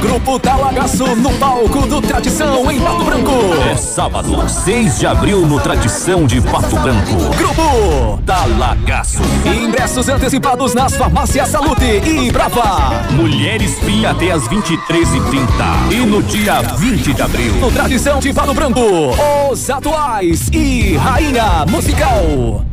Grupo Talagaço no palco do Tradição em Pato Branco. É sábado, 6 de abril no Tradição de Pato Branco. Grupo Talagaço. Ingressos antecipados nas farmácias Salute e Brava. Mulheres Pia até as 23h30. E no dia 20 de abril. No Tradição de Pato Branco, os atuais e Rainha Musical.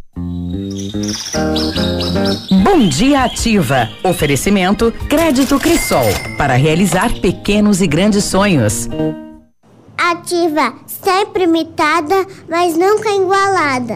Bom dia ativa. Oferecimento Crédito Crisol para realizar pequenos e grandes sonhos. Ativa, sempre imitada, mas nunca igualada.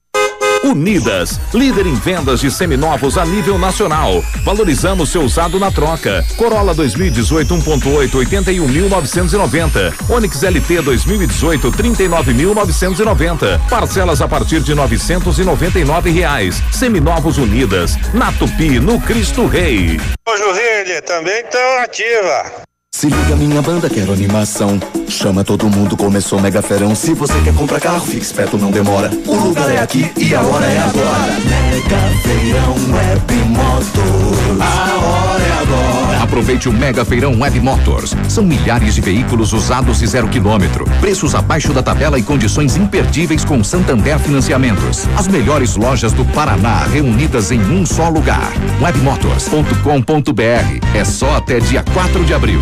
Unidas, líder em vendas de seminovos a nível nacional. Valorizamos seu usado na troca. Corolla 2018 1.8 81.990. Onix LT 2018 39.990. Parcelas a partir de 999 reais. Seminovos Unidas, na Tupi, no Cristo Rei. Ô Josilha, também tão ativa. Se liga minha banda, quero animação. Chama todo mundo, começou mega ferão. Se você quer comprar carro, fique esperto, não demora. O lugar é aqui e a hora é agora. Mega feirão Web Motors. A hora é agora. Aproveite o Mega Feirão Web Motors. São milhares de veículos usados e zero quilômetro. Preços abaixo da tabela e condições imperdíveis com Santander Financiamentos. As melhores lojas do Paraná reunidas em um só lugar. Webmotors.com.br. É só até dia 4 de abril.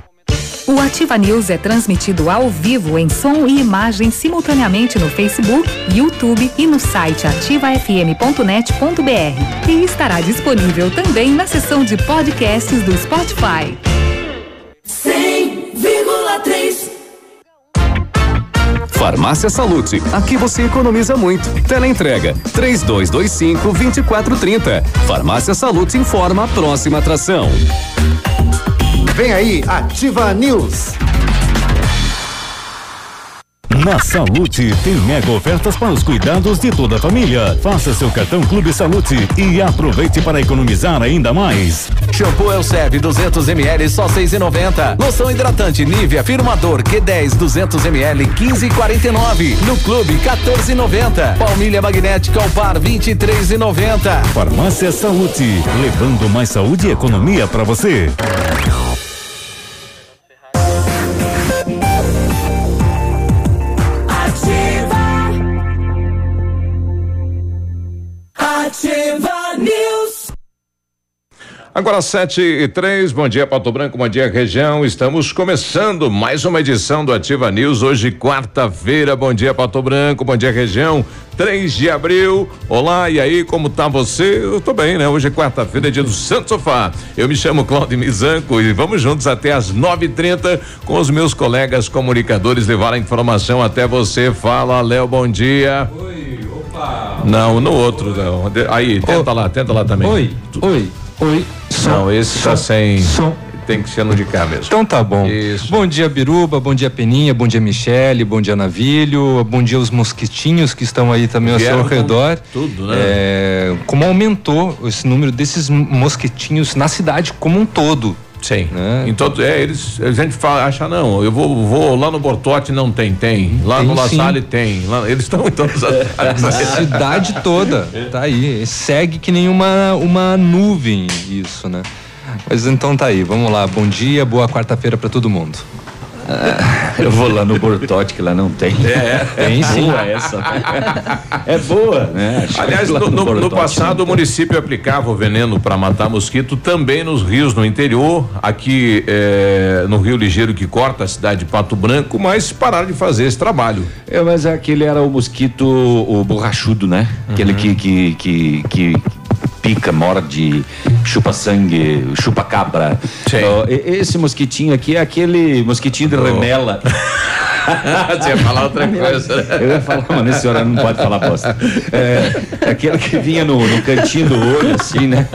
O Ativa News é transmitido ao vivo em som e imagem simultaneamente no Facebook, YouTube e no site ativafm.net.br. E estará disponível também na seção de podcasts do Spotify. 100,3 Farmácia Salute, aqui você economiza muito. Teleentrega 3225 2430. Farmácia Salute informa a próxima atração. Vem aí, Ativa News. Na Salute tem mega ofertas para os cuidados de toda a família. Faça seu cartão Clube Salute e aproveite para economizar ainda mais. Shampoo Elseve 200 ml só 6,90. Loção hidratante Nivea Firmador Q10 200 ml 15,49. No Clube 14,90. Palmilha magnética ao par 23,90. Farmácia Salute, levando mais saúde e economia para você. Agora sete e três, bom dia Pato Branco, bom dia região, estamos começando mais uma edição do Ativa News, hoje quarta-feira, bom dia Pato Branco, bom dia região, 3 de abril, olá, e aí, como tá você? Eu tô bem, né? Hoje é quarta-feira, é dia do Santo Sofá, eu me chamo Claudio Mizanco e vamos juntos até às nove e trinta com os meus colegas comunicadores levar a informação até você, fala Léo, bom dia. Oi, opa. Não, no outro não, aí, tenta lá, tenta lá também. Oi, oi. Oi. Não, esse som, tá sem. Som. Tem que ser no de cá mesmo. Então tá bom. Isso. Bom dia, Biruba. Bom dia, Peninha. Bom dia, Michele. Bom dia, Navilho. Bom dia, os mosquitinhos que estão aí também ao Vieram seu redor. tudo, né? É, como aumentou esse número desses mosquitinhos na cidade como um todo. Sim. Né? Em todo, é, eles, a gente fala, acha, não, eu vou, vou lá no Bortote não tem, tem. Lá Tem no La. Salle tem. Lá- eles estão em todas as áreas. A cidade toda tá aí. Segue que nem uma, uma nuvem isso, né? Mas então tá aí, vamos lá. Bom dia, boa quarta-feira para todo mundo. Eu vou lá no Bortote, que lá não tem. É, tem sim. Boa essa. É boa, né? Aliás, no, no, no passado o município aplicava o veneno para matar mosquito também nos rios no interior, aqui é, no Rio Ligeiro que corta a cidade de Pato Branco, mas pararam de fazer esse trabalho. É, mas aquele era o mosquito, o borrachudo, né? Aquele que, que, que, que pica, morde, chupa sangue, chupa cabra. E- esse mosquitinho aqui é aquele mosquitinho de remela. Você ia falar outra coisa. né? Eu ia falar, mas nesse horário não pode falar bosta. É, aquele que vinha no, no cantinho do olho, assim, né?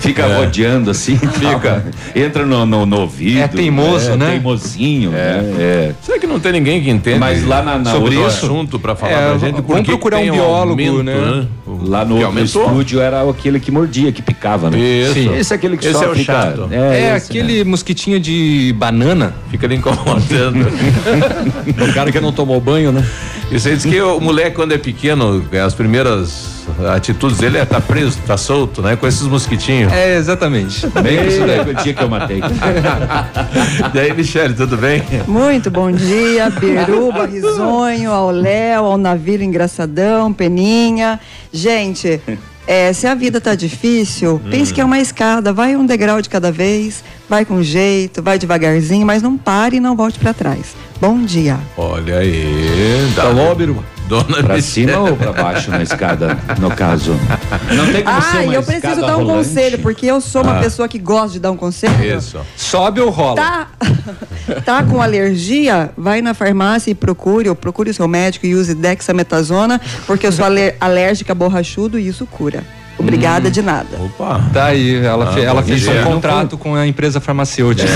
Fica É. rodeando assim, fica. Entra no, no, no ouvido. É teimoso, é, né? Teimosinho, É. né? É. Será que não tem ninguém que entende Mas lá na, na sobre o outra- assunto para falar É, pra gente? vamos procurar um biólogo, aumento, né? Lá no outro estúdio era aquele que mordia, que picava, né? Isso. Sim. Esse é aquele que Esse só é o fica- chato. É, esse, aquele mosquitinho de banana. Fica ali incomodando. o cara que não tomou banho, né? Isso aí diz que o moleque, quando é pequeno, as primeiras atitudes dele é tá preso, tá solto, né? Com esses mosquitinhos. É, exatamente. Bem isso daí foi o dia que eu matei. e aí, Michele, tudo bem? Muito bom dia, Biruba, Risonho, ao Léo, ao Navio Engraçadão, Peninha. Gente, é, se a vida tá difícil, pense que é uma escada, vai um degrau de cada vez, vai com jeito, vai devagarzinho, mas não pare e não volte para trás. Bom dia. Olha aí. Tá bom, Biruba? Dona Pra Michele. cima ou pra baixo na escada, no caso? Não tem como ser Ah, uma e eu preciso dar um rolante? conselho, porque eu sou uma Ah. pessoa que gosta de dar um conselho. Isso. Sobe ou rola? Tá, tá com alergia? Vai na farmácia e procure, ou procure o seu médico e use dexametasona, porque eu sou aler- alérgica a borrachudo e isso cura. Obrigada de nada. Opa. Tá aí, ela, Ah, fe- ela bom fez dia. um contrato com a empresa farmacêutica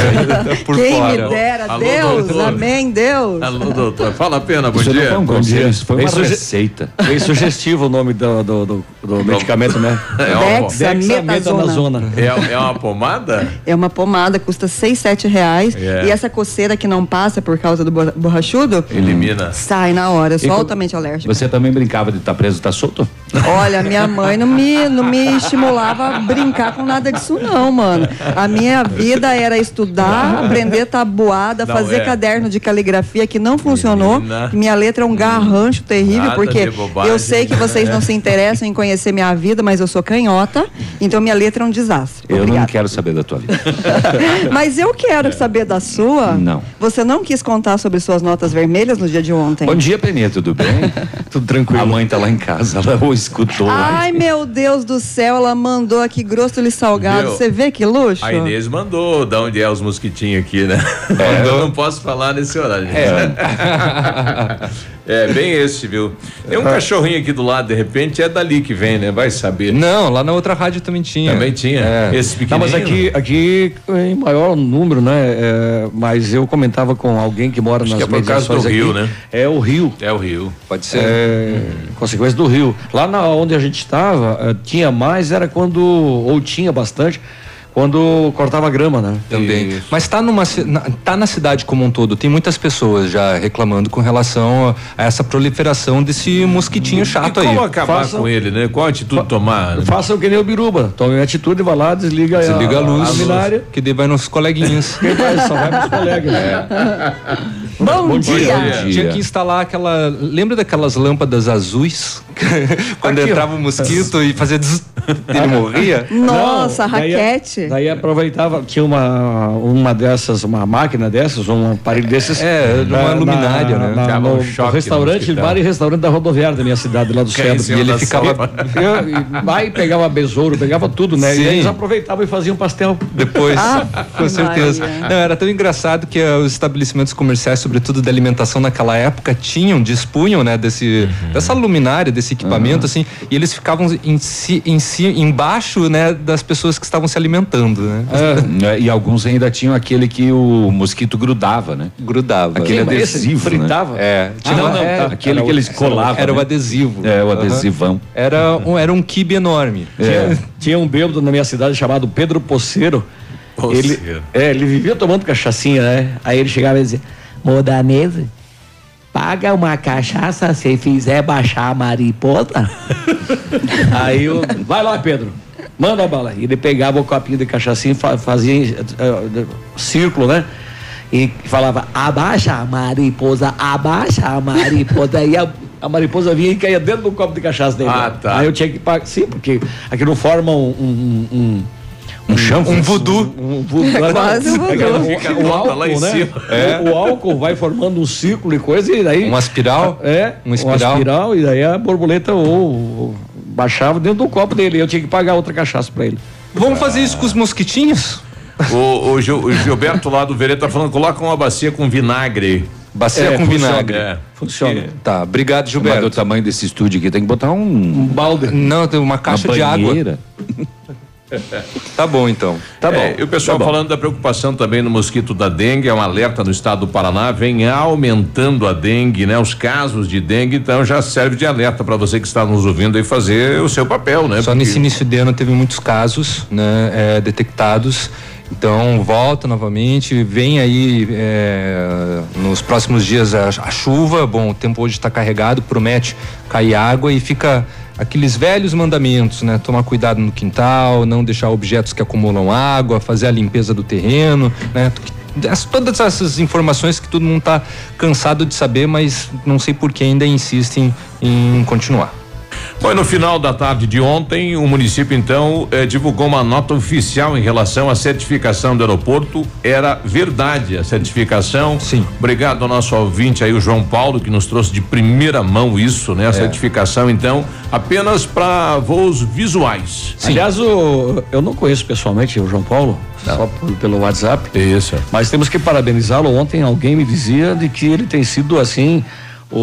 É. por Quem fora. me dera, Alô, Deus, doutor. amém, Deus. Alô, doutor. Fala a pena, bom Isso não dia. foi um isso uma suge- receita. Bem sugestivo o nome do, do, do- do medicamento, né? É uma- Dexametasona. É, é uma pomada? É uma pomada, custa seis, sete reais. É. E essa coceira que não passa por causa do borra- borrachudo, Elimina. sai na hora. Eu sou E altamente alérgica. Você também brincava de estar preso, estar solto? Olha, minha mãe não me, não me estimulava a brincar com nada disso, não, mano. A minha vida era estudar, aprender tabuada, Não, fazer é. caderno de caligrafia que não funcionou. Menina. Minha letra é um garrancho terrível, Nada porque bobagem. eu sei que vocês não se interessam em conhecer minha vida, mas eu sou canhota, então minha letra é um desastre. Eu não Obrigada. quero saber da tua vida. Mas eu quero saber da sua. Não. Você não quis contar sobre suas notas vermelhas no dia de ontem? Bom dia, Penê, tudo bem? tudo tranquilo. A mãe tá lá em casa, ela o escutou. Ai, meu Deus do céu, ela mandou aqui grosso e salgado. Você vê que luxo? A Inês mandou da onde é os mosquitinhos aqui, né? Eu não posso falar nesse horário. gente. É. bem esse, viu? Tem um cachorrinho aqui do lado, de repente, é dali que vem, né? Vai saber. Não, lá na outra rádio também tinha. Também tinha. É. Esse Não, pequenininho. mas aqui, aqui em maior número, né? É, mas eu comentava com alguém que mora Acho nas que é por causa do mediações rio, aqui. né? É o rio. É o rio. Pode ser. É, consequência do rio. Lá na, onde a gente estava, tinha mais, era quando, ou tinha bastante, quando cortava grama, né? Também. Mas tá numa tá na cidade como um todo, tem muitas pessoas já reclamando com relação a, a essa proliferação desse mosquitinho chato e aí. como acabar Faça- com ele, né? Qual atitude tomar? né? Faça o que nem o Biruba. Tome atitude, vai lá, desliga, Desliga a luz, a que daí vai nos coleguinhas. Quem vai, só vai nos colegas. Bom, Bom dia. dia. Tinha que instalar aquela. Lembra daquelas lâmpadas azuis? Quando Aqui, entrava o mosquito e fazia. zzz, ele morria? Nossa, Não, daí- raquete. Daí aproveitava, tinha uma, uma dessas, uma máquina dessas, um aparelho desses. É, na- uma luminária, na- né? na- Dava um no, choque no restaurante, hospital. vários restaurantes da rodoviária da minha cidade, lá do em centro. E ele ficava-. Eu, e vai, pegava besouro, pegava tudo, né? Sim. E eles aproveitavam e faziam pastel. Depois, Ah, com certeza. Maria. Não, era tão engraçado que eh, os estabelecimentos comerciais, sobretudo da alimentação naquela época, tinham, dispunham, né, desse, dessa luminária, desse equipamento, assim, e eles ficavam em si, em si, embaixo, né, das pessoas que estavam se alimentando, né? É, E alguns ainda tinham aquele que o mosquito grudava, né? Grudava. Aquele Sim, adesivo, fritava? né? É. Ah, não, não, é, tá. Aquele Era que eles colavam. Era o né? adesivo. É, o adesivão. Era um, era um kibe enorme. Tinha, tinha um bêbado na minha cidade chamado Pedro Poceiro. Ele, Poceiro. é, ele vivia tomando cachaçinha, né? Aí ele chegava e dizia: Modanese, paga uma cachaça se fizer baixar a mariposa. Aí eu, vai lá, Pedro, manda a bala. E ele pegava o copinho de cachaçinha e fa- fazia eh, círculo, né? e falava, abaixa a mariposa, abaixa a mariposa. e a, a mariposa vinha e caía dentro do copo de cachaça dele. Ah, tá. Aí eu tinha que pagar. Sim, porque aquilo forma um. um, um um chanfre? Um voodoo. Um voodoo. Quase um voodoo. O lá álcool, em né? cima. O, o álcool vai formando um círculo e coisa e daí... Uma espiral? É, Uma espiral. Uma espiral e daí a borboleta ou, ou baixava dentro do copo dele. Eu tinha que pagar outra cachaça pra ele. Vamos fazer isso com os mosquitinhos? O, o, Gil- o Gilberto lá do Vereda tá falando, coloca uma bacia com vinagre. Bacia É, com funciona. vinagre. É. Funciona. Tá, obrigado, Mas Gilberto. do tamanho desse estúdio aqui tem que botar um. Um balde. Não, tem uma caixa uma de água. Tá bom, então. Tá bom. É, e o pessoal tá falando da preocupação também no mosquito da dengue, é um alerta no estado do Paraná, vem aumentando a dengue, né? Os casos de dengue, então já serve de alerta para você que está nos ouvindo aí fazer o seu papel, né? Só Porque- nesse início de ano teve muitos casos né, é, detectados. Então volta novamente, vem aí é, nos próximos dias a, a chuva. Bom, o tempo hoje está carregado, promete cair água e fica aqueles velhos mandamentos, né? Tomar cuidado no quintal, não deixar objetos que acumulam água, fazer a limpeza do terreno, né? As- todas essas informações que todo mundo está cansado de saber, mas não sei por que ainda insistem em continuar. E no final da tarde de ontem, o município então eh, divulgou uma nota oficial em relação à certificação do aeroporto. Era verdade a certificação. Sim. Obrigado ao nosso ouvinte aí, o João Paulo, que nos trouxe de primeira mão isso, né? A certificação, então, apenas para voos visuais. Aliás, o- eu não conheço pessoalmente o João Paulo, só por- pelo WhatsApp. Isso. Mas temos que parabenizá-lo. Ontem alguém me dizia de que ele tem sido assim. O,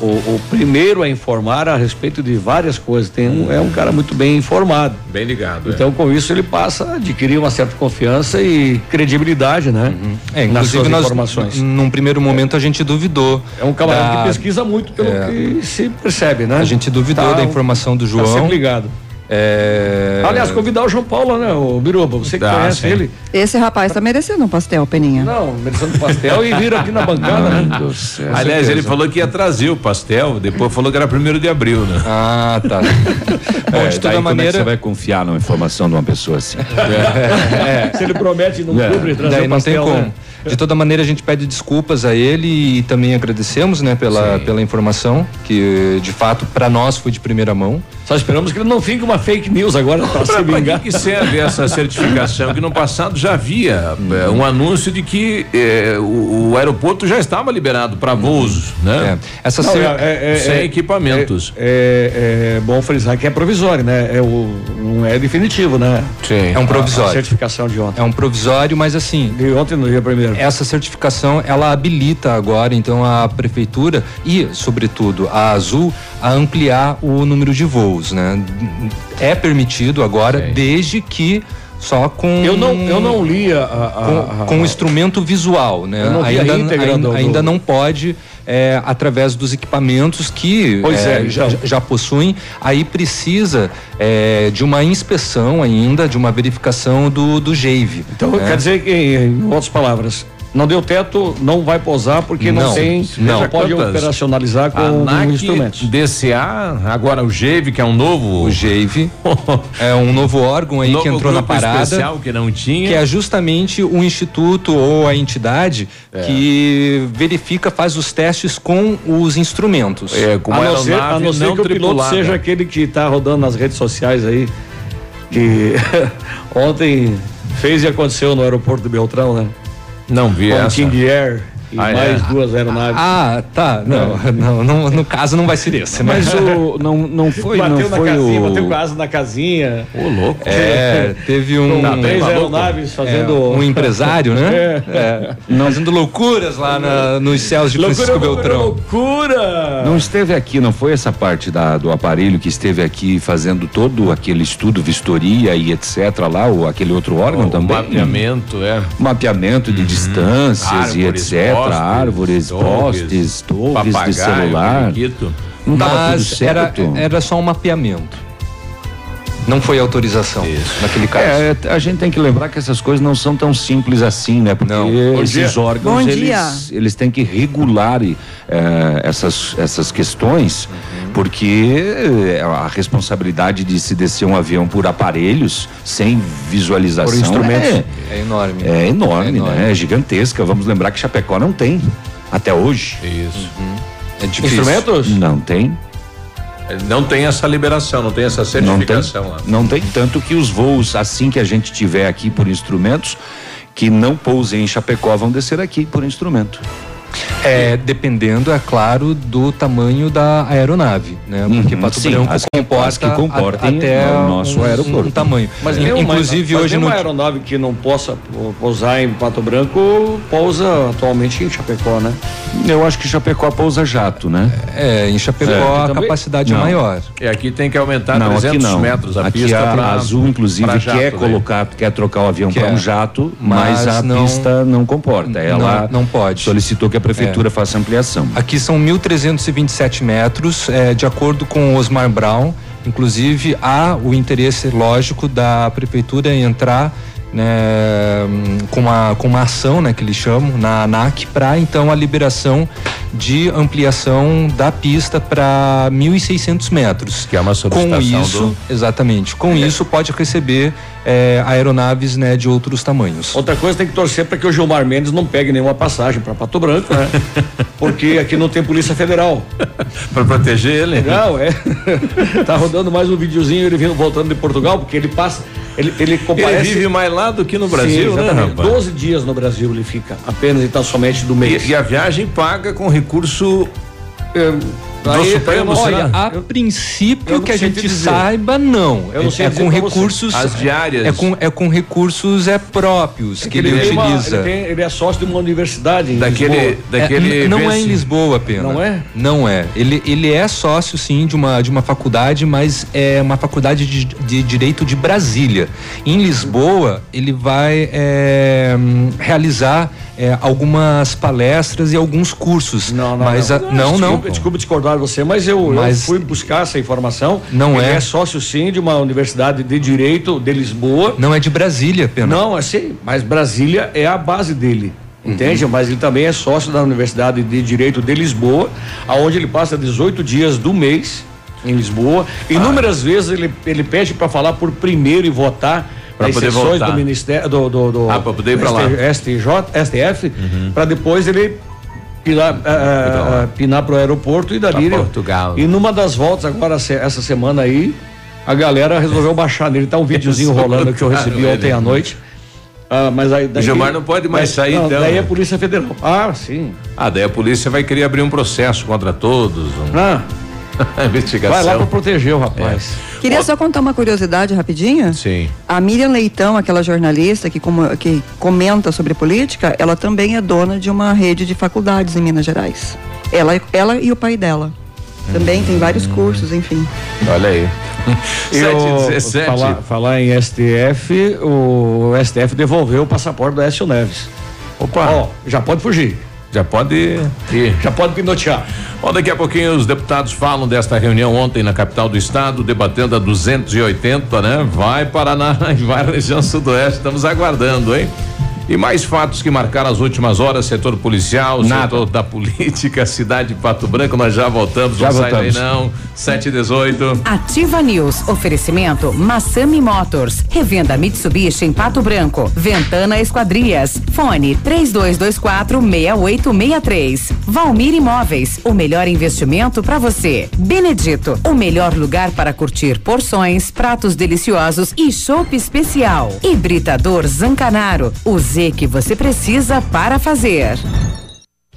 o, o primeiro a informar a respeito de várias coisas. Tem um, é um cara muito bem informado. Bem ligado. é. Então, com isso, ele passa a adquirir uma certa confiança e credibilidade, né? É, Nas inclusive suas nós, informações. num primeiro momento a gente duvidou. É um camarada da- que pesquisa muito pelo É. que se percebe, né? A gente duvidou Tá- da informação do Tá João. sempre ligado. É, Aliás, convidar o João Paulo, né? O Biruba, você que Tá, conhece sim. ele. Esse rapaz tá merecendo um pastel, Peninha. Não, merecendo pastel e vir aqui na bancada, né? Meu Deus do céu. Aliás, ele falou que ia trazer o pastel, depois falou que era primeiro de abril, né? Ah, tá. Bom, É, de toda como é que maneira. você vai confiar numa informação de uma pessoa assim? Se ele promete não É. cumpre, trazer Daí o não tem pastel, como. né? De toda maneira, a gente pede desculpas a ele e também agradecemos, né, pela, pela informação, que de fato para nós foi de primeira mão. Só esperamos que ele não fique uma fake news agora para se Para vingar. que, serve essa certificação? Que no passado já havia é, um anúncio de que é, o, o aeroporto já estava liberado para voos, né? É, essa Não, é- é- Sem é- equipamentos. É, é bom frisar que é provisório, né? É o, não é definitivo, né? Sim. é um A provisório. certificação de ontem. É um provisório, mas assim, De ontem no dia primeiro. Essa certificação ela habilita agora então a prefeitura e sobretudo a Azul a ampliar o número de voos, né? É permitido agora Sim. desde que só com Eu não, eu não li a. a- com, a- com instrumento visual, né? A ainda, ainda, ainda não pode é, através dos equipamentos que Pois é, já, já possuem, aí precisa é, de uma inspeção ainda, de uma verificação do, do GEIV. Então, né? quer dizer que, em outras palavras, não deu teto, não vai posar porque não, Não, tem, não. pode Quantas? operacionalizar com, ANAC, instrumentos. DCA, agora o GEV, que é um novo. O GEIV é um novo órgão aí novo que entrou na parada. especial que não tinha. que é justamente o instituto ou a entidade É. que verifica, faz os testes com os instrumentos. É, com a não ser, a não ser não que o piloto seja aquele que está rodando nas redes sociais aí, que ontem fez e aconteceu no aeroporto de Beltrão, né? Não vi Com essa. King Air e Ah, é? mais duas aeronaves. Ah, tá. Não, não, não, no caso não vai ser esse, né? Mas o não não foi bateu não na foi casinha, o bateu asa na casinha. Ô, louco. É, teve um, Com três aeronaves é, fazendo. um empresário, né? É. É, fazendo loucuras lá na- nos céus de Loucura, Francisco loucura, Beltrão. loucura! Não esteve aqui, não foi essa parte da, do aparelho que esteve aqui fazendo todo aquele estudo, vistoria e etc. lá, ou aquele outro órgão O também? mapeamento, é. Mapeamento de distâncias e Árvores, etc. postes, árvores, postes, torres de celular. periquito. Não estava tudo Mas era, era só um mapeamento. Não foi autorização naquele caso. É, a gente tem que lembrar que essas coisas não são tão simples assim, né? Porque esses dia. órgãos, eles, eles têm que regular eh, essas, essas questões Porque eh, a responsabilidade de se descer um avião por aparelhos sem visualização Por instrumentos. é, É enorme. é enorme, É enorme. né? É gigantesca. Vamos lembrar que Chapecó não tem até hoje. Isso. É difícil. Instrumentos? Não tem. Não tem essa liberação, não tem essa Não tem, certificação lá. não tem tanto que os voos, assim que a gente tiver aqui por instrumentos, que não pousem em Chapecó, vão descer aqui por instrumento. É, dependendo, é claro, do tamanho da aeronave, né? Porque Uhum, Pato sim, Branco as que- comporta as que comportem a- até o nosso um, aeroporto. um tamanho. Mas In- nenhuma, inclusive mas hoje no nenhuma aeronave que não possa pou- pousar em Pato Branco pousa atualmente em Chapecó, né? Eu acho que Chapecó pousa jato, né? É, em Chapecó a capacidade é Não. maior. E aqui tem que aumentar não, 300 aqui não. metros a aqui pista a pra- Azul, inclusive, pra jato, quer né? colocar, quer trocar o avião para um jato, mas, Mas a não- pista não comporta. Ela não, não pode. solicitou que a prefeitura É. faça ampliação. Aqui são 1.327 metros, é, de acordo com Osmar Brown. Inclusive, há o interesse lógico da prefeitura em entrar né, com, uma, com uma ação, né, que eles chamam, na ANAC, para então a liberação de ampliação da pista para 1.600 metros. Que é uma Com isso, do- exatamente. Com isso, pode receber é, aeronaves né, de outros tamanhos. Outra coisa tem que torcer para que o Gilmar Mendes não pegue nenhuma passagem para Pato Branco, né? Porque aqui não tem Polícia Federal. Para proteger ele? Legal, é. tá rodando mais um videozinho ele vindo voltando de Portugal, porque ele passa, ele ele comparece Ele vive mais lá do que no Brasil, Sim, né, exatamente. rapaz? 12 dias no Brasil ele fica, apenas e tão somente do mês. E, e a viagem paga com recurso do aí, Supremo, eu não- será? Olha, a eu princípio não que a gente saiba, não. Eu não é, sei é com recursos. As diárias. É com, é com recursos é próprios que ele, uma- utiliza. ele, tem- ele é sócio de uma universidade em Daquele- Lisboa. daquele É, não é em Lisboa apenas. Não é? Não é. Ele, ele é sócio, sim, de uma, de uma faculdade, mas é uma faculdade de, de Direito de Brasília. Em Lisboa, ele vai é, hum, realizar é, algumas palestras e alguns cursos. Não, não, mas não. a- não, não. Desculpa, desculpa discordar de você, mas eu, eu Mas- fui buscar essa informação. Não Ele é. é sócio, sim, de uma universidade de direito de Lisboa. Não é de Brasília apenas. Não, assim, mas Brasília é a base dele. Uhum. Entende? Mas ele também é sócio da Universidade de Direito de Lisboa, aonde ele passa 18 dias do mês em Lisboa. Ah. Inúmeras vezes ele, ele pede para falar por primeiro e votar Pra nas poder sessões voltar. do Ministério do, do, do Ah, pra poder ir pra lá. STJ, STF, para depois ele pilar, ah, ah, pinar pro aeroporto e dali. Pra Portugal. E numa das voltas agora essa semana aí, a galera resolveu baixar nele. Tá um videozinho rolando que eu recebi ontem ele. à noite. Ah, mas aí, daí- O Gilmar não pode mais daí- sair, não, então. Daí é Polícia Federal. Ah, sim. Ah, daí a polícia vai querer abrir um processo contra todos. Um... Ah, investigação. vai lá pra proteger o rapaz. Queria só contar uma curiosidade rapidinha. Sim. A Miriam Leitão, aquela jornalista que, como- que comenta sobre política, ela também é dona de uma rede de faculdades em Minas Gerais. Ela, ela e o pai dela. Também tem vários cursos, enfim. Olha aí. Eu, 717. falar, falar em STF, o STF devolveu o passaporte do Écio Neves. Opa. Ó, já pode fugir. Já pode ir. Já pode pinotear. Bom, daqui a pouquinho os deputados falam desta reunião ontem na capital do estado, debatendo a 280, né? Vai Paraná e vai região sudoeste. Estamos aguardando, hein? E mais fatos que marcaram as últimas horas, setor policial, Nada. setor da política, cidade de Pato Branco, nós já voltamos, Já não sai daí voltamos. não. 7 e 18. Ativa News. Oferecimento Massami Motors. Revenda Mitsubishi em Pato Branco. Ventana Esquadrias. Fone 3224 6863. Valmir Imóveis. O melhor investimento para você. Benedito. O melhor lugar para curtir porções, pratos deliciosos e chopp especial. Hibridador Zancanaro. O Z que você precisa para fazer.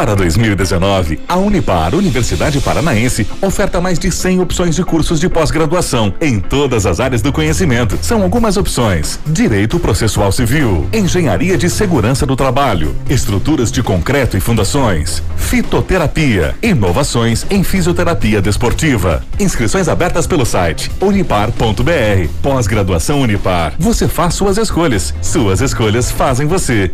Para 2019, a Unipar, Universidade Paranaense, oferta mais de 100 opções de cursos de pós-graduação em todas as áreas do conhecimento. São algumas opções: Direito Processual Civil, Engenharia de Segurança do Trabalho, Estruturas de Concreto e Fundações, Fitoterapia, Inovações em Fisioterapia Desportiva. Inscrições abertas pelo site unipar.br. Pós-graduação Unipar. Você faz suas escolhas. Suas escolhas fazem você.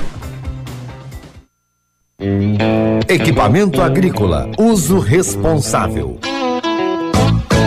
Equipamento agrícola, uso responsável.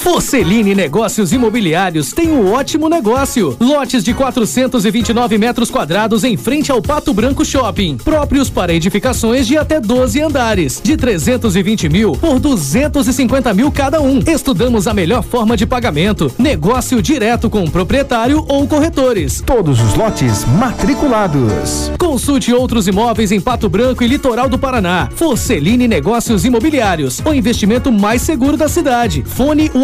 Forceline Negócios Imobiliários tem um ótimo negócio. Lotes de 429 metros quadrados em frente ao Pato Branco Shopping, próprios para edificações de até 12 andares, de 320 mil por 250 mil cada um. Estudamos a melhor forma de pagamento, negócio direto com o proprietário ou corretores. Todos os lotes matriculados. Consulte outros imóveis em Pato Branco e Litoral do Paraná. Forceline Negócios Imobiliários, o investimento mais seguro da cidade. Fone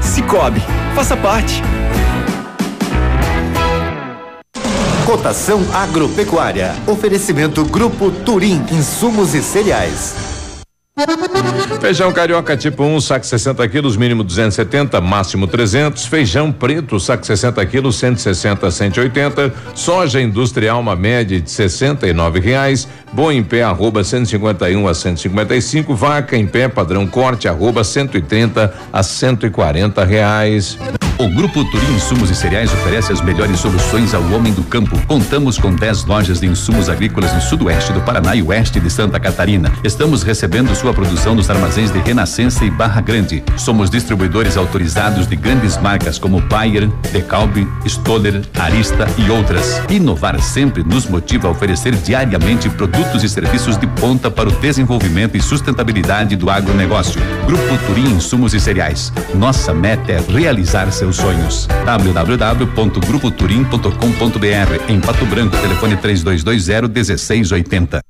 Cicobi, faça parte. Cotação agropecuária. Oferecimento Grupo Turim, insumos e cereais. Feijão carioca tipo 1, um, saco 60 quilos, mínimo 270, máximo 300. Feijão preto, saco 60 quilos, 160 a 180. Soja industrial, uma média de 69 reais. Boa em pé, arroba 151 a 155. Vaca em pé, padrão corte, arroba 130 a 140 reais. O Grupo Turim Insumos e Cereais oferece as melhores soluções ao homem do campo. Contamos com 10 lojas de insumos agrícolas no sudoeste do Paraná e oeste de Santa Catarina. Estamos recebendo sua produção nos armazéns de Renascença e Barra Grande. Somos distribuidores autorizados de grandes marcas como Bayer, Decalbe, Stoller, Arista e outras. Inovar sempre nos motiva a oferecer diariamente produtos e serviços de ponta para o desenvolvimento e sustentabilidade do agronegócio. Grupo Turim Insumos e Cereais. Nossa meta é realizar seus sonhos. www.grupoturim.com.br em Pato Branco, telefone 3220 1680.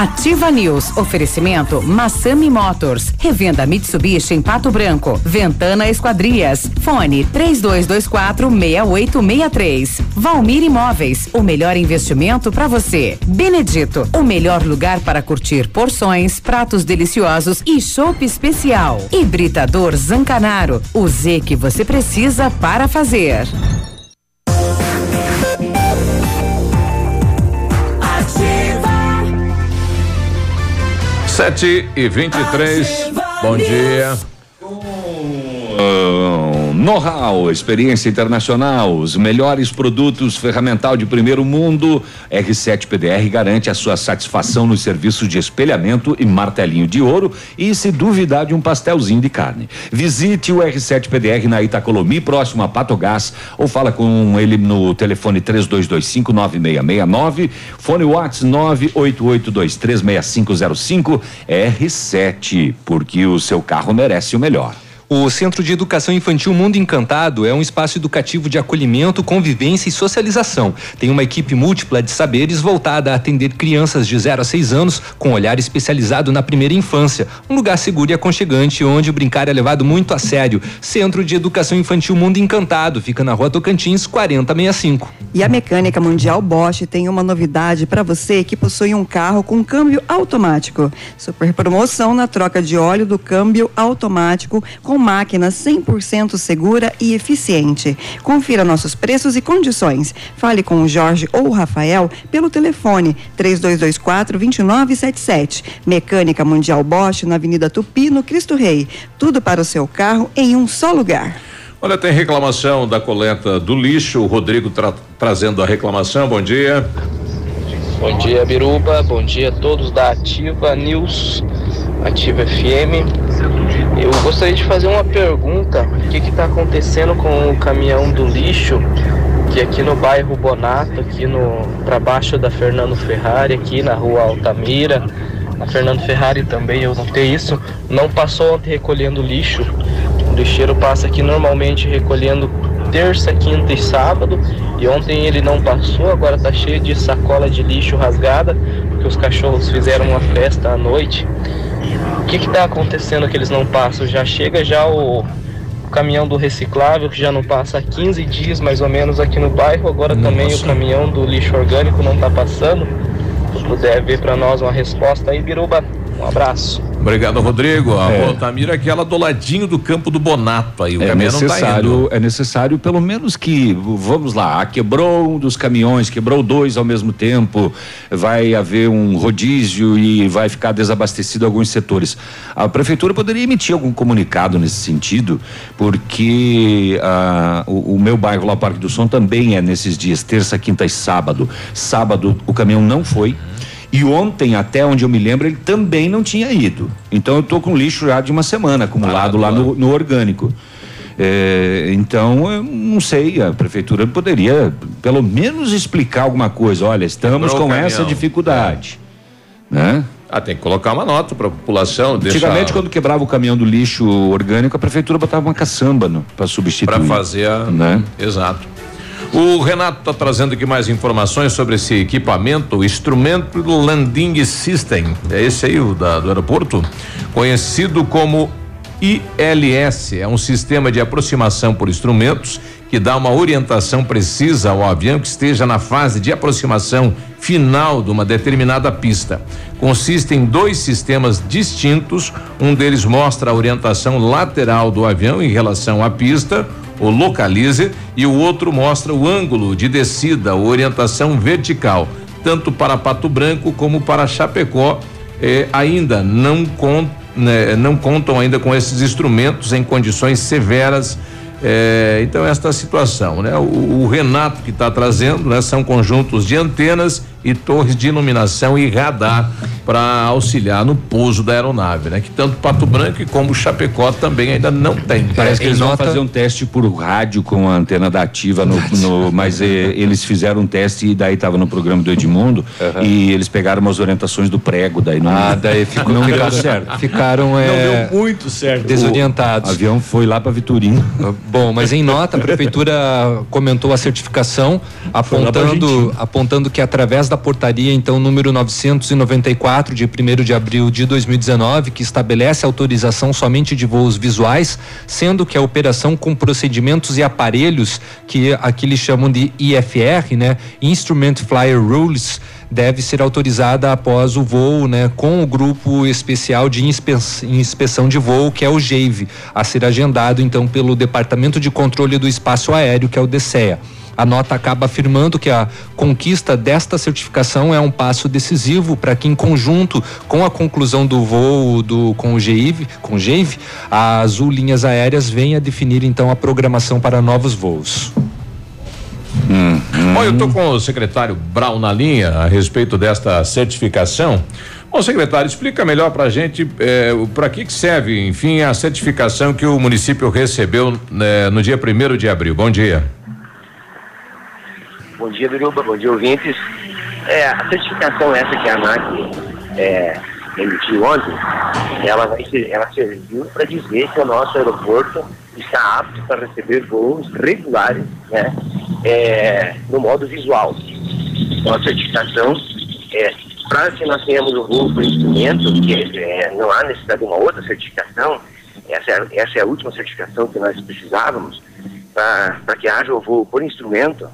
Ativa News. Oferecimento Massami Motors. Revenda Mitsubishi em Pato Branco. Ventana Esquadrias. Fone 3224 6863. Valmir Imóveis. O melhor investimento para você. Benedito. O melhor lugar para curtir porções, pratos deliciosos e chopp especial. Hibridador Zancanaro. O Z que você precisa para fazer. Sete e vinte e três. Bom dia. Know-how, experiência internacional, os melhores produtos ferramental de primeiro mundo. R7 PDR garante a sua satisfação nos serviços de espelhamento e martelinho de ouro e, se duvidar, de um pastelzinho de carne. Visite o R7 PDR na Itacolomi, próximo a Patogás, ou fala com ele no telefone 3225 9669, fone WhatsApp 988236505 R7, porque o seu carro merece o melhor. O Centro de Educação Infantil Mundo Encantado é um espaço educativo de acolhimento, convivência e socialização. Tem uma equipe múltipla de saberes voltada a atender crianças de 0 a 6 anos com olhar especializado na primeira infância. Um lugar seguro e aconchegante onde brincar é levado muito a sério. Centro de Educação Infantil Mundo Encantado fica na Rua Tocantins 4065. E a Mecânica Mundial Bosch tem uma novidade para você que possui um carro com câmbio automático. Super promoção na troca de óleo do câmbio automático com máquina 100% segura e eficiente. Confira nossos preços e condições. Fale com o Jorge ou o Rafael pelo telefone 3224 2977. Mecânica Mundial Bosch na Avenida Tupi, no Cristo Rei. Tudo para o seu carro em um só lugar. Olha, tem reclamação da coleta do lixo. O Rodrigo tra trazendo a reclamação. Bom dia. Bom dia, Biruba. Bom dia a todos da Ativa News, Ativa FM. Eu gostaria de fazer uma pergunta: o que está acontecendo com o caminhão do lixo que aqui no bairro Bonato, aqui no para baixo da Fernando Ferrari, aqui na rua Altamira, na Fernando Ferrari também eu notei isso, não passou ontem recolhendo lixo. O lixeiro passa aqui normalmente recolhendo terça, quinta e sábado. E ontem ele não passou, agora tá cheio de sacola de lixo rasgada, porque os cachorros fizeram uma festa à noite. O que está acontecendo que eles não passam? Já chega já o, o, caminhão do reciclável, que já não passa há 15 dias mais ou menos aqui no bairro, agora Nossa. também o caminhão do lixo orgânico não está passando. Se puder ver para nós uma resposta aí, Biruba, um abraço. Obrigado, Rodrigo. A é. Altamira é aquela do ladinho do campo do Bonato aí. O é necessário, tá é necessário pelo menos que, vamos lá, quebrou um dos caminhões, quebrou dois ao mesmo tempo, vai haver um rodízio e vai ficar desabastecido alguns setores. A prefeitura poderia emitir algum comunicado nesse sentido, porque ah, o, o, meu bairro lá, Parque do Som, também é nesses dias, terça, quinta e sábado. Sábado o caminhão não foi. E ontem, até onde eu me lembro, ele também não tinha ido. Então eu estou com lixo já de uma semana acumulado lá no, no orgânico. É, então, eu não sei, a prefeitura poderia pelo menos explicar alguma coisa. Olha, estamos Quebrou com essa dificuldade. É. Né? Ah, tem que colocar uma nota para a população. Antigamente, deixar... quando quebrava o caminhão do lixo orgânico, a prefeitura botava uma caçamba para substituir. Para fazer a. Né? Exato. O Renato está trazendo aqui mais informações sobre esse equipamento, o instrumento Landing System. É esse aí, o da, do aeroporto? Conhecido como ILS. É um sistema de aproximação por instrumentos que dá uma orientação precisa ao avião que esteja na fase de aproximação final de uma determinada pista. Consiste em dois sistemas distintos, um deles mostra a orientação lateral do avião em relação à pista, o localize, e o outro mostra o ângulo de descida, orientação vertical, tanto para Pato Branco como para Chapecó. Eh, ainda não, con, né, não contam ainda com esses instrumentos em condições severas é, então esta situação, né? O, o Renato que está trazendo, né? São conjuntos de antenas e torres de iluminação e radar para auxiliar no pouso da aeronave, né? Que tanto Pato Branco como Chapecó também ainda não tem. Parece que eles vão fazer um teste por rádio com a antena da ativa no, no mas eh, eles fizeram um teste e daí estava no programa do Edmundo uhum. e eles pegaram umas orientações do prego daí não. Ah, daí ficou não ficaram certo. Ficaram é, não deu muito certo. Desorientados. O avião foi lá para Vitorino. Bom, mas em nota a prefeitura comentou a certificação apontando apontando que através da portaria, então, número 994, de 1 de abril de 2019, que estabelece autorização somente de voos visuais, sendo que a operação com procedimentos e aparelhos, que aqui eles chamam de IFR, né? Instrument Flyer Rules, deve ser autorizada após o voo, né, com o grupo especial de inspeção de voo, que é o GEIV, a ser agendado então pelo Departamento de Controle do Espaço Aéreo, que é o DCEA. A nota acaba afirmando que a conquista desta certificação é um passo decisivo para que, em conjunto com a conclusão do voo do, com o GEIV, com o GEIV, a Azul Linhas Aéreas venha definir então a programação para novos voos. Hum, Bom, eu estou com o secretário Brown na linha a respeito desta certificação. Bom, secretário, explica melhor para a gente eh, para que, que serve, enfim, a certificação que o município recebeu né, no dia 1 de abril. Bom dia. Bom dia, Biruba. Bom dia, ouvintes. É, a certificação essa que a ANAC é, emitiu ontem, ela, vai ela serviu para dizer que o nosso aeroporto está apto para receber voos regulares né, é, no modo visual. Então, a certificação é para que nós tenhamos o voo por instrumento, que é, não há necessidade de uma outra certificação, essa é, essa é a última certificação que nós precisávamos, para que haja o voo por instrumento,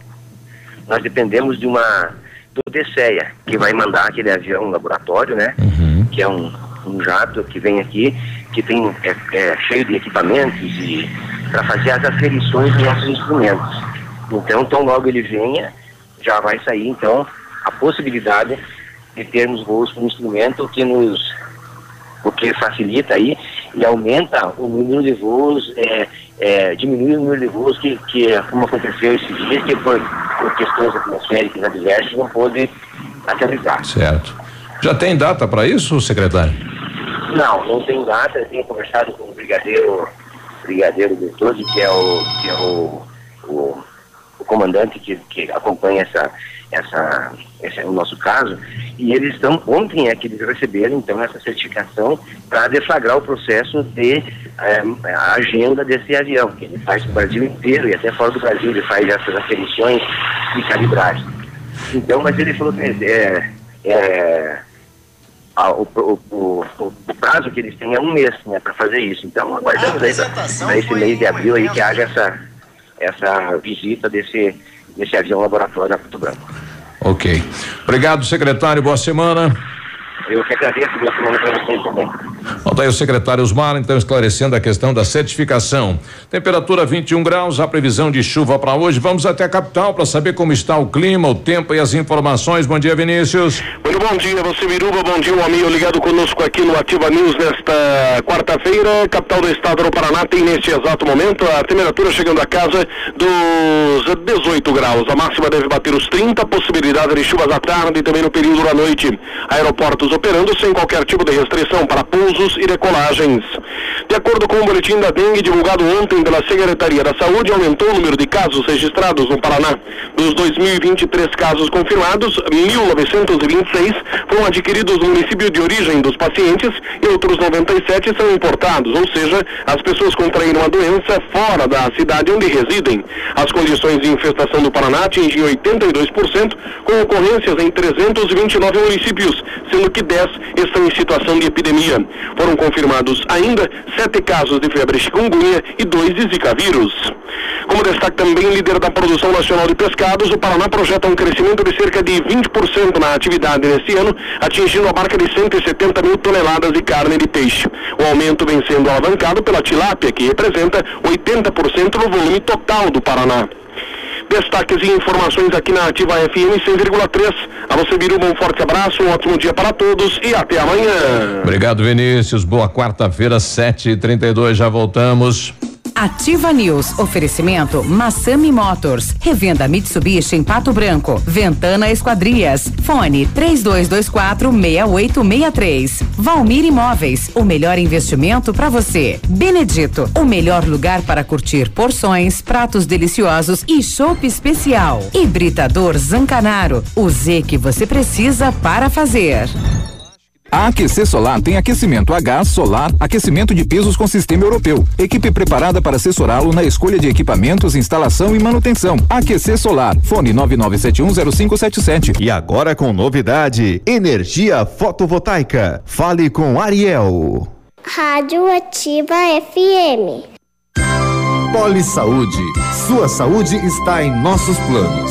nós dependemos de uma do DCEA, que vai mandar aquele avião laboratório, né? Uhum. Que é um, um jato que vem aqui, que tem é, é cheio de equipamentos e para fazer as aferições nossos instrumentos. Então, tão logo ele venha, já vai sair então a possibilidade de termos voos com instrumento que nos o que facilita aí e aumenta o número de voos, é, é, diminui o número de voos que, que como aconteceu esses dias, que por, por questões atmosféricas adversas não pôde aterrissar. Certo. Já tem data para isso, secretário? Não, não tem data. Eu tenho conversado com o brigadeiro, brigadeiro doutor, que é o, que é o, o, o comandante que, que acompanha essa, essa, esse é o nosso caso, e eles estão, ontem é que eles receberam então essa certificação para deflagrar o processo de é, a agenda desse avião, que ele faz o Brasil inteiro e até fora do Brasil, ele faz essas aferições de calibragem. Então, mas ele falou que é, é, a, o, o, o, o, prazo que eles têm é um mês né, para fazer isso. Então aguardamos aí para esse mês de abril aí que haja essa, essa visita desse nesse avião laboratório a Porto Branco. Ok. Obrigado, secretário. Boa semana. Eu que agradeço, para vocês também. Bom, tá aí o secretário Osmar, então, esclarecendo a questão da certificação. Temperatura 21 graus, a previsão de chuva para hoje. Vamos até a capital para saber como está o clima, o tempo e as informações. Bom dia, Vinícius. Muito bom dia, você Miruba, bom dia, um amigo ligado conosco aqui no Ativa News nesta quarta-feira. Capital do estado do Paraná tem neste exato momento a temperatura chegando a casa dos 18 graus. A máxima deve bater os 30, possibilidade de chuvas à tarde e também no período da noite. Aeroportos operando sem qualquer tipo de restrição para pousos e decolagens. De acordo com o boletim da dengue divulgado ontem pela Secretaria da Saúde, aumentou o número de casos registrados no Paraná. Dos 2.023 casos confirmados, 1.926 foram adquiridos no município de origem dos pacientes e outros 97 são importados, ou seja, as pessoas contraíram a doença fora da cidade onde residem. As condições de infestação do Paraná atingem 82%, com ocorrências em 329 municípios, sendo que 10 estão em situação de epidemia. Foram confirmados ainda sete casos de febre chikungunya e dois de zika vírus. Como destaque também líder da produção nacional de pescados, o Paraná projeta um crescimento de cerca de 20% na atividade neste ano, atingindo a marca de 170 mil toneladas de carne de peixe. O aumento vem sendo alavancado pela tilápia, que representa 80% do volume total do Paraná. Destaques e informações aqui na Ativa FM 100,3. A você, Biruba, um forte abraço, um ótimo dia para todos e até amanhã. Obrigado, Vinícius. Boa quarta-feira, 7h32. Já voltamos. Ativa News. Oferecimento Massami Motors. Revenda Mitsubishi em Pato Branco. Ventana Esquadrias. Fone 3224 6863. Valmir Imóveis. O melhor investimento para você. Benedito. O melhor lugar para curtir porções, pratos deliciosos e chopp especial. Hibridador Zancanaro. O Z que você precisa para fazer. A Aquecer Solar tem aquecimento a gás, solar, aquecimento de pisos com sistema europeu. Equipe preparada para assessorá-lo na escolha de equipamentos, instalação e manutenção. Aquecer Solar. Fone 99710577. E agora com novidade: energia fotovoltaica. Fale com Ariel. Rádio Ativa FM. Poli Saúde. Sua saúde está em nossos planos.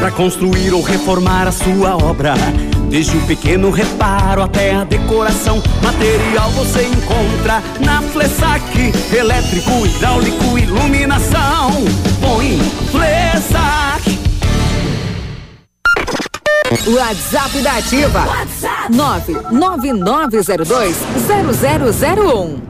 Para construir ou reformar a sua obra, desde o pequeno reparo até a decoração, material você encontra na Flessac, elétrico, hidráulico, iluminação. Põe Flessac. WhatsApp da Ativa. WhatsApp 999020001.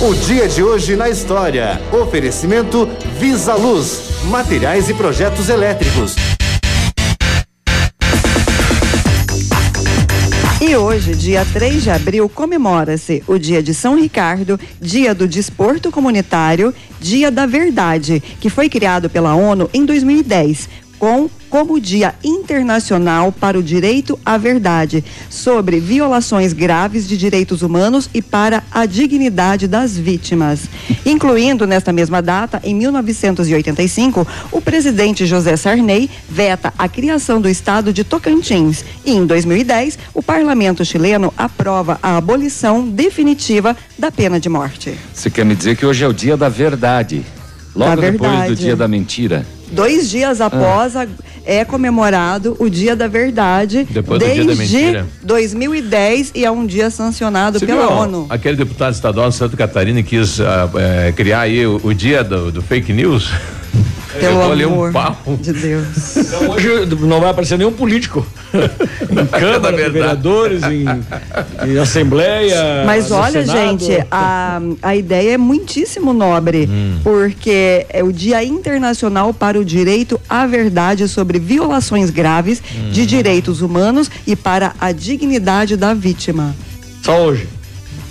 O dia de hoje na história. Oferecimento Visa Luz, materiais e projetos elétricos. E hoje, dia 3 de abril, comemora-se o Dia de São Ricardo, Dia do Desporto Comunitário, Dia da Verdade, que foi criado pela ONU em 2010, com como Dia Internacional para o Direito à Verdade, sobre violações graves de direitos humanos e para a dignidade das vítimas. Incluindo nesta mesma data, em 1985, o presidente José Sarney veta a criação do estado de Tocantins e em 2010, o parlamento chileno aprova a abolição definitiva da pena de morte. Você quer me dizer que hoje é o dia da verdade? Logo Da depois do dia da mentira. Dois dias após a- é comemorado o Dia da Verdade Depois do Dia da desde Mentira. 2010 e é um dia sancionado Você pela viu ONU. aquele deputado estadual de Santa Catarina quis ah, eh, criar aí o, o dia do, do fake news? Pelo amor um pau. de Deus. Então hoje não vai aparecer nenhum político. em Câmara, de vereadores, em, em Assembleia. Mas olha, Senado. gente, a, a ideia é muitíssimo nobre, Hum. porque é o Dia Internacional para o Direito à Verdade sobre violações graves Hum. de direitos humanos e para a dignidade da vítima. Só hoje.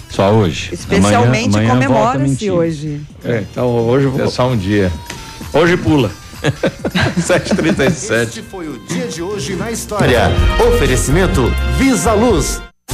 Só hoje. Especialmente comemora-se hoje. É, então hoje vou. É só um dia. Hoje pula. 7h37. Este foi o dia de hoje na história. Oferecimento Visa Luz.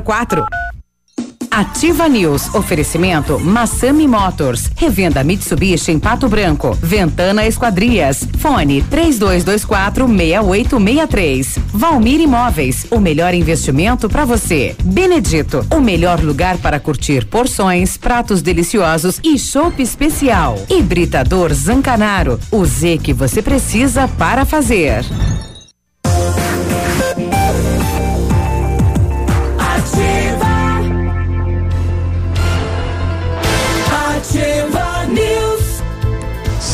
6004. Ativa News. Oferecimento Massami Motors. Revenda Mitsubishi em Pato Branco. Ventana Esquadrias. Fone 3224 6863. Valmir Imóveis. O melhor investimento para você. Benedito. O melhor lugar para curtir porções, pratos deliciosos e chopp especial. Hibridador Zancanaro. O Z que você precisa para fazer.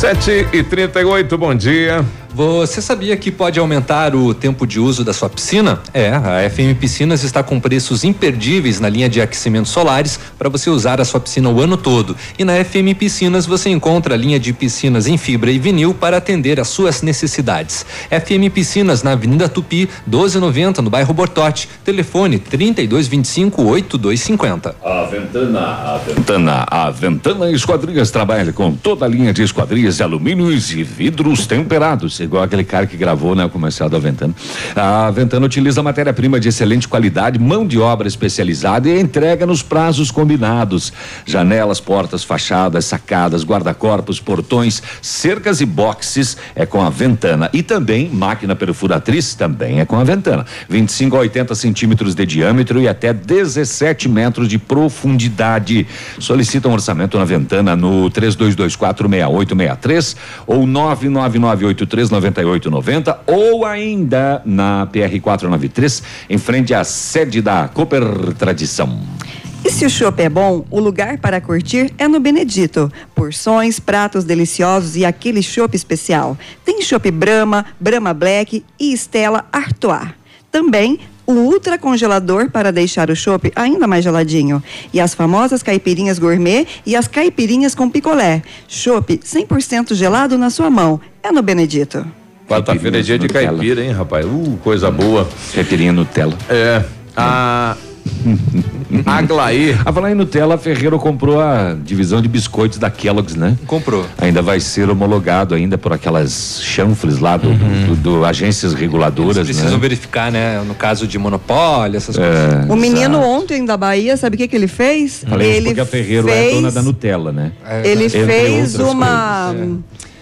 7 e 38 bom dia. Você sabia que pode aumentar o tempo de uso da sua piscina? É, a FM Piscinas está com preços imperdíveis na linha de aquecimentos solares para você usar a sua piscina o ano todo. E na FM Piscinas você encontra a linha de piscinas em fibra e vinil para atender às suas necessidades. FM Piscinas na Avenida Tupi, 1290, no bairro Bortote. Telefone 3225 8250. A Ventana, a Ventana, a Ventana Esquadrias trabalha com toda a linha de esquadrias de alumínios e vidros temperados, igual aquele cara que gravou né, o comercial da Ventana. A Ventana utiliza matéria-prima de excelente qualidade, mão de obra especializada e entrega nos prazos combinados. Janelas, portas, fachadas, sacadas, guarda-corpos, portões, cercas e boxes é com a Ventana. E também máquina perfuratriz também é com a Ventana. 25 a 80 centímetros de diâmetro e até 17 metros de profundidade. Solicita um orçamento na Ventana no 3224 6863 ou 99983 9890 ou ainda na PR 493 em frente à sede da Cooper Tradição. E se o chopp é bom, o lugar para curtir é no Benedito. Porções, pratos deliciosos e aquele chopp especial. Tem chopp Brahma, Brahma Black e Estela Artois. Também o ultra congelador para deixar o chopp ainda mais geladinho. E as famosas caipirinhas gourmet e as caipirinhas com picolé. Chopp 100% gelado na sua mão. É no Benedito. Quarta-feira é dia de Nutella. caipira, hein, rapaz? Uh, coisa boa. Caipirinha Nutella. É. A. Aglaí. A falar em Nutella, a Ferreiro comprou a divisão de biscoitos da Kellogg's, né? Comprou. Ainda vai ser homologado ainda por aquelas chanfles lá do, do- do agências reguladoras, Eles precisam né? verificar, né? No caso de monopólio, essas É, coisas. O menino ontem da Bahia, sabe o que, que ele fez? Falei isso ele porque a Ferreiro é fez, dona da Nutella, né? Ele Entre fez uma. coisas.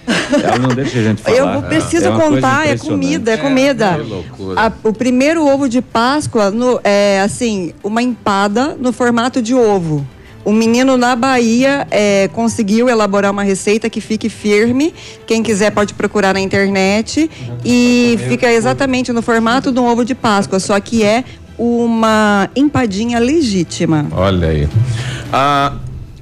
Ela não deixa a gente falar. Eu preciso É contar, é comida, é comida. que loucura. A- o primeiro ovo de Páscoa no- é assim, uma empada no formato de ovo. O menino na Bahia é, conseguiu elaborar uma receita que fique firme. Quem quiser pode procurar na internet. E fica exatamente no formato de um ovo de Páscoa, só que é uma empadinha legítima. Olha aí.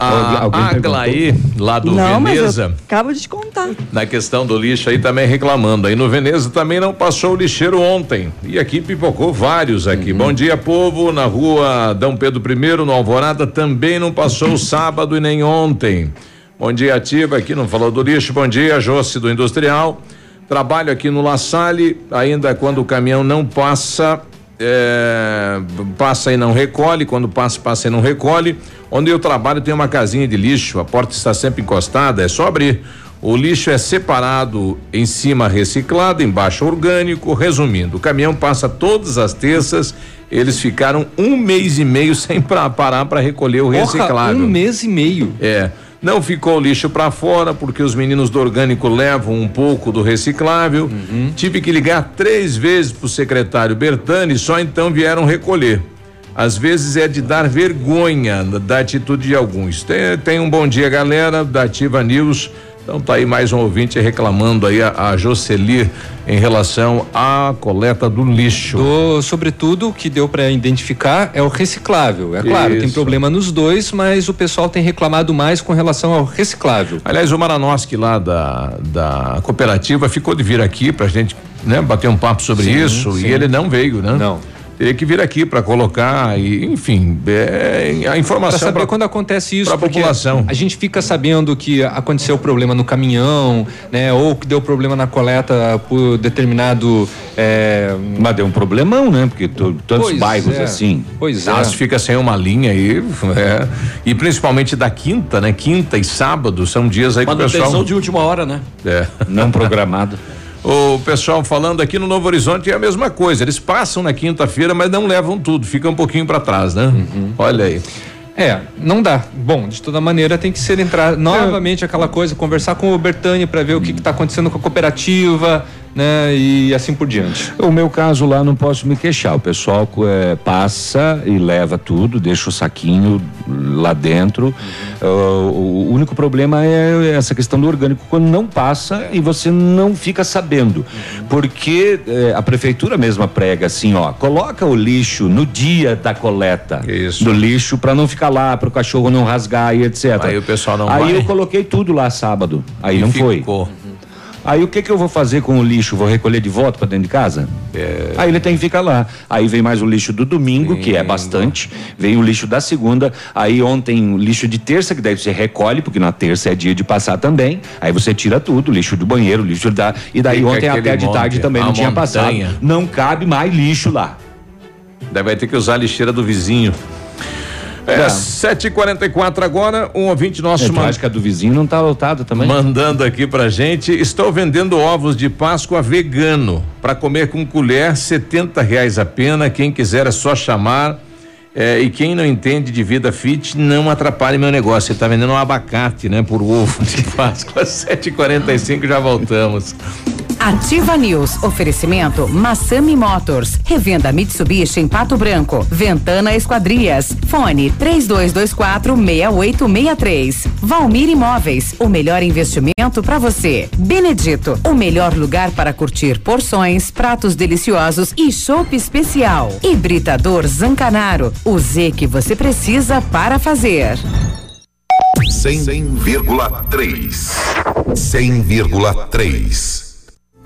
A, Alguém- a alguém Aglaí, lá do Não, mas Veneza. eu acabo de te contar. Na questão do lixo aí também reclamando. Aí no Veneza também não passou o lixeiro ontem. E aqui pipocou vários aqui. Bom dia, povo. Na rua Dom Pedro I, no Alvorada, também não passou sábado e nem ontem. Bom dia, Ativa, aqui não falou do lixo. Bom dia, Josse do Industrial. Trabalho aqui no La Salle, ainda quando o caminhão não passa, é, passa e não recolhe, quando passa, passa e não recolhe. Onde eu trabalho tem uma casinha de lixo, a porta está sempre encostada, é só abrir. O lixo é separado em cima reciclado, embaixo orgânico. Resumindo, o caminhão passa todas as terças. Eles ficaram um mês e meio sem pra, parar para recolher o Porra, reciclável. um mês e meio. É. Não ficou o lixo para fora porque os meninos do orgânico levam um pouco do reciclável. Uhum. Tive que ligar três vezes pro secretário Bertani, só então vieram recolher. Às vezes é de dar vergonha da atitude de alguns. Tem, tem um bom dia, galera, da Ativa News. Então tá aí mais um ouvinte reclamando aí a, a Jocelir em relação à coleta do lixo. Do, sobretudo, o que deu para identificar é o reciclável. É claro, tem Isso. problema nos dois, mas o pessoal tem reclamado mais com relação ao reciclável. Aliás, o Maranoski lá da, da cooperativa ficou de vir aqui pra gente, né, bater um papo sobre Sim, isso sim. e ele não veio, né? Não. Teria que vir aqui para colocar e, enfim, é, a Para informação saber pra- quando acontece isso, pra porque população. a gente fica sabendo que aconteceu problema no caminhão, né? Ou que deu problema na coleta por determinado. É, Mas deu um problemão, né? Porque tu- tantos Pois bairros é. assim. Pois é. Mas fica sem uma linha aí, é. e principalmente da quinta, né? Quinta e sábado são dias aí que o Manutenção pessoal. de última hora, né? É. Não programado. O pessoal falando aqui no Novo Horizonte é a mesma coisa. Eles passam na quinta-feira, mas não levam tudo, fica um pouquinho para trás, né? Olha aí. É, não dá. Bom, de toda maneira tem que ser entrar novamente aquela coisa, conversar com o Bertani para ver o que está acontecendo com a cooperativa, né? E assim por diante. O meu caso lá não posso me queixar. O pessoal é, passa e leva tudo, deixa o saquinho lá dentro. Uh, o único problema é essa questão do orgânico quando não passa e você não fica sabendo, uhum. porque é, a prefeitura mesma prega assim, ó, coloca o lixo no dia da coleta Isso. do lixo para não ficar lá, para o cachorro não rasgar e etc. Aí o pessoal não Aí vai. eu coloquei tudo lá sábado. Aí E não ficou. foi. Aí o que que eu vou fazer com o lixo? Vou recolher de volta para dentro de casa? É. Aí ele tem que ficar lá. Aí vem mais o lixo do domingo, que é bastante. Vem o lixo da segunda. Aí ontem o lixo de terça, que daí você recolhe, porque na terça é dia de passar também. Aí você tira tudo, lixo do banheiro, lixo da. E daí Fica ontem até de monte, tarde também não tinha passado. montanha. Não cabe mais lixo lá. Daí vai ter que usar a lixeira do vizinho. É, É. 7h44 agora, um ouvinte nosso É, man- a do vizinho não tá lotada também? mandando aqui pra gente. Estou vendendo ovos de Páscoa vegano para comer com colher, 70 reais a pena. Quem quiser é só chamar. É, e quem não entende de vida fit, não atrapalhe meu negócio. Ele tá vendendo um abacate, né? Por ovo de Páscoa, 7h45, já voltamos. Ativa News. Oferecimento Massami Motors. Revenda Mitsubishi em Pato Branco. Ventana Esquadrias. Fone 3224 6863. Valmir Imóveis. O melhor investimento para você. Benedito. O melhor lugar para curtir porções, pratos deliciosos e chopp especial. Hibridador Zancanaro. O Z que você precisa para fazer. 100,3. 100,3.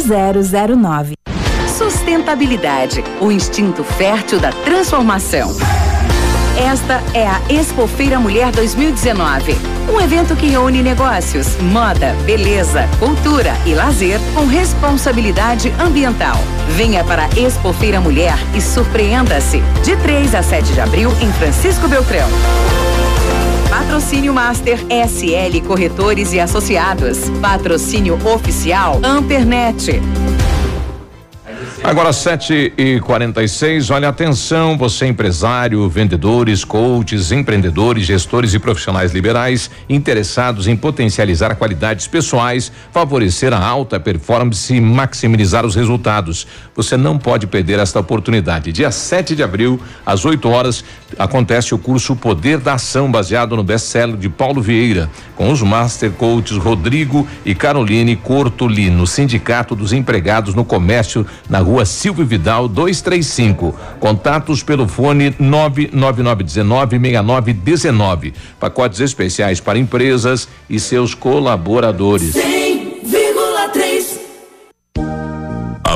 0009. Sustentabilidade, o instinto fértil da transformação. Esta é a Expofeira Mulher 2019, um evento que reúne negócios, moda, beleza, cultura e lazer com responsabilidade ambiental. Venha para a Expofeira Mulher e surpreenda-se. De 3 a 7 de abril em Francisco Beltrão. Patrocínio Master SL Corretores e Associados. Patrocínio Oficial Ampernet. Agora 7 e 46 olha atenção, você empresário, vendedores, coaches, empreendedores, gestores e profissionais liberais interessados em potencializar qualidades pessoais, favorecer a alta performance e maximizar os resultados. Você não pode perder esta oportunidade. Dia 7 de abril, às 8 horas, acontece o curso Poder da Ação, baseado no best-seller de Paulo Vieira, com os Master Coaches Rodrigo e Caroline Cortolino, Sindicato dos Empregados no Comércio, na rua Silvio Vidal 235. Contatos pelo fone 999196919. Pacotes especiais para empresas e seus colaboradores. 100,3.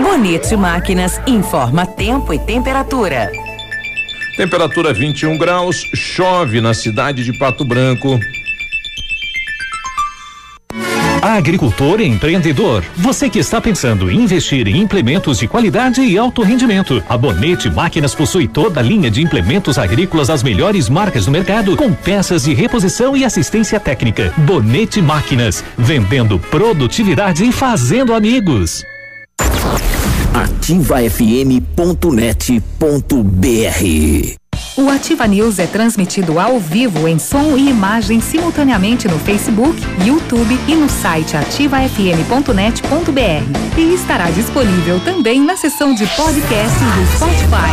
Bonito Máquinas informa tempo e temperatura. Temperatura 21 graus, chove na cidade de Pato Branco. Agricultor e empreendedor, você que está pensando em investir em implementos de qualidade e alto rendimento, a Bonete Máquinas possui toda a linha de implementos agrícolas das melhores marcas do mercado, com peças de reposição e assistência técnica. Bonete Máquinas, vendendo produtividade e fazendo amigos. ativafm.net.br O Ativa News é transmitido ao vivo em som e imagem simultaneamente no Facebook, YouTube e no site ativafm.net.br. E estará disponível também na seção de podcasts do Spotify.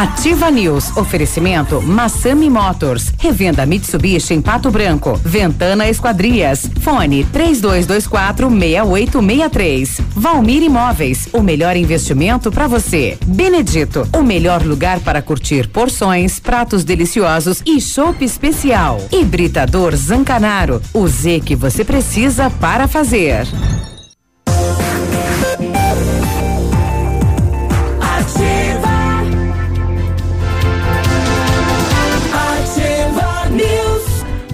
Ativa News. Oferecimento Massami Motors. Revenda Mitsubishi em Pato Branco. Ventana Esquadrias. Fone 3224 6863. Valmir Imóveis. O melhor investimento para você. Benedito. O melhor lugar para curtir porções, pratos deliciosos e chopp especial. Hibridador Zancanaro. O Z que você precisa para fazer.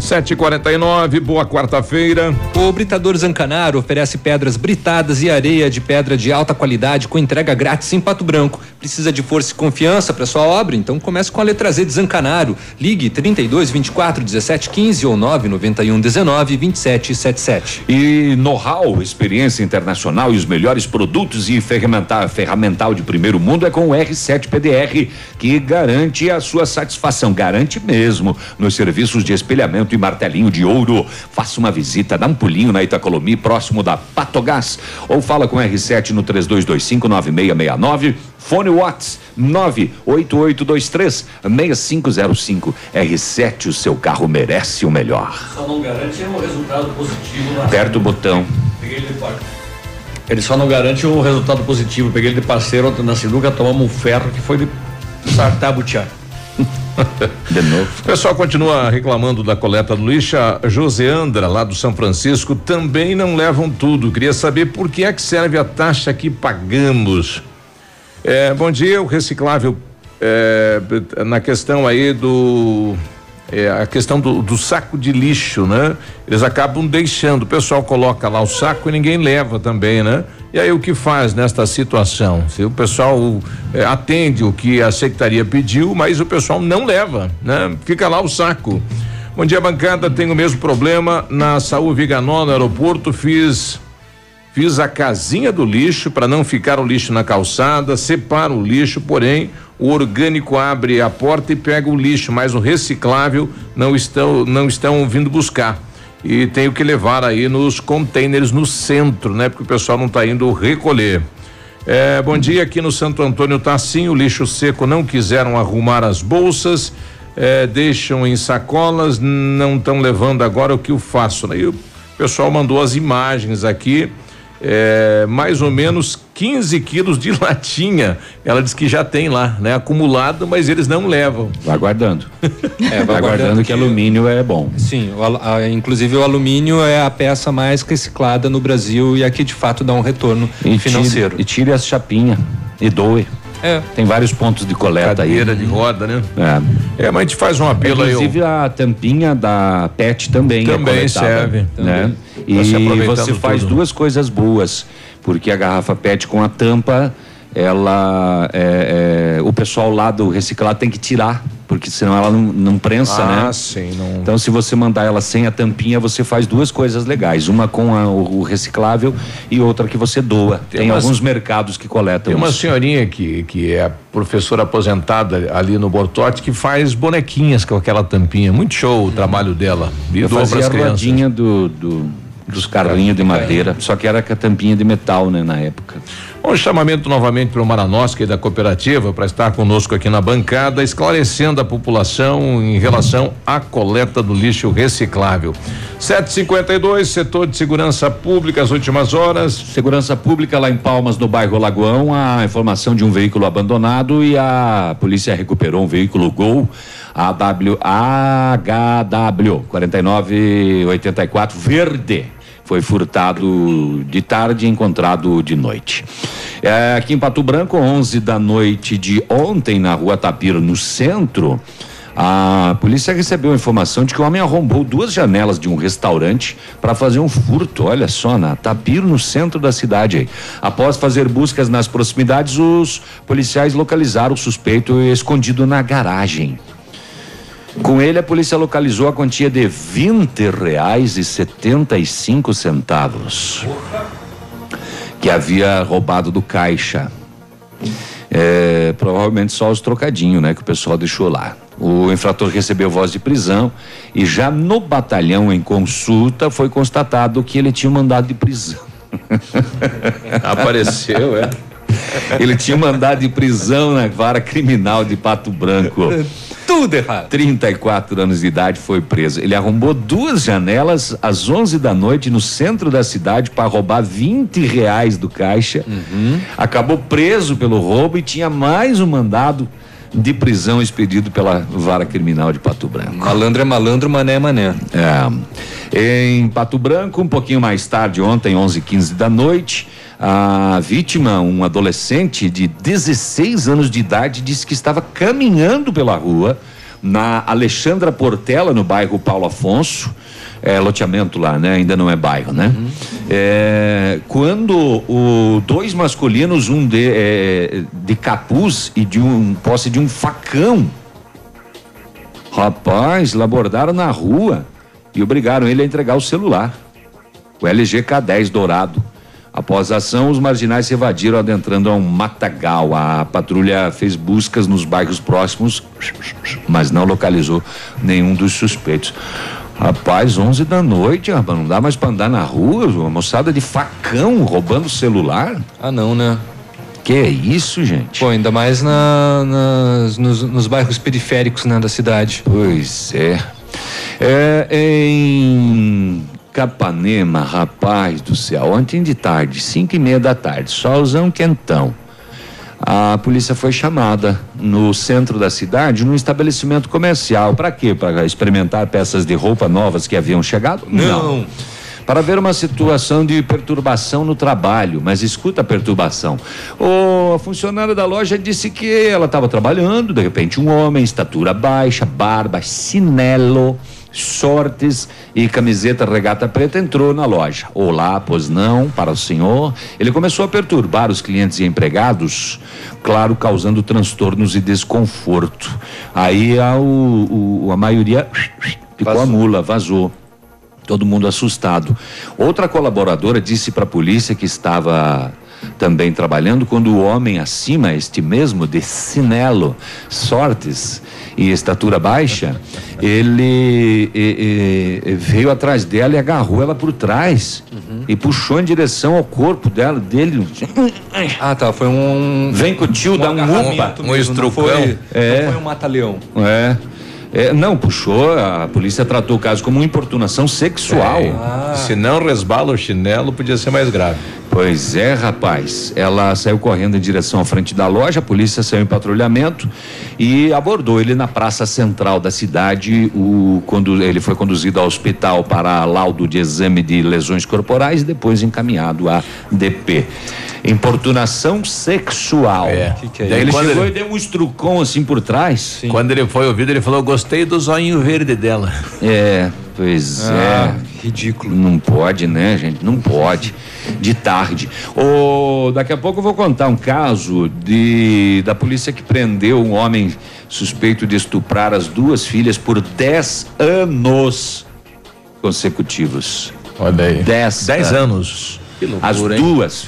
7:49, boa quarta-feira. O Britador Zancanaro oferece pedras britadas e areia de pedra de alta qualidade com entrega grátis em Pato Branco. Precisa de força e confiança para sua obra? Então comece com a letra Z de Zancanaro. Ligue 32 24 17 15 ou 991 19 27 77. E know-how, experiência internacional e os melhores produtos e ferramental, ferramental de primeiro mundo é com o R7 PDR, que garante a sua satisfação, garante mesmo nos serviços de espelhamento e martelinho de ouro. Faça uma visita, dá um pulinho na Itacolomi, próximo da Patogás, ou fala com o R7 no 3225 9669. Fone Watts 98823 6505. R7, o seu carro merece o melhor. Só não garante um resultado positivo Aperta o botão. Peguei ele de Ele só não garante um resultado positivo. Peguei ele de parceiro ontem na sinuca, tomamos um ferro que foi de sartar. De novo. O pessoal continua reclamando da coleta do lixo. A Joseandra, lá do São Francisco, também não levam tudo. Queria saber por que é que serve a taxa que pagamos. É, bom dia, o reciclável é, na questão aí do é, a questão do, do saco de lixo, né? Eles acabam deixando, o pessoal coloca lá o saco e ninguém leva também, né? E aí o que faz nesta situação? Se o pessoal é, atende o que a secretaria pediu, mas o pessoal não leva, né? Fica lá o saco. Bom dia, bancada. Tenho o mesmo problema na Saúl Viganó, no aeroporto. Fiz Fiz a casinha do lixo para não ficar o lixo na calçada, separo o lixo, porém o orgânico abre a porta e pega o lixo, mas o reciclável não estão não estão vindo buscar. E tenho que levar aí nos containers no centro, né? Porque o pessoal não está indo recolher. É, bom dia, aqui no Santo Antônio tá assim, o lixo seco não quiseram arrumar as bolsas, é, deixam em sacolas, não estão levando agora o que eu faço. Né? E o pessoal mandou as imagens aqui, é, mais ou menos 15 quilos de latinha. Ela diz que já tem lá, né? Acumulado, mas eles não levam. Vai guardando. É, Vai guardando que alumínio é bom. Sim, o a- inclusive o alumínio é a peça mais reciclada no Brasil e aqui de fato dá um retorno E financeiro. Tire, e tire as chapinhas e doe. É. Tem vários pontos de coleta Cadeira aí. de roda, né? É. É, mas a gente faz um apelo aí. Inclusive a tampinha da PET também, é Também coletada, serve. Né? Também. E Tá você faz tudo. duas coisas boas, porque a garrafa PET com a tampa, ela é, é, o pessoal lá do reciclado tem que tirar, porque senão ela não, não prensa, Ah, né? sim, não. Então se você mandar ela sem a tampinha, você faz duas coisas legais, uma com a- o, o reciclável e outra que você doa. Tem Tem, umas- alguns mercados que coletam Tem uma isso. senhorinha que, que é professora aposentada ali no Bortote que faz bonequinhas com aquela tampinha. Muito show o trabalho dela. E Eu fazia a crianças. rodinha do, do- dos carrinhos de madeira, só que era com a tampinha de metal, né, na época. Um chamamento novamente para o Maranosca e da cooperativa para estar conosco aqui na bancada, esclarecendo a população em relação à coleta do lixo reciclável. 752, setor de segurança pública, as últimas horas. Segurança Pública lá em Palmas, no bairro Lagoão, a informação de um veículo abandonado e a polícia recuperou um veículo Gol AW, HW 4984 verde. Foi furtado de tarde e encontrado de noite. É, aqui em Pato Branco, 11 da noite de ontem, na rua Tapira, no centro, a polícia recebeu informação de que o homem arrombou duas janelas de um restaurante para fazer um furto. Olha só, na Tapiro, no centro da cidade. Após fazer buscas nas proximidades, os policiais localizaram o suspeito escondido na garagem. Com ele, a polícia localizou a quantia de 20 reais e 75 centavos que havia roubado do caixa. É, provavelmente só os trocadinhos, né, que o pessoal deixou lá. O infrator recebeu voz de prisão e já no batalhão em consulta foi constatado que ele tinha um mandado de prisão. Apareceu, é. Ele tinha um mandado de prisão na vara criminal de Pato Branco. Tudo errado. 34 anos de idade foi preso. Ele arrombou duas janelas às 11 da noite no centro da cidade para roubar 20 reais do caixa. Acabou preso pelo roubo e tinha mais um mandado de prisão expedido pela vara criminal de Pato Branco. Malandro é malandro, mané é mané. É. Em Pato Branco, um pouquinho mais tarde, ontem, 11 15 da noite, a vítima, um adolescente de 16 anos de idade, disse que estava caminhando pela rua na Alexandra Portela, no bairro Paulo Afonso. É loteamento lá, né? Ainda não é bairro, né? É, quando o dois masculinos, um de, é, de capuz e de um posse de um facão, rapaz, labordaram na rua e obrigaram ele a entregar o celular, o LG K10 dourado. Após a ação, os marginais se evadiram adentrando a um matagal. A patrulha fez buscas nos bairros próximos, mas não localizou nenhum dos suspeitos. Rapaz, 11 da noite, rapaz, não dá mais pra andar na rua, uma moçada de facão roubando celular. Ah, não, né? Que é isso, gente? Pô, ainda mais na, nas- nos, nos bairros periféricos né, da cidade. Pois é. É, em Capanema, rapaz do céu, ontem de tarde, cinco e meia da tarde, solzão quentão. A polícia foi chamada no centro da cidade, num estabelecimento comercial. Para quê? Para experimentar peças de roupa novas que haviam chegado? Não. Para ver uma situação de perturbação no trabalho, mas escuta a perturbação. O funcionário da loja disse que ela estava trabalhando, de repente um homem, estatura baixa, barba, chinelo, shorts e camiseta regata preta entrou na loja. Olá, pois não, para o senhor. Ele começou a perturbar os clientes e empregados, claro, causando transtornos e desconforto. Aí a, o- o- a maioria ficou a mula, vazou. Todo mundo assustado. Outra colaboradora disse para a polícia que estava também trabalhando quando o homem acima, este mesmo de sinelo, sortes e estatura baixa, ele e- e- veio atrás dela e agarrou ela por trás e puxou em direção ao corpo dela, dele. Ah, tá. Foi um. Vem com o tio, dá um upa. mesmo, Não foi, É. não foi um mata-leão. É. É, não, puxou, a polícia tratou o caso como importunação sexual. Se não resbala o chinelo, podia ser mais grave. Pois é, rapaz. Ela saiu correndo em direção à frente da loja, a polícia saiu em patrulhamento e abordou ele na praça central da cidade. O, quando ele foi conduzido ao hospital para laudo de exame de lesões corporais e depois encaminhado à DP. Importunação sexual. É. Que que é Daí ele Quando chegou ele- e deu um estrucão assim por trás. Quando ele foi ouvido, ele falou: gostei do zoinho verde dela. É, pois Ah, é. Ridículo. Não pode, né, gente? Não pode. De tarde. Ô, daqui a pouco eu vou contar um caso de da polícia que prendeu um homem suspeito de estuprar as duas filhas por 10 anos consecutivos. Olha aí. 10 Dez anos. Que loucura, As hein? duas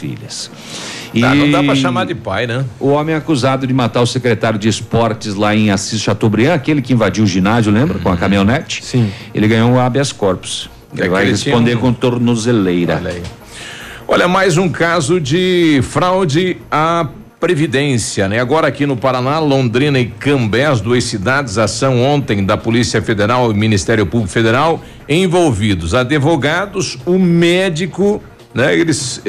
filhas. Tá, não dá pra chamar de pai, né? O homem acusado de matar o secretário de esportes lá em Assis Chateaubriand, aquele que invadiu o ginásio, lembra? Com a caminhonete? Sim. Ele ganhou um habeas corpus. Ele É vai responder um- com tornozeleira. Olha. Olha, mais um caso de fraude à Previdência, né? Agora aqui no Paraná, Londrina e Cambé, as duas cidades, ação ontem da Polícia Federal e Ministério Público Federal, envolvidos advogados, o médico, né? Eles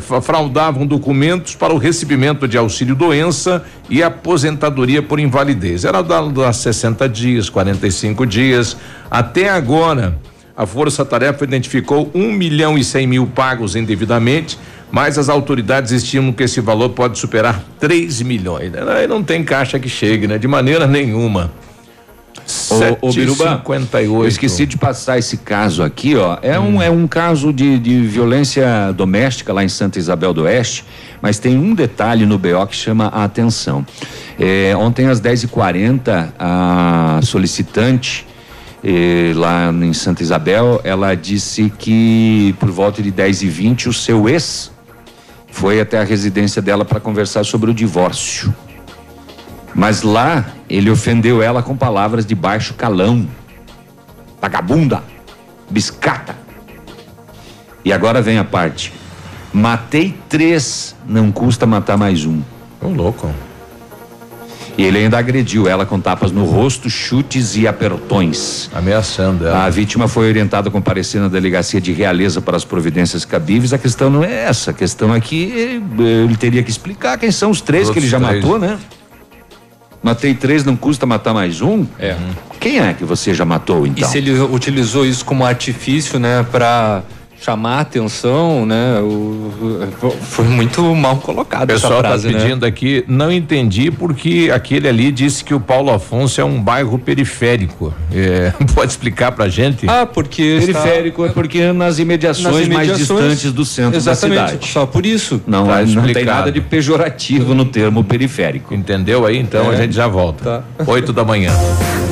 fa- fraudavam documentos para o recebimento de auxílio doença e aposentadoria por invalidez. Era dado a 60 dias, 45 dias. Até agora, a Força Tarefa identificou um milhão e cem mil pagos indevidamente, mas as autoridades estimam que esse valor pode superar 3 milhões. não tem caixa que chegue, né? De maneira nenhuma. Ô, ô Biruba, 58. eu esqueci de passar esse caso aqui, ó. É, um, é um caso de, de violência doméstica lá em Santa Isabel do Oeste, mas tem um detalhe no BO que chama a atenção. É, ontem às 10h40, a solicitante eh, lá em Santa Isabel, ela disse que por volta de 10h20 o seu ex foi até a residência dela para conversar sobre o divórcio. Mas lá ele ofendeu ela com palavras de baixo calão. Vagabunda, biscata. E agora vem a parte. Matei três, não custa matar mais um. Ô, louco. E ele ainda agrediu ela com tapas no rosto, chutes e apertões. Ameaçando ela. A vítima foi orientada a comparecer na delegacia de realeza para as providências cabíveis. A questão não é essa. A questão é que eh, ele teria que explicar quem são os três que ele já três. matou, né? Matei três, não custa matar mais um? É. Quem é que você já matou, então? E se ele utilizou isso como artifício, né, para chamar a atenção, né, o- foi muito mal O colocado pessoal essa está frase, né? pedindo aqui, não entendi porque aquele ali disse que o Paulo Afonso é um bairro periférico. É, pode explicar pra gente? Ah, porque Periférico é porque nas imediações, Nas mais imediações, distantes do centro exatamente, da cidade. Só por isso. Não, Tá não tem explicado. nada de pejorativo no termo periférico. Entendeu aí? Então É. a gente já volta. Oito da manhã.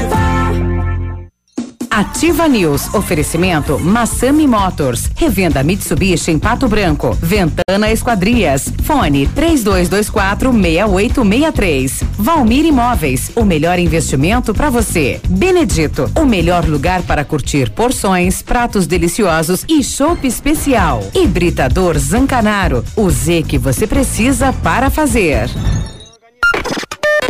News. Oferecimento Massami Motors. Revenda Mitsubishi em Pato Branco. Ventana Esquadrias. Fone 3224 6863. Valmir Imóveis. O melhor investimento para você. Benedito. O melhor lugar para curtir porções, pratos deliciosos e chopp especial. Hibridador Zancanaro. O Z que você precisa para fazer.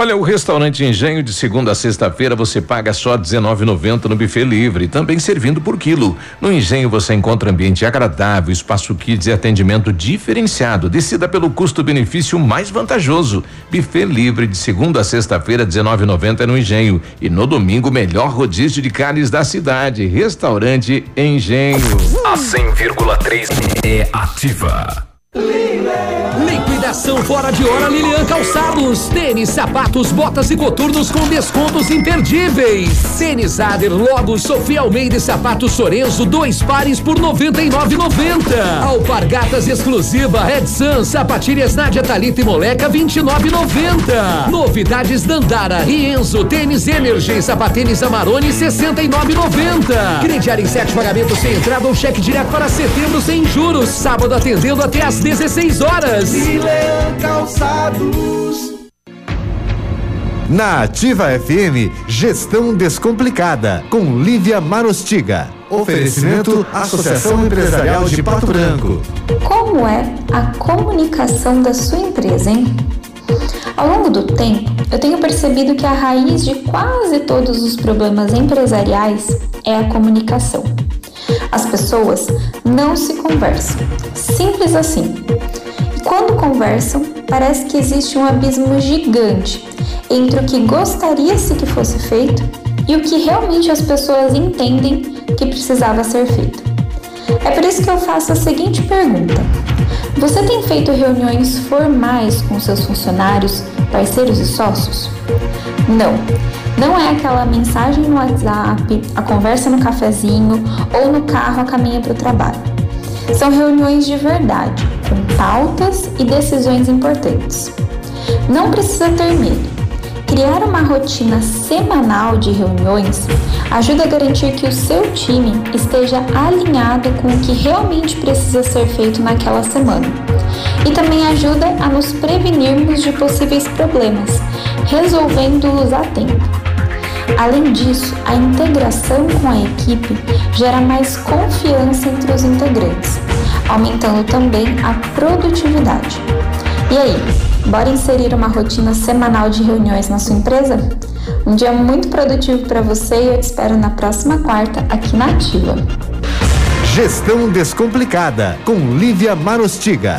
Olha, o restaurante Engenho de segunda a sexta-feira você paga só R$19,90 no buffet livre, também servindo por quilo. No Engenho você encontra ambiente agradável, espaço kids e atendimento diferenciado. Decida pelo custo-benefício mais vantajoso. Buffet livre de segunda a sexta-feira, R$19,90 no Engenho. E no domingo, melhor rodízio de carnes da cidade. Restaurante Engenho. A 100,3 é ativa. Liquidação fora de hora Lilian Calçados. Tênis, sapatos, botas e coturnos com descontos imperdíveis. Tênis Ader, logo Sofia Almeida e sapatos Sorenzo, dois pares por R$ 99,90. Alpargatas exclusiva Red Sun, sapatilhas Nádia Talita e Moleca, R$ 29,90. Novidades Dandara, Rienzo, tênis Energy, e sapatênis Amarone, R$ 69,90. Crediário em sete pagamentos sem entrada ou cheque direto para setembro sem juros. Sábado atendendo até às 16 horas. Milan Calçados. Na Ativa FM, Gestão Descomplicada, com Lívia Marostiga. Oferecimento Associação Empresarial de Pato Branco. Como é a comunicação da sua empresa, hein? Ao longo do tempo, eu tenho percebido que a raiz de quase todos os problemas empresariais é a comunicação. As pessoas não se conversam, simples assim. E quando conversam, parece que existe um abismo gigante entre o que gostaria-se que fosse feito e o que realmente as pessoas entendem que precisava ser feito. É por isso que eu faço a seguinte pergunta: Você tem feito reuniões formais com seus funcionários, parceiros e sócios? Não, não é aquela mensagem no WhatsApp, a conversa no cafezinho ou no carro a caminho para o trabalho. São reuniões de verdade, com pautas e decisões importantes. Não precisa ter medo. Criar uma rotina semanal de reuniões ajuda a garantir que o seu time esteja alinhado com o que realmente precisa ser feito naquela semana. E também ajuda a nos prevenirmos de possíveis problemas, resolvendo-os a tempo. Além disso, a integração com a equipe gera mais confiança entre os integrantes, aumentando também a produtividade. E aí, bora inserir uma rotina semanal de reuniões na sua empresa? Um dia muito produtivo para você e eu te espero na próxima quarta aqui na Ativa. Gestão Descomplicada, com Lívia Marostiga.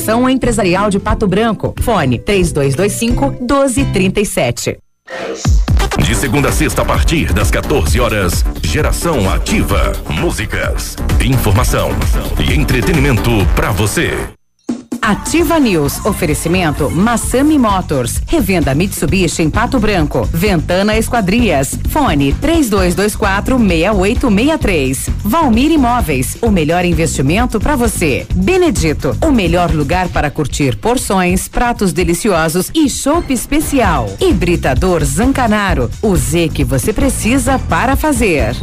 Associação Empresarial de Pato Branco. Fone 3225 1237. De segunda a sexta, a partir das 14 horas, Geração Ativa. Músicas, informação e entretenimento para você. Ativa News. Oferecimento Massami Motors. Revenda Mitsubishi em Pato Branco. Ventana Esquadrias. Fone 3224 6863. Valmir Imóveis. O melhor investimento para você. Benedito. O melhor lugar para curtir porções, pratos deliciosos e chopp especial. Hibridador Zancanaro. O Z que você precisa para fazer.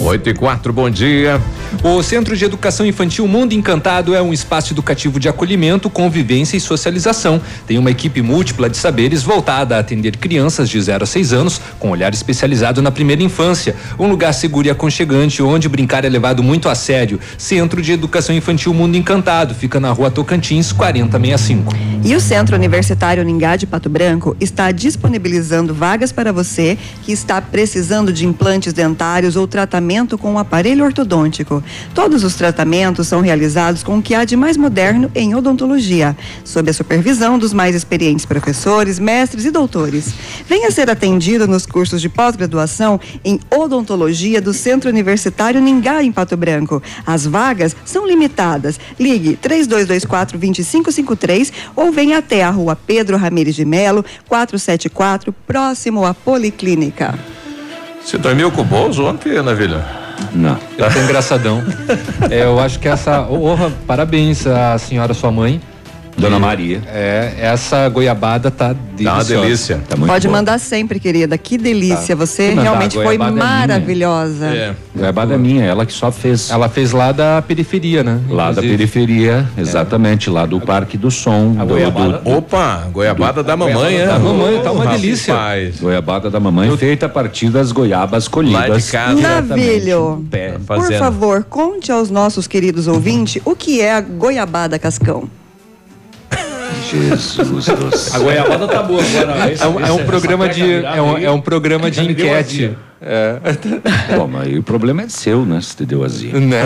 Oito e quatro, bom dia. O Centro de Educação Infantil Mundo Encantado é um espaço educativo de acolhimento, convivência e socialização. Tem uma equipe múltipla de saberes voltada a atender crianças de 0 a 6 anos, com olhar especializado na primeira infância. Um lugar seguro e aconchegante onde brincar é levado muito a sério. Centro de Educação Infantil Mundo Encantado fica na rua Tocantins, 4065. E o Centro Universitário Ningá de Pato Branco está disponibilizando vagas para você que está precisando de implantes dentários ou tratamento com um aparelho ortodôntico. Todos os tratamentos são realizados com o que há de mais moderno em odontologia, sob a supervisão dos mais experientes professores, mestres e doutores. Venha ser atendido nos cursos de pós-graduação em odontologia do Centro Universitário Ningá, em Pato Branco. As vagas são limitadas. Ligue 3224 2553 ou venha até a rua Pedro Ramires de Melo, 474, próximo à Policlínica. Você dormiu com o Bozo ontem, Ana Vilha? Não. Eu tô engraçadão. é, eu acho que essa. Honra, parabéns à senhora sua mãe. Dona Maria. É, essa goiabada tá deliciosa. Tá uma delícia. Tá muito Pode boa. mandar sempre, querida. Que delícia. Tá. Você realmente a foi goiabada é maravilhosa. É. Goiabada é minha, ela que só fez. Ela fez lá da periferia, né? Lá da Inclusive. periferia, exatamente, lá do Parque do Som. do, do- Opa, goiabada da mamãe, é? da mamãe, tá uma Rapaz. delícia. Goiabada da mamãe, feita a partir das goiabas colhidas. Lá de casa. Navilho, por favor, conte aos nossos queridos ouvintes o que é a goiabada cascão. Jesus do céu. A goiabada tá boa agora. É um, é um programa de é um, é um programa de enquete. É. Bom, mas o problema é seu, né? Se te deu azia. Né?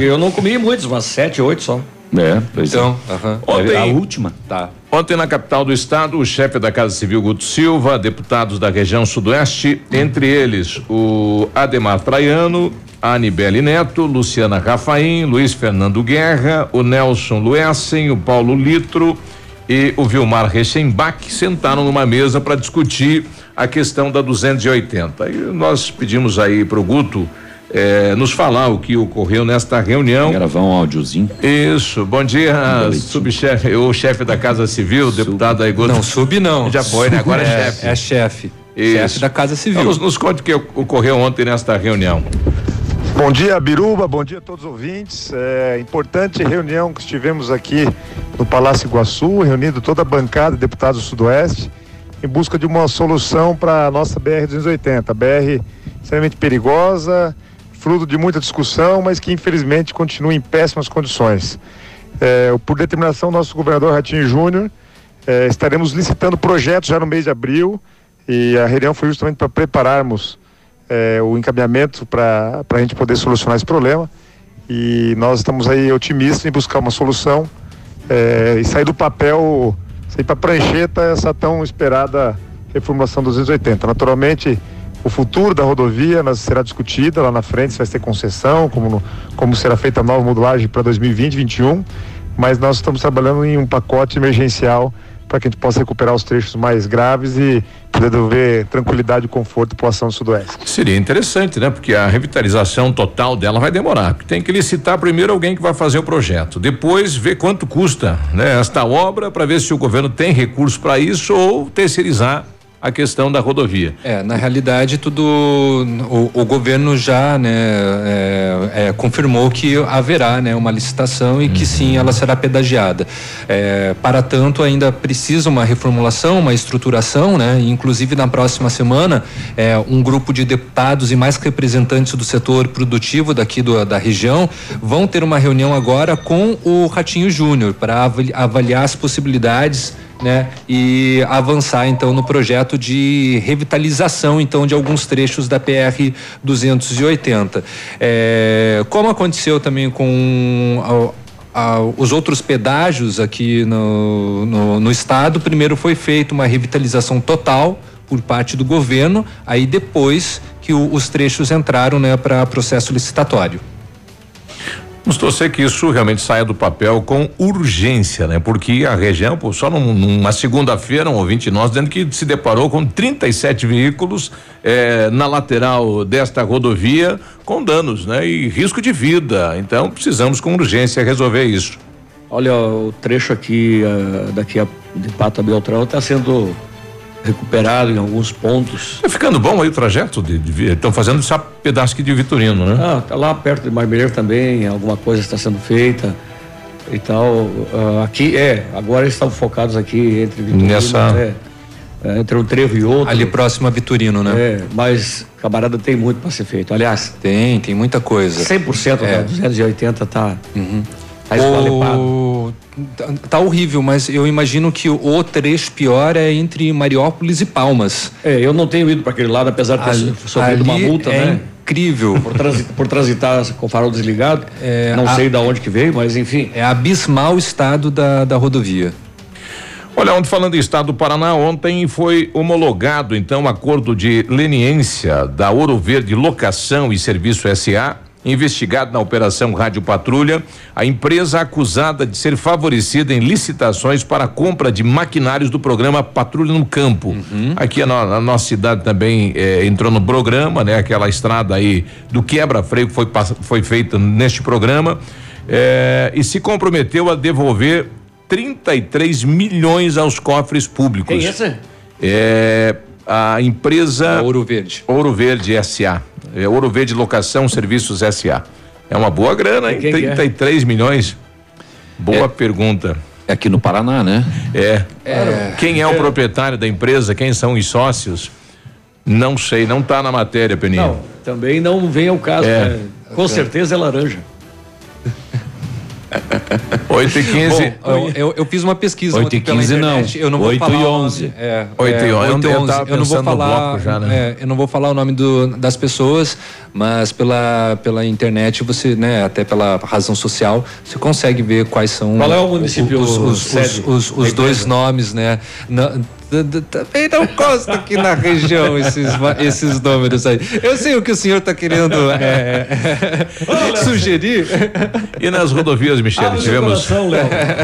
Eu não comi muitos, umas sete, oito só. É, pois Então, é. aham. Ontem- a última. Tá. Ontem, na capital do estado, o chefe da Casa Civil, Guto Silva, deputados da região sudoeste, entre eles o Ademar Traiano, Anibele Neto, Luciana Rafaim, Luiz Fernando Guerra, o Nelson Luessen, o Paulo Litro e o Vilmar Rechenbach sentaram numa mesa para discutir a questão da 280. E nós pedimos aí para o Guto eh, nos falar o que ocorreu nesta reunião. Gravar um áudiozinho. Isso, bom dia, subchefe, o chefe da Casa Civil, deputado aí, Guto. Não, sub não. Já foi, né? Agora é, É, chefe. é chefe. Isso. Chefe da Casa Civil. Então, nos, nos conte o que ocorreu ontem nesta reunião. Bom dia, Biruba. Bom dia a todos os ouvintes. É importante reunião que estivemos aqui no Palácio Iguaçu, reunindo toda a bancada de deputados do Sudoeste, em busca de uma solução para a nossa BR-280. BR extremamente perigosa, fruto de muita discussão, mas que infelizmente continua em péssimas condições. É, por determinação do nosso governador Ratinho Júnior, é, estaremos licitando projetos já no mês de abril e a reunião foi justamente para prepararmos é, o encaminhamento para a gente poder solucionar esse problema. E nós estamos aí otimistas em buscar uma solução é, e sair do papel, sair para prancheta essa tão esperada reformulação 280. Naturalmente, o futuro da rodovia será discutida lá na frente, se vai ter concessão, como, como será feita a nova modulagem para 2020, 2021, mas nós estamos trabalhando em um pacote emergencial para que a gente possa recuperar os trechos mais graves e poder devolver tranquilidade e conforto à população do Sudoeste. Seria interessante, né? Porque a revitalização total dela vai demorar. Tem que licitar primeiro alguém que vai fazer o projeto, depois ver quanto custa, né? Esta obra para ver se o governo tem recurso para isso ou terceirizar a questão da rodovia. É, na realidade, tudo o, o governo já né, é, é, confirmou que haverá né, uma licitação e que uhum. sim ela será pedagiada. É, para tanto, ainda precisa uma reformulação, uma estruturação, né? Inclusive na próxima semana, é, um grupo de deputados e mais representantes do setor produtivo daqui do, da região vão ter uma reunião agora com o Ratinho Júnior para avaliar as possibilidades né? E avançar então no projeto de revitalização então de alguns trechos da PR 280. É, como aconteceu também com os outros pedágios aqui no, no, no estado, primeiro foi feita uma revitalização total por parte do governo, aí depois que o, os trechos entraram né, para processo licitatório. Vamos torcer que isso realmente saia do papel com urgência, né? Porque a região, pô, só num, numa segunda-feira, um ouvinte nosso dizendo que se deparou com 37 veículos eh, na lateral desta rodovia com danos, né? E risco de vida. Então precisamos com urgência resolver isso. Olha, o trecho aqui uh, daqui a, de Pata Beltrão está sendo recuperado em alguns pontos. Tá ficando bom aí o trajeto de estão fazendo esse pedaço aqui de Vitorino, né? Ah, tá lá perto de Marmeleiro também, alguma coisa está sendo feita e tal. Uh, aqui é, agora eles estão focados aqui entre Vitorino, nessa é, é, entre um trevo e outro. Ali próximo a Vitorino, né? É, mas camarada tem muito para ser feito. Aliás, tem, tem muita coisa. 100% é. da 280 tá uhum. Tá o... Tá horrível, mas eu imagino que o trecho pior é entre Mariópolis e Palmas. É, eu não tenho ido para aquele lado, apesar de ter sofrido uma multa, é né? Incrível. Por, transitar, por transitar com o farol desligado. É, não a, sei de onde que veio, mas enfim. É abismal o estado da, da rodovia. Olha, ontem falando em estado do Paraná, ontem foi homologado então o acordo de leniência da Ouro Verde Locação e Serviço SA investigado na Operação Rádio Patrulha, a empresa acusada de ser favorecida em licitações para a compra de maquinários do programa Patrulha no Campo. Uhum. Aqui na, na, nossa cidade também eh, entrou no programa, né? Aquela estrada aí do quebra-freio que foi, foi feita neste programa eh, e se comprometeu a devolver 33 milhões aos cofres públicos. Quem é esse? É a empresa Ouro Verde. Ouro Verde SA. É Ouro Verde Locação Serviços SA. É uma boa grana, hein? Quem 33 é? milhões. Boa é, pergunta. É aqui no Paraná, né? É. é. Quem é o proprietário da empresa? Quem são os sócios? Não sei, não está na matéria, Peninha. Não, também não vem ao caso. É. Né? Com certeza é laranja. 8 e 15. Bom, eu, eu, fiz uma pesquisa 8 e 15 não. Eu não vou 8 falar e 11. É, 8 é, e 11. 8 e 11. Eu, eu não vou falar. Já, né? é, eu não vou falar o nome do, das pessoas, mas pela, pela internet você, né, até pela razão social, você consegue ver quais são. Qual é o município? Os, os, os, os, os dois nomes, né? Também não consta aqui na região esses, esses números aí. Eu sei o que o senhor está querendo é, é, sugerir. E nas rodovias, Michele, tivemos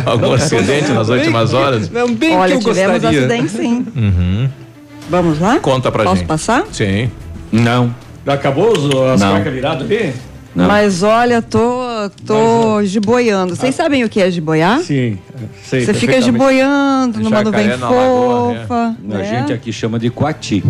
algum acidente nas últimas horas? Não, bem Olha, que eu tivemos gostaria. acidente sim. Uhum. Vamos lá? Conta pra Posso gente. Posso passar? Sim. Não. Acabou as placas viradas ali? Não. Mas olha, tô, tô Mas, giboiando. Vocês ah, sabem o que é giboiar? Sim, sei. Você fica giboiando numa nuvem fofa. Lagoa, é. A gente aqui chama de coati.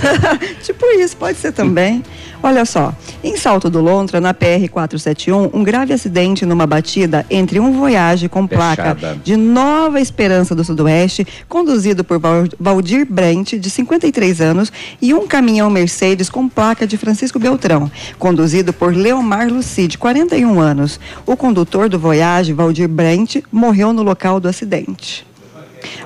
tipo isso, pode ser também. Olha só, em Salto do Lontra, na PR 471, um grave acidente numa batida entre um Voyage com placa Fechada. de Nova Esperança do Sudoeste, conduzido por Valdir Brent, de 53 anos, e um caminhão Mercedes com placa de Francisco Beltrão, conduzido por Leomar Luci, de 41 anos. O condutor do Voyage, Valdir Brent, morreu no local do acidente.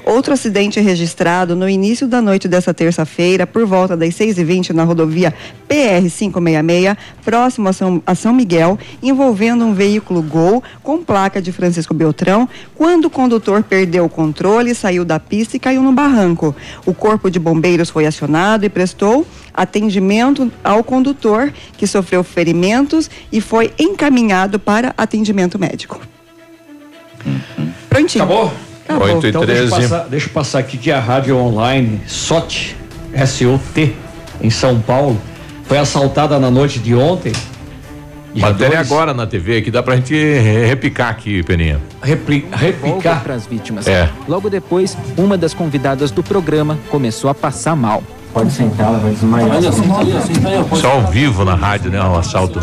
Outro acidente registrado no início da noite dessa terça-feira, por volta das 6h20, na rodovia PR-566, próximo a São, a São Miguel, envolvendo um veículo Gol com placa de Francisco Beltrão, quando o condutor perdeu o controle, saiu da pista e caiu no barranco. O corpo de bombeiros foi acionado e prestou atendimento ao condutor, que sofreu ferimentos e foi encaminhado para atendimento médico. Prontinho. Acabou? Acabou. 8 e Então deixa eu, 13. passar, deixa eu passar aqui que a rádio online SOT, S-O-T, em São Paulo, foi assaltada na noite de ontem. Matéria dois. agora na TV que dá pra gente re- repicar aqui, Peninha. Repli, repicar para as vítimas. É. Logo depois, uma das convidadas do programa começou a passar mal. Pode sentar, ela vai desmaiar. Só ao vivo na rádio, né? O assalto.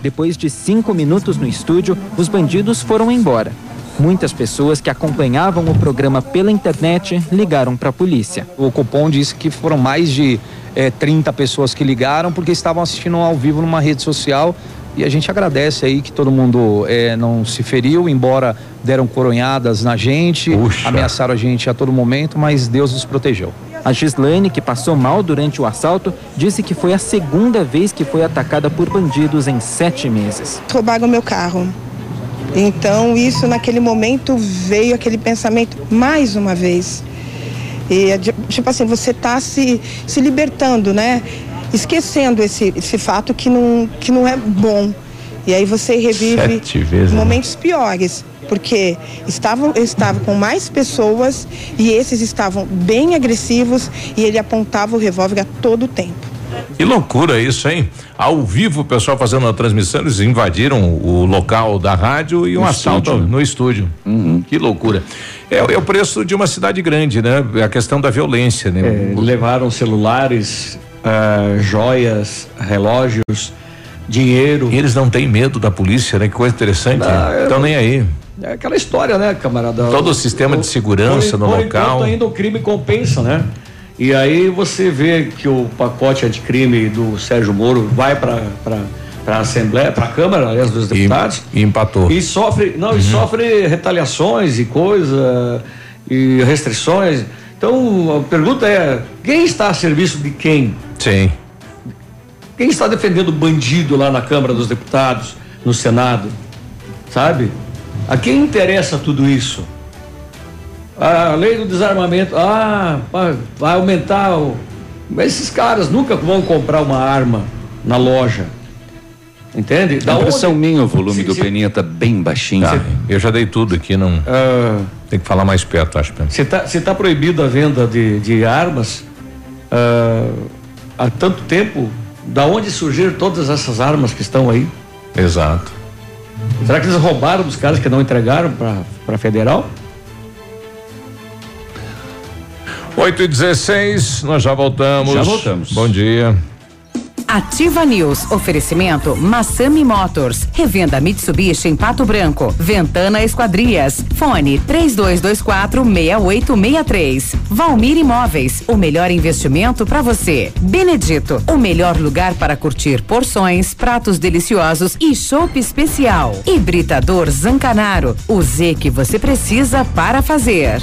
Depois de cinco minutos no estúdio, os bandidos foram embora. Muitas pessoas que acompanhavam o programa pela internet ligaram para a polícia. O cupom disse que foram mais de eh, 30 pessoas que ligaram porque estavam assistindo ao vivo numa rede social. E a gente agradece aí que todo mundo eh, não se feriu, embora deram coronhadas na gente, ameaçaram a gente a todo momento, mas Deus nos protegeu. A Gislaine, que passou mal durante o assalto, disse que foi a segunda vez que foi atacada por bandidos em sete meses. roubaram meu carro. Então, isso naquele momento veio aquele pensamento mais uma vez. E, é tipo assim, você está se, se libertando, né? Esquecendo esse, esse fato que não, que não é bom. E aí você revive vezes, né? momentos piores. Porque estavam, eu estava com mais pessoas e esses estavam bem agressivos e ele apontava o revólver a todo tempo. Que loucura isso, hein? Ao vivo, o pessoal fazendo a transmissão, eles invadiram o local da rádio e um No assalto estúdio, no estúdio. Que loucura. É, é o preço de uma cidade grande, né? A questão da violência, né? É, levaram celulares, ah, joias, relógios, dinheiro. E eles não têm medo da polícia, né? Que coisa interessante. Não, Estão nem aí. É aquela história, né, camarada? Todo o sistema de segurança por, no por local. ainda o crime compensa, né? E aí você vê que o pacote anticrime do Sérgio Moro vai para para a Assembleia, para a Câmara, aliás, dos deputados. E empatou. E sofre, não, e sofre retaliações e coisa e restrições. Então a pergunta é: quem está a serviço de quem? Sim. Quem está defendendo o bandido lá na Câmara dos Deputados, no Senado? Sabe? A quem interessa tudo isso? A lei do desarmamento, ah, vai- aumentar o. Mas esses caras nunca vão comprar uma arma na loja. Entende? Da impressão minha, o volume Se- do se- Peninha tá bem baixinho. Tá, eu já dei tudo aqui, não. Tem que falar mais perto, acho. Se está se tá proibido a venda de, de armas ah, há tanto tempo, da onde surgiram todas essas armas que estão aí? Exato. Será que eles roubaram dos caras que não entregaram para a federal? 8 e 16 nós já voltamos. Já voltamos. Bom dia. Ativa News. Oferecimento Massami Motors. Revenda Mitsubishi em Pato Branco. Ventana Esquadrias. Fone 3224 6863. Valmir Imóveis. O melhor investimento para você. Benedito. O melhor lugar para curtir porções, pratos deliciosos e chopp especial. Hibridador Zancanaro. O Z que você precisa para fazer.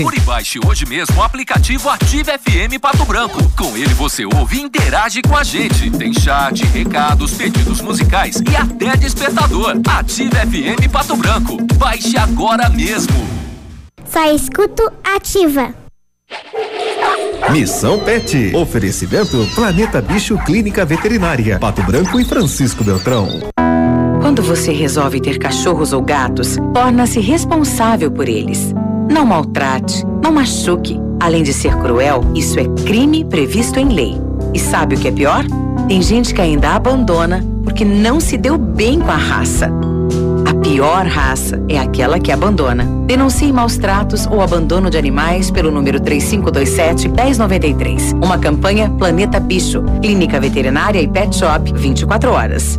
Procure e baixe hoje mesmo o aplicativo Ative FM Pato Branco. Com ele você ouve e interage com a gente. Tem chat, recados, pedidos musicais e até despertador. Ative FM Pato Branco. Baixe agora mesmo. Só escuto ativa. Missão Pet. Oferecimento Planeta Bicho Clínica Veterinária. Pato Branco e Francisco Beltrão. Quando você resolve ter cachorros ou gatos, torna-se responsável por eles. Não maltrate, não machuque. Além de ser cruel, isso é crime previsto em lei. E sabe o que é pior? Tem gente que ainda abandona porque não se deu bem com a raça. A pior raça é aquela que abandona. Denuncie maus tratos ou abandono de animais pelo número 3527-1093. Uma campanha Planeta Bicho. Clínica Veterinária e Pet Shop 24 horas.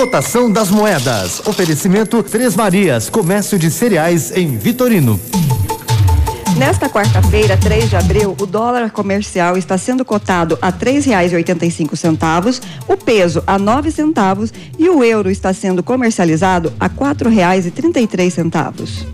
Cotação das moedas. Oferecimento Três Marias, comércio de cereais em Vitorino. Nesta quarta-feira, 3 de abril, o dólar comercial está sendo cotado a três reais e oitenta e cinco centavos, o peso a nove centavos e o euro está sendo comercializado a quatro reais e trinta e três centavos.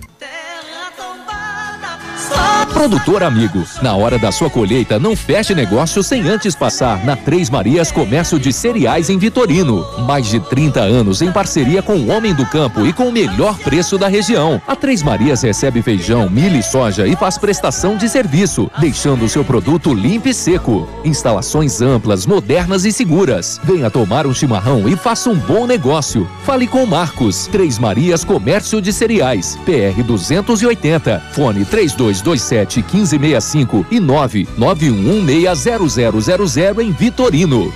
Produtor amigo, na hora da sua colheita, não feche negócio sem antes passar na Três Marias Comércio de Cereais em Vitorino. Mais de 30 anos em parceria com o Homem do Campo e com o melhor preço da região. A Três Marias recebe feijão, milho e soja e faz prestação de serviço, deixando o seu produto limpo e seco. Instalações amplas, modernas e seguras. Venha tomar um chimarrão e faça um bom negócio. Fale com Marcos. Três Marias Comércio de Cereais. PR 280. Fone 3227 1565 e 991160000 em Vitorino.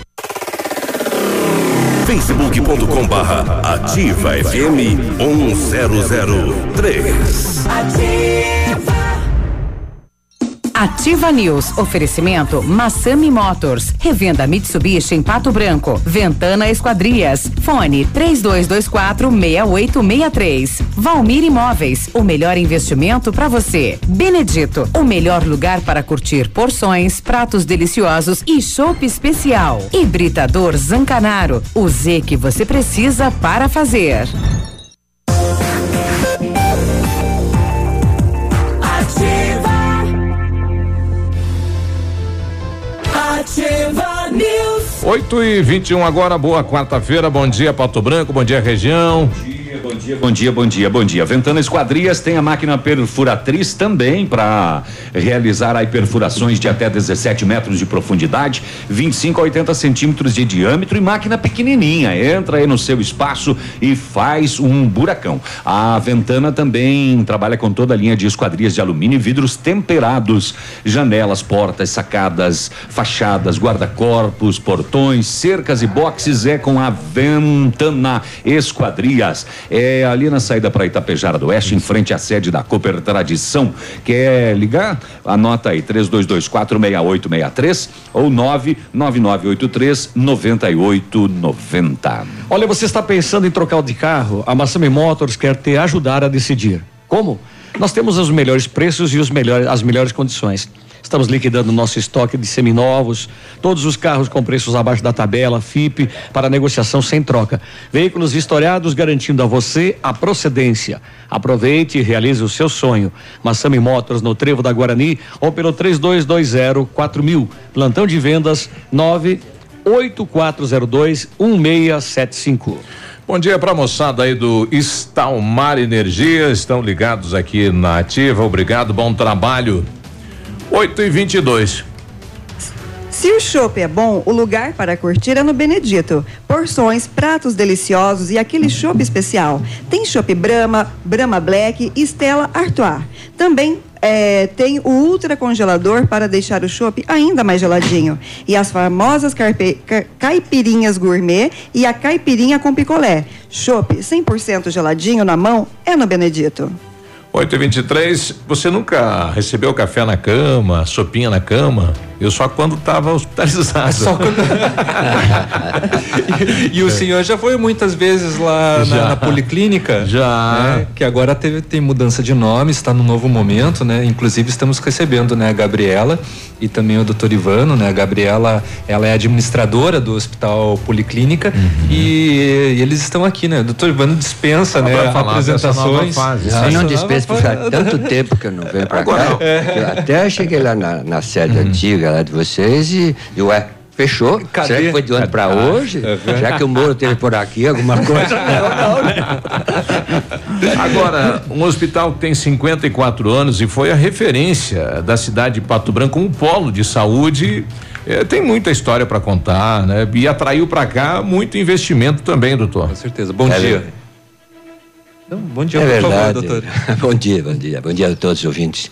facebook.com barra ativa FM 1003. Ativa News. Oferecimento Massami Motors. Revenda Mitsubishi em Pato Branco. Ventana Esquadrias. Fone 3224 6863. Valmir Imóveis. O melhor investimento para você. Benedito. O melhor lugar para curtir porções, pratos deliciosos e chopp especial. Hibridador Zancanaro. O Z que você precisa para fazer. 8 e 21 agora, boa quarta-feira, bom dia Pato Branco, bom dia região. Bom dia, bom dia, bom dia, bom dia. Ventana Esquadrias tem a máquina perfuratriz também para realizar aí perfurações de até 17 metros de profundidade, 25 a 80 centímetros de diâmetro e máquina pequenininha. Entra aí no seu espaço e faz um buracão. A Ventana também trabalha com toda a linha de esquadrias de alumínio e vidros temperados, janelas, portas, sacadas, fachadas, guarda-corpos, portões, cercas e boxes. É com a Ventana Esquadrias. É ali na saída para Itapejara do Oeste, em frente à sede da Cooper Tradição. Quer ligar? Anota aí, 32246863 ou 99983 9890. Olha, você está pensando em trocar de carro? A Massami Motors quer te ajudar a decidir. Como? Nós temos os melhores preços e os melhores, as melhores condições. Estamos liquidando nosso estoque de seminovos, todos os carros com preços abaixo da tabela, FIP, para negociação sem troca. Veículos vistoriados garantindo a você a procedência. Aproveite e realize o seu sonho. Massami Motors no Trevo da Guarani ou pelo 3220 4000. Plantão de vendas 98402 1675. Bom dia para a moçada aí do Estalmar Energia, estão ligados aqui na Ativa. Obrigado, bom trabalho. 8 e 22 Se o chopp é bom, o lugar para curtir é no Benedito. Porções, pratos deliciosos e aquele chopp especial. Tem chopp Brahma, Brahma Black e Stella Artois. Também é, tem o ultra congelador para deixar o chopp ainda mais geladinho. E as famosas carpe, ca, caipirinhas gourmet e a caipirinha com picolé. Chopp 100% geladinho na mão é no Benedito. 8 e 23 você nunca recebeu café na cama, sopinha na cama? Eu só quando estava hospitalizado. Só quando... e, e, o senhor já foi muitas vezes lá na, na, policlínica? Já. Né? Que agora teve, tem mudança de nome, está no novo momento, né? Inclusive estamos recebendo, né, a Gabriela e também o doutor Ivano, né? A Gabriela, ela é administradora do Hospital Policlínica uhum. e, e, eles estão aqui, né? O doutor Ivano dispensa, né? Apresentações. Fase, não, não dispensa, porque há tanto tempo que eu não venho para cá. Eu até cheguei lá na, na sede uhum. antiga lá de vocês e, e ué, Fechou? Cadê? Será que foi de ontem para ah, hoje? É Já que o Moro teve por aqui alguma coisa? não, não, né? Agora, um hospital que tem 54 anos e foi a referência da cidade de Pato Branco, um polo de saúde. É, tem muita história para contar, né? E atraiu para cá muito investimento também, doutor. Com certeza. Bom é dia. Não, bom dia, é por verdade. favor, doutor. bom dia, bom dia. Bom dia a todos os ouvintes.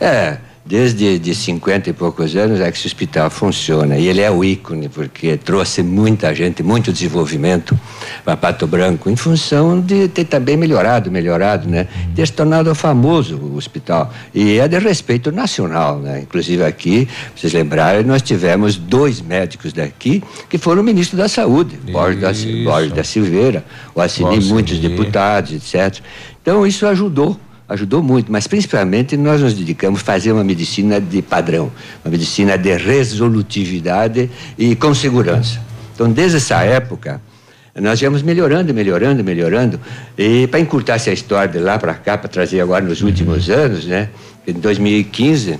É, desde de 50 e poucos anos é que esse hospital funciona e ele é o ícone porque trouxe muita gente, muito desenvolvimento para Pato Branco em função de ter também melhorado, melhorado, né? Ter se tornado famoso o hospital e é de respeito nacional, né? Inclusive aqui, vocês lembrarem, nós tivemos dois médicos daqui que foram ministro da Saúde, Borges da, Borges da Silveira, o Assini, muitos deputados, etc. Então isso ajudou ajudou muito, mas principalmente nós nos dedicamos a fazer uma medicina de padrão, uma medicina de resolutividade e com segurança. Então, desde essa época, nós íamos melhorando, melhorando, melhorando. E para encurtar essa história de lá para cá, para trazer agora nos últimos anos, né? Em 2015,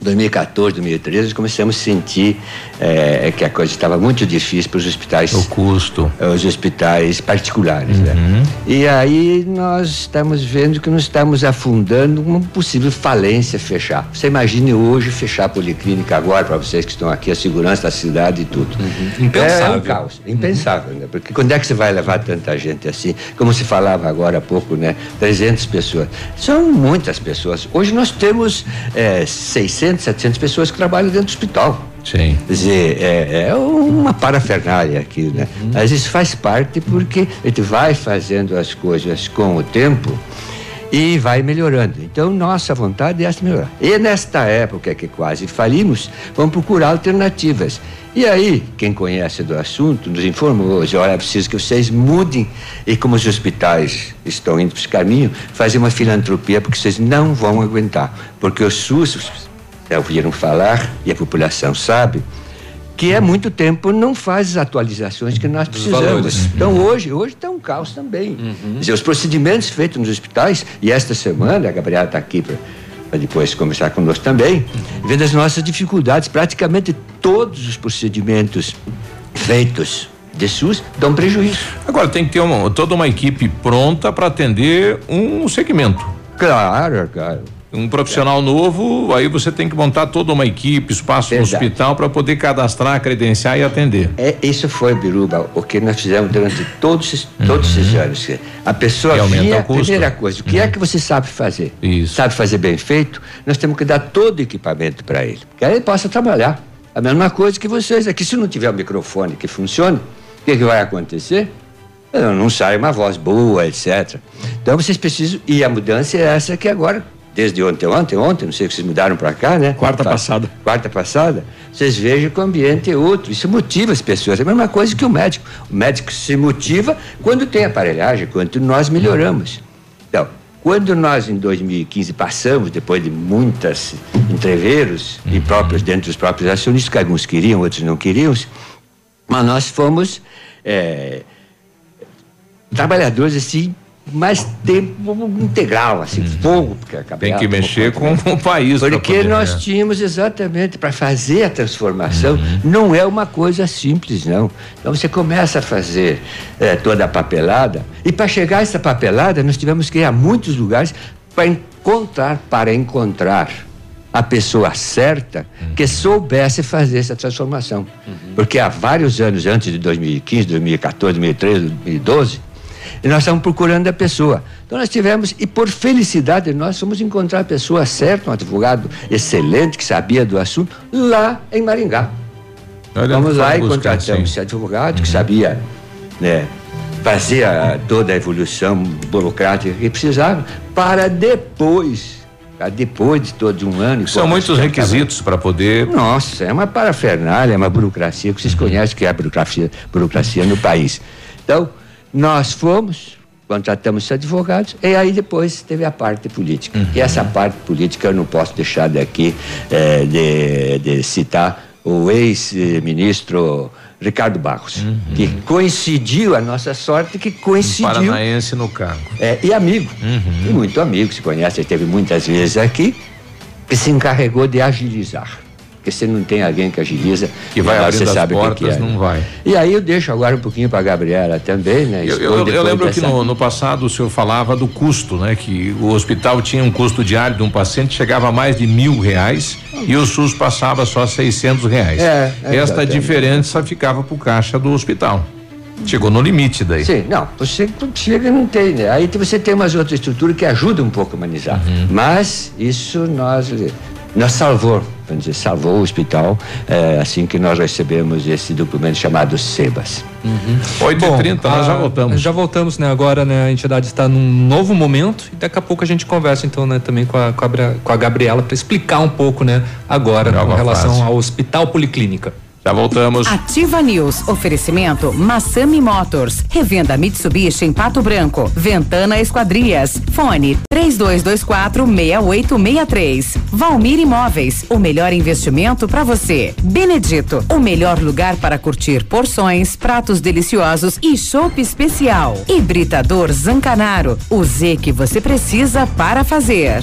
2014, 2013, começamos a sentir é, que a coisa estava muito difícil para os hospitais. O custo. Os hospitais particulares, né? uhum. né? E aí nós estamos vendo que nós estamos afundando uma possível falência fechar. Você imagine hoje fechar a policlínica agora, para vocês que estão aqui, a segurança da cidade e tudo. Uhum. Impensável. É, um caos. Impensável, uhum. né? Porque quando é que você vai levar tanta gente assim? Como se falava agora há pouco, né? 300 pessoas. São muitas pessoas. Hoje nós temos é, 600 600, 700 pessoas que trabalham dentro do hospital. Sim. Quer dizer, é, é uma parafernália aqui, né? Uhum. Mas isso faz parte porque a gente vai fazendo as coisas com o tempo e vai melhorando. Então, nossa vontade é essa melhorar. E nesta época que quase falimos, vamos procurar alternativas. E aí, quem conhece do assunto nos informou hoje, olha, é preciso que vocês mudem e como os hospitais estão indo para esse caminho, fazer uma filantropia porque vocês não vão aguentar. Porque o SUS, já ouviram falar, e a população sabe, que há muito tempo não faz as atualizações que nós precisamos. Então hoje, hoje está um caos também. Uhum. Dizer, os procedimentos feitos nos hospitais, e esta semana, a Gabriela está aqui para depois conversar conosco também, vendo as nossas dificuldades, praticamente todos os procedimentos feitos de SUS dão prejuízo. Agora tem que ter uma, toda uma equipe pronta para atender um segmento. Claro, claro um profissional novo, aí você tem que montar toda uma equipe, espaço Verdade. no hospital para poder cadastrar, credenciar e atender. É, isso foi, Biruba, o que nós fizemos durante todos, todos uhum. esses anos. A pessoa via, a primeira coisa, o que é uhum. é que você sabe fazer? Isso. Sabe fazer bem feito? Nós temos que dar todo o equipamento para ele, que aí ele possa trabalhar. A mesma coisa que vocês aqui, se não tiver o microfone que funcione, o que, que vai acontecer? Não sai uma voz boa, etc. Então vocês precisam, e a mudança é essa que agora desde ontem, ontem, ontem, não sei que vocês mudaram para cá, né? Quarta tá, passada. Quarta passada, vocês vejam que o ambiente é outro. Isso motiva as pessoas. É a mesma coisa que o médico. O médico se motiva quando tem aparelhagem, quando nós melhoramos. Então, Quando nós, em 2015, passamos, depois de muitas entreveros, uhum. e próprios dentro dos próprios acionistas, que alguns queriam, outros não queriam, mas nós fomos é, trabalhadores assim mais tempo integral, assim, uhum. fogo. Tem que mexer com o país. Porque poder, nós né? tínhamos exatamente para fazer a transformação, uhum. não é uma coisa simples, não. Então você começa a fazer é, toda a papelada, e para chegar a essa papelada, nós tivemos que ir a muitos lugares para encontrar, para encontrar a pessoa certa uhum. que soubesse fazer essa transformação. Uhum. Porque há vários anos, antes de 2015, 2014, 2013, 2012, e nós estamos procurando a pessoa. Então nós tivemos, e por felicidade, nós fomos encontrar a pessoa certa, um advogado excelente que sabia do assunto, lá em Maringá. Olha, Vamos lá e contratamos esse advogado uhum. que sabia né, fazer a, toda a evolução burocrática que precisava, para depois depois de todo um ano. São muitos requisitos para poder. Nossa, é uma parafernália, é uma burocracia que vocês uhum. conhecem que é a burocracia, burocracia no país. Então, nós fomos, contratamos os advogados, e aí depois teve a parte política. Uhum. E essa parte política eu não posso deixar daqui é, de, de citar o ex-ministro Ricardo Barros, uhum. que coincidiu, a nossa sorte que coincidiu. Um paranaense no cargo. É, e amigo, uhum. e muito amigo, se conhece, ele teve muitas vezes aqui, que se encarregou de agilizar. Porque se não tem alguém que agiliza, que vai abrir você sabe portas, que, é. não vai. E aí eu deixo agora um pouquinho para a Gabriela também, né? Eu, eu, eu lembro dessa... que no, no, passado o senhor falava do custo, né? Que o hospital tinha um custo diário de um paciente chegava a mais de mil reais e o SUS passava só seiscentos reais. É, é Esta diferença ficava para o caixa do hospital. Chegou no limite daí. Sim, não, você chega e não tem, né? Aí você tem umas outras estruturas que ajudam um pouco a humanizar. Uhum. Mas isso nós nós salvou, vamos dizer, salvou o hospital é, assim que nós recebemos esse documento chamado SEBAS. Uhum. 8h30, nós já voltamos. Já voltamos, né? Agora né, a entidade está num novo momento e daqui a pouco a gente conversa então né, também com a, com a Gabriela para explicar um pouco né, agora com relação fase. ao Hospital Policlínica. Já voltamos. Ativa News. Oferecimento Massami Motors. Revenda Mitsubishi em Pato Branco. Ventana Esquadrias. Fone 3224 6863. Valmir Imóveis. O melhor investimento para você. Benedito. O melhor lugar para curtir porções, pratos deliciosos e chopp especial. Hibridador Zancanaro. O Z que você precisa para fazer.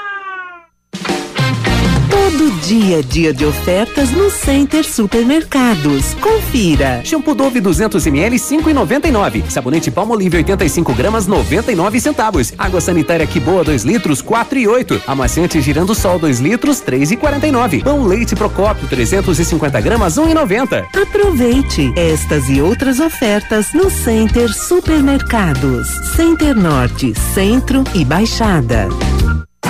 Todo dia dia de ofertas no Center Supermercados. Confira. Shampoo Dove 200 ml 5,99. Sabonete Palmolive 85 gramas 99 centavos. Água sanitária que boa 2 litros 4,8. Amaciante girando sol 2 litros 3,49. Pão leite Procópio 350 gramas 1,90. Aproveite estas e outras ofertas no Center Supermercados. Center Norte, Centro e Baixada.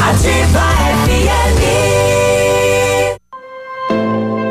Ativa FM.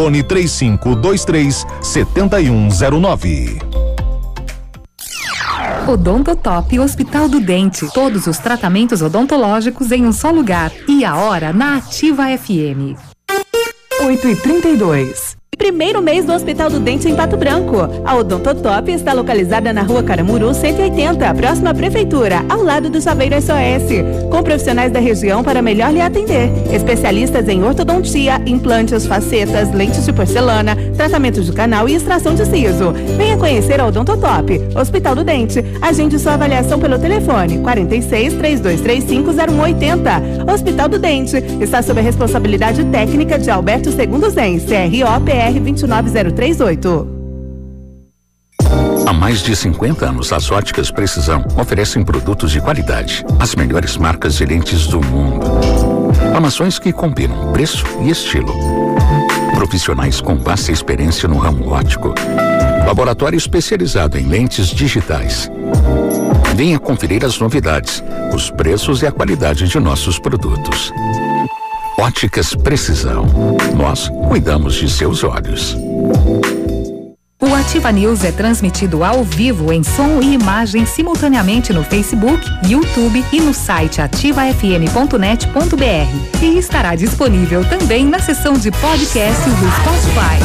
Fone 3523 7109. Odontotop Hospital do Dente. Todos os tratamentos odontológicos em um só lugar. E a hora na Ativa FM. 8 e 32 Primeiro mês do Hospital do Dente em Pato Branco. A Odontotop está localizada na rua Caramuru 180, próxima à Prefeitura, ao lado do Saveiro SOS. Com profissionais da região para melhor lhe atender. Especialistas em ortodontia, implantes, facetas, lentes de porcelana, tratamento de canal e extração de siso. Venha conhecer a Odontotop. Hospital do Dente. Agende sua avaliação pelo telefone 46 3235 0180. Hospital do Dente. Está sob a responsabilidade técnica de Alberto Segundo Zen, CROPR BR 29038. Há mais de 50 anos, as óticas Precisão oferecem produtos de qualidade, as melhores marcas de lentes do mundo. Armações que combinam preço e estilo. Profissionais com vasta experiência no ramo óptico. Laboratório especializado em lentes digitais. Venha conferir as novidades, os preços e a qualidade de nossos produtos. Óticas Precisão. Nós cuidamos de seus olhos. O Ativa News é transmitido ao vivo em som e imagem simultaneamente no Facebook, YouTube e no site ativafm.net.br. E estará disponível também na seção de podcasts do Spotify.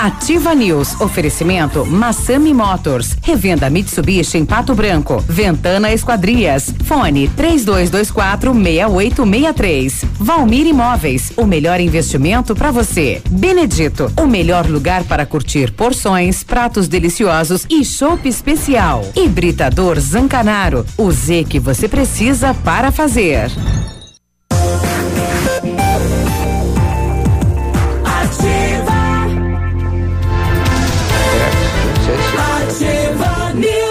Ativa News. Oferecimento Massami Motors. Revenda Mitsubishi em Pato Branco. Ventana Esquadrias. Fone 3224 6863. Valmir Imóveis. O melhor investimento para você. Benedito. O melhor lugar para curtir porções, pratos deliciosos e chopp especial. Hibridador Zancanaro. O Z que você precisa para fazer.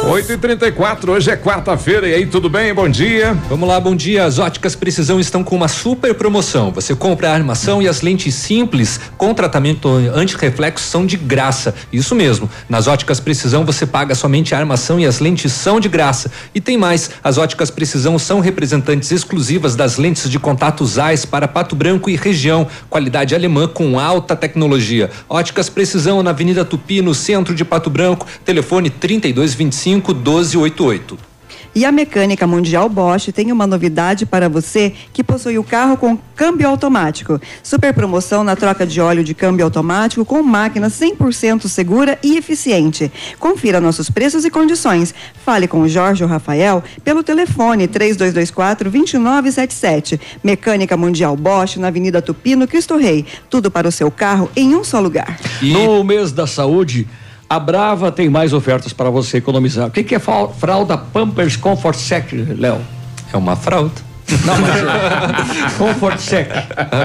Oito e trinta e quatro, hoje é quarta-feira e aí tudo bem? Bom dia. Vamos lá, bom dia. As óticas Precisão estão com uma super promoção. Você compra a armação e as lentes simples com tratamento anti-reflexo são de graça. Isso mesmo. Nas óticas Precisão você paga somente a armação e as lentes são de graça. E tem mais, as óticas Precisão são representantes exclusivas das lentes de contato ZEISS para Pato Branco e região. Qualidade alemã com alta tecnologia. Óticas Precisão na Avenida Tupi, no centro de Pato Branco. Telefone 3225 1288. E a Mecânica Mundial Bosch tem uma novidade para você que possui o carro com câmbio automático. Super promoção na troca de óleo de câmbio automático com máquina 100% segura e eficiente. Confira nossos preços e condições. Fale com o Jorge ou Rafael pelo telefone 3224 2977. Mecânica Mundial Bosch na Avenida Tupi, no Cristo Rei. Tudo para o seu carro em um só lugar. E... No mês da saúde, a Brava tem mais ofertas para você economizar. O que, que é fralda Pampers Comfort Sec, Léo? É uma fralda. Não, mas Comfort Sec.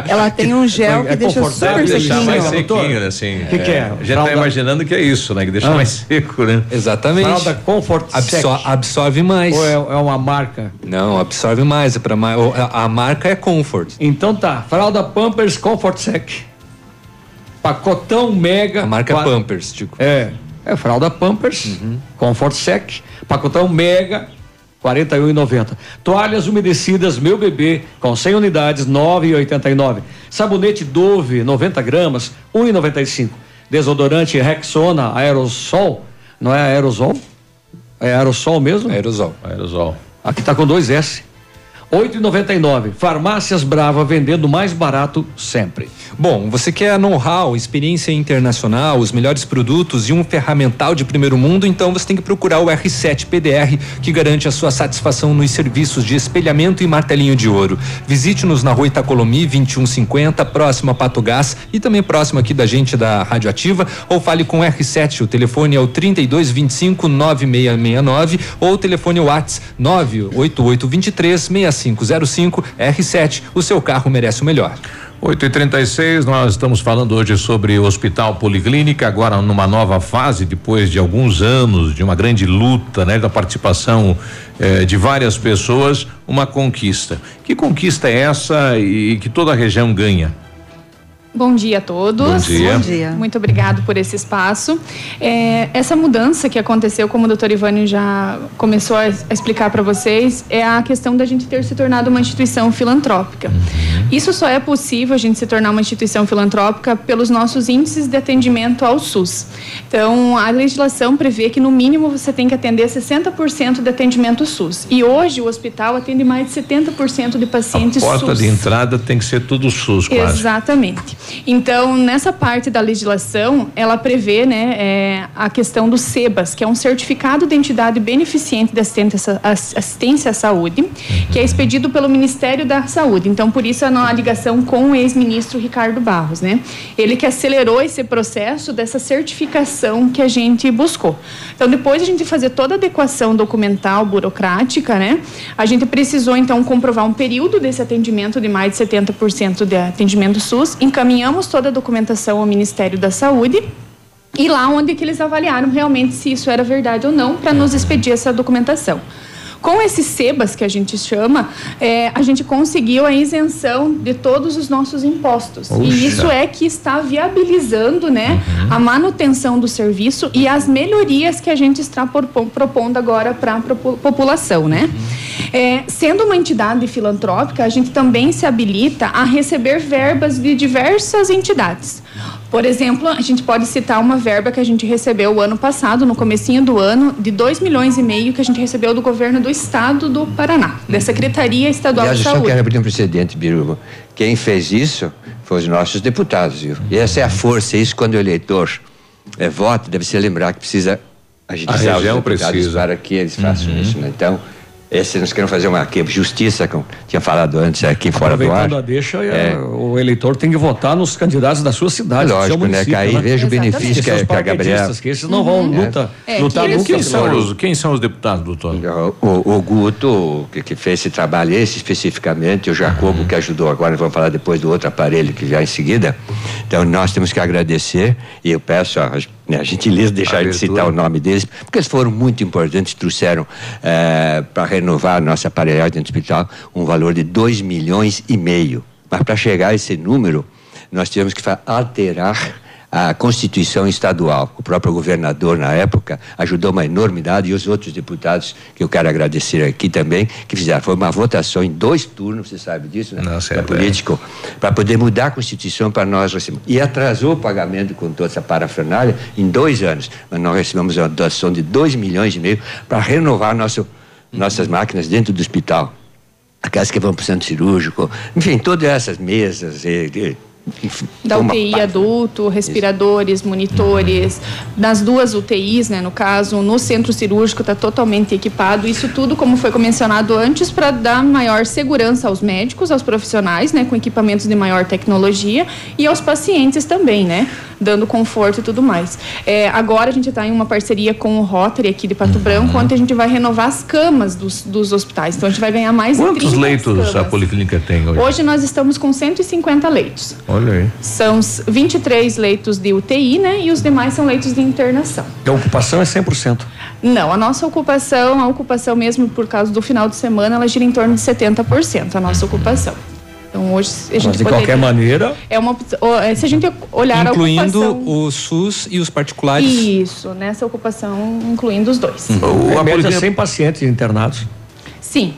Ela tem um gel é, que é deixa super sequinho. mais sequinho, né? Assim, o que, que é? A gente tá imaginando que é isso, né? Que deixa ah. mais seco, né? Exatamente. Fralda Comfort Absor Sec. Absorve mais. Ou é, é, uma marca? Não, absorve mais. É pra, a, a marca é Comfort. Então tá. Fralda Pampers Comfort Sec. Pacotão mega. A marca Pampers, Tico. É. É fralda Pampers, uhum. Comfort Sec, pacotão mega, 41,90. Toalhas umedecidas Meu Bebê com 100 unidades, 9,89. Sabonete Dove, 90 gramas, 1,95. Desodorante Rexona Aerosol, não é aerosol? É aerosol mesmo? Aerosol. Aerosol. Aqui tá com dois S. 8,99. Farmácias Brava vendendo mais barato sempre. Bom, você quer know-how, experiência internacional, os melhores produtos e um ferramental de primeiro mundo, então você tem que procurar o R7 PDR, que garante a sua satisfação nos serviços de espelhamento e martelinho de ouro. Visite-nos na rua Itacolomi 2150, próximo a Pato Gás e também próximo aqui da gente da Radioativa, ou fale com o R7, o telefone é o 3225 9669 ou o telefone WhatsApp 98823 6505 R7. O seu carro merece o melhor. 8 e 36 nós estamos falando hoje sobre o Hospital Policlínica, agora numa nova fase, depois de alguns anos de uma grande luta, né, da participação eh, de várias pessoas, uma conquista. Que conquista é essa e que toda a região ganha? Bom dia a todos. Bom dia. Bom dia. Muito obrigado por esse espaço. É, essa mudança que aconteceu, como o doutor Ivânio já começou a, a explicar para vocês, é a questão da gente ter se tornado uma instituição filantrópica. Uhum. Isso só é possível a gente se tornar uma instituição filantrópica pelos nossos índices de atendimento ao SUS. Então, a legislação prevê que, no mínimo, você tem que atender 60% de atendimento SUS. E hoje o hospital atende mais de 70% de pacientes SUS. A porta SUS. de entrada tem que ser tudo SUS, quase. Exatamente. Então, nessa parte da legislação, ela prevê né, é, a questão do SEBAS, que é um certificado de entidade beneficente de assistência, à saúde, uhum. que é expedido pelo Ministério da Saúde. Então, por isso a ligação com o ex-ministro Ricardo Barros, né? Ele que acelerou esse processo dessa certificação que a gente buscou. Então, depois de a gente fazer toda a adequação documental, burocrática, né? A gente precisou, então, comprovar um período desse atendimento de mais de 70% de atendimento SUS, encaminhar encaminhamos toda a documentação ao Ministério da Saúde e lá onde que eles avaliaram realmente se isso era verdade ou não para nos expedir essa documentação. Com esses SEBAS, que a gente chama, é, a gente conseguiu a isenção de todos os nossos impostos. Oxa. E isso é que está viabilizando né, uhum. a manutenção do serviço e as melhorias que a gente está propondo agora para a população. Né? Uhum. É, sendo uma entidade filantrópica, a gente também se habilita a receber verbas de diversas entidades. Por exemplo, a gente pode citar uma verba que a gente recebeu o ano passado, no comecinho do ano, de 2 milhões e meio que a gente recebeu do governo do estado do Paraná, da Secretaria Estadual Aliás, de Saúde. Eu só quero abrir um precedente, Biruba. Quem fez isso foram os nossos deputados, viu? E essa é a força, isso quando o eleitor é, vota, deve se lembrar que precisa agilizar os deputados precisa. para que eles façam uhum. isso, né? Então, esse nós queremos fazer uma aqui, justiça, como tinha falado antes aqui fora do ar. a deixa, é. o eleitor tem que votar nos candidatos da sua cidade. Lógico, né? Que aí né? veja o benefício que, que, que a Gabriela. Que esses não vão uhum. luta, é. lutar é, Quem são, os, quem são os deputados, doutor? O, o Guto, que, que, fez esse trabalho, esse especificamente, o Jacobo, uhum. que ajudou agora, vamos falar depois do outro aparelho que já em seguida. Então, nós temos que agradecer e eu peço a né, a gentileza de deixar de citar o nome deles, porque eles foram muito importantes, trouxeram é, para renovar a nossa aparelhagem dentro do hospital um valor de 2 milhões e meio. Mas para chegar a esse número, nós tivemos que alterar a Constituição Estadual. O próprio governador, na época, ajudou uma enormidade e os outros deputados, que eu quero agradecer aqui também, que fizeram. Foi uma votação em dois turnos, você sabe disso, né? Nossa, é político, para poder mudar a Constituição para nós recebemos. E atrasou o pagamento com toda essa parafernália em dois anos. Mas nós recebemos uma doação de dois milhões e meio para renovar nosso, nossas máquinas dentro do hospital aquelas que vão para o centro cirúrgico, enfim, todas essas mesas, e, e, da UTI adulto, respiradores, Isso. monitores, nas duas UTIs, né, no caso, no centro cirúrgico está totalmente equipado. Isso tudo, como foi mencionado antes, para dar maior segurança aos médicos, aos profissionais, né, com equipamentos de maior tecnologia e aos pacientes também, né, dando conforto e tudo mais. É, agora a gente está em uma parceria com o Rotary aqui de Pato Branco, onde a gente vai renovar as camas dos, dos hospitais. Então a gente vai ganhar mais Quantos leitos a policlínica tem hoje? Hoje nós estamos com 150 leitos. Olha aí. São 23 leitos de UTI, né? E os demais são leitos de internação. E a ocupação é 100%? Não, a nossa ocupação, a ocupação mesmo por causa do final de semana, ela gira em torno de 70% a nossa ocupação. Então hoje a gente Mas de qualquer maneira. É uma é, se a gente olhar incluindo a ocupação, o SUS e os particulares. Isso, nessa ocupação incluindo os dois. Uhum. A média 100 pacientes internados. Sim,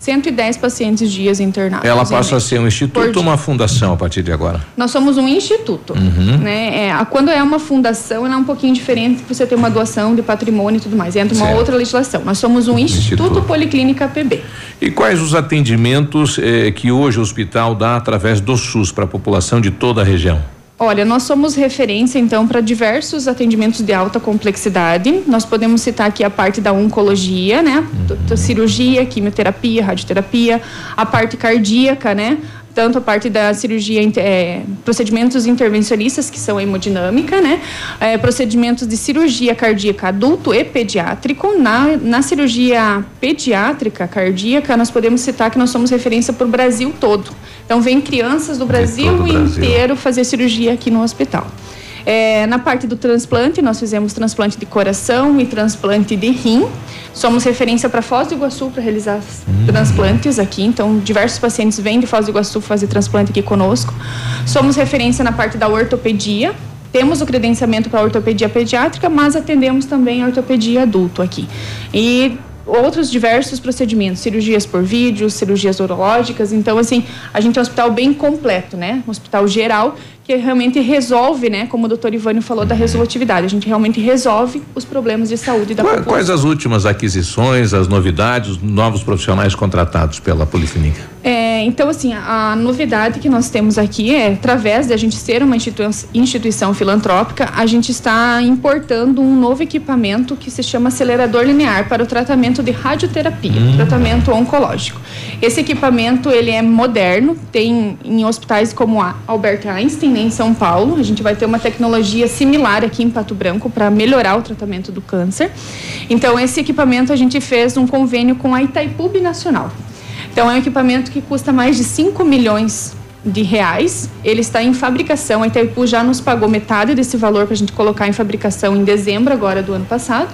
110 pacientes dias internados. Ela passa a ser um instituto ou uma fundação a partir de agora? Nós somos um instituto. Uhum. Né? É, quando é uma fundação, ela é um pouquinho diferente, você tem uma doação de patrimônio e tudo mais. Entra uma certo. outra legislação. Nós somos um instituto, instituto Policlínica PB. E quais os atendimentos eh, que hoje o hospital dá através do SUS para a população de toda a região? Olha, nós somos referência então para diversos atendimentos de alta complexidade. Nós podemos citar aqui a parte da oncologia, né? Cirurgia, quimioterapia, radioterapia, a parte cardíaca, né? Tanto a parte da cirurgia, é, procedimentos intervencionistas, que são a hemodinâmica, né? É, procedimentos de cirurgia cardíaca adulto e pediátrico. Na, na cirurgia pediátrica cardíaca, nós podemos citar que nós somos referência para o Brasil todo. Então, vem crianças do Brasil, Brasil, inteiro fazer cirurgia aqui no hospital. É, na parte do transplante, nós fizemos transplante de coração e transplante de rim. Somos referência para Foz do Iguaçu para realizar uhum. transplantes aqui. Então, diversos pacientes vêm de Foz do Iguaçu fazer transplante aqui conosco. Somos referência na parte da ortopedia. Temos o credenciamento para ortopedia pediátrica, mas atendemos também a ortopedia adulto aqui. E outros diversos procedimentos, cirurgias por vídeo, cirurgias urológicas. Então, assim, a gente é um hospital bem completo, né? Um hospital geral que realmente resolve, né? Como o doutor Ivânio falou da resolutividade, a gente realmente resolve os problemas de saúde da Quais, população. Quais as últimas aquisições, as novidades, os novos profissionais contratados pela Policlínica? É, então, assim, a, a, novidade que nós temos aqui é, através de a gente ser uma instituição, instituição filantrópica, a gente está importando um novo equipamento que se chama acelerador linear para o tratamento de radioterapia, hum. tratamento oncológico. Esse equipamento, ele é moderno, tem em hospitais como a Albert Einstein, em São Paulo. A gente vai ter uma tecnologia similar aqui em Pato Branco para melhorar o tratamento do câncer. Então, esse equipamento a gente fez um convênio com a Itaipu Nacional. Então, é um equipamento que custa mais de 5 milhões de reais. Ele está em fabricação. A Itaipu já nos pagou metade desse valor para a gente colocar em fabricação em dezembro agora do ano passado.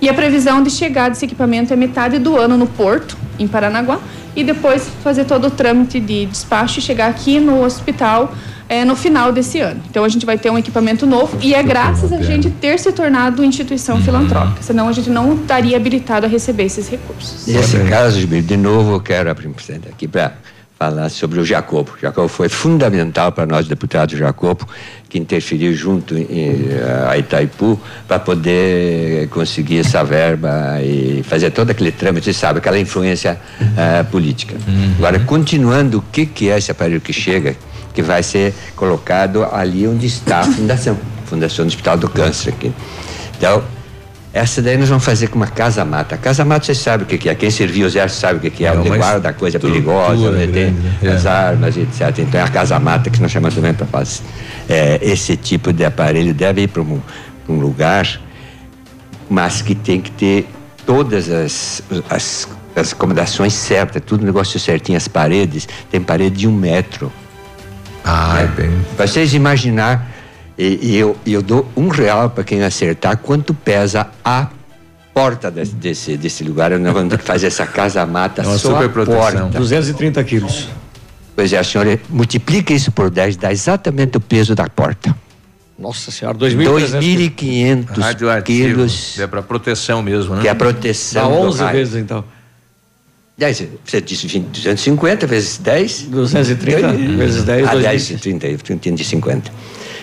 E a previsão de chegar desse equipamento é metade do ano no porto, em Paranaguá, e depois fazer todo o trâmite de despacho e chegar aqui no hospital é, no final desse ano. Então a gente vai ter um equipamento novo e é graças a gente ter se tornado instituição uhum. filantrópica, senão a gente não estaria habilitado a receber esses recursos. Nesse caso, de novo, eu quero abrir aqui para falar sobre o Jacobo. O Jacobo foi fundamental para nós, deputado Jacobo, que interferiu junto em, a Itaipu para poder conseguir essa verba e fazer todo aquele trâmite, sabe, aquela influência uh, política. Uhum. Agora, continuando, o que, que é esse aparelho que chega? Que vai ser colocado ali onde está a fundação, Fundação do Hospital do Câncer aqui. Então, essa daí nós vamos fazer com uma casa-mata. Casa-mata, você sabe o que, é. Quem serviu o exército sabe o que, é. é onde guarda coisa perigosa, onde tem é. as armas, etc. Então é a casa-mata que nós chamamos também para fazer. É, esse tipo de aparelho deve ir para um, um, lugar, mas que tem que ter todas as, as, as acomodações certas, tudo negócio certinho. As paredes, tem parede de um metro ah, é bem. Para vocês imaginar, e, e eu, eu dou um real para quem acertar quanto pesa a porta desse, desse, desse lugar. Nós vamos ter que fazer essa casa-mata é só super a porta. 230 quilos. Pois é, a senhora multiplica isso por 10, dá exatamente o peso da porta. Nossa senhora, 2.500 quilos. É para proteção mesmo, né? Que é a proteção. Dá 11 vezes então. 10, você disse 20, 250 vezes 10? 230 vezes 10, ah, 230, eu entendi 50.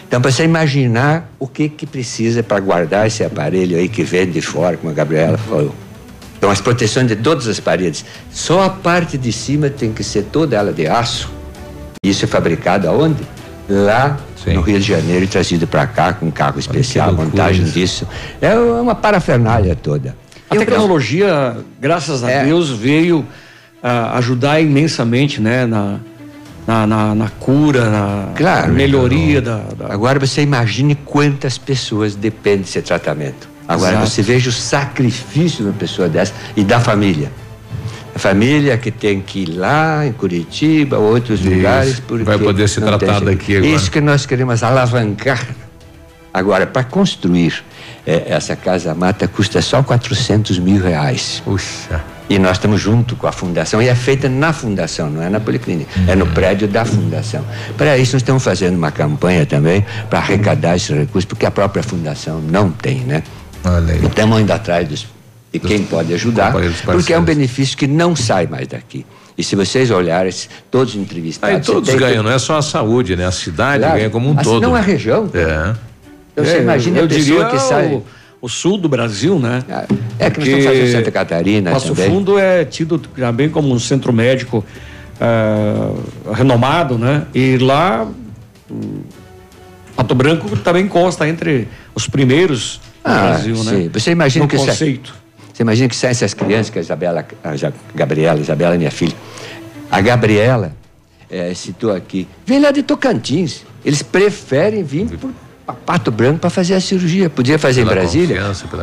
Então, para você imaginar o que que precisa para guardar esse aparelho aí que vem de fora, como a Gabriela falou. Então, as proteções de todas as paredes. Só a parte de cima tem que ser toda ela de aço. Isso é fabricado aonde? Lá Sim. no Rio de Janeiro e trazido para cá com um carro especial, montagem disso. É uma parafernália toda. A tecnologia, graças a é. Deus, veio uh, ajudar imensamente, né, na, na, na, na cura, na claro, melhoria da, da, Agora você imagine quantas pessoas dependem desse tratamento. Agora Exato. você veja o sacrifício de uma pessoa dessa e da família. A família que tem que ir lá em Curitiba, outros Isso. lugares. Porque Vai poder ser tratado aqui agora. Isso que nós queremos alavancar. Agora, para construir é, essa casa mata custa só 400 mil reais. Puxa. E nós estamos junto com a fundação e é feita na fundação, não é na policlínica, uhum. é no prédio da fundação. Para isso nós estamos fazendo uma campanha também para arrecadar esses recursos, porque a própria fundação não tem, né? Olha aí. E estamos indo atrás dos, de quem dos, pode ajudar, porque é um benefício que não sai mais daqui. E se vocês olharem, todos entrevistados. Aí todos ganham, não é só a saúde, né? A cidade claro, ganha como um assim todo. Não a região. É. Você é, imagina eu a pessoa que sai. O, o, sul do Brasil, né? É, é que nós estamos fazendo Santa Catarina. Passo também. Fundo é tido também como um centro médico uh, renomado, né? E lá. Pato Branco também consta entre os primeiros do ah, Brasil, né? sim. né? Você imagina no que conceito. Sai, você imagina que saem essas crianças, que a Isabela, a Gabriela, a Isabela é minha filha. A Gabriela é, citou aqui, vem lá de Tocantins. Eles preferem vir por Pato Branco para fazer a cirurgia. Podia fazer pela em Brasília,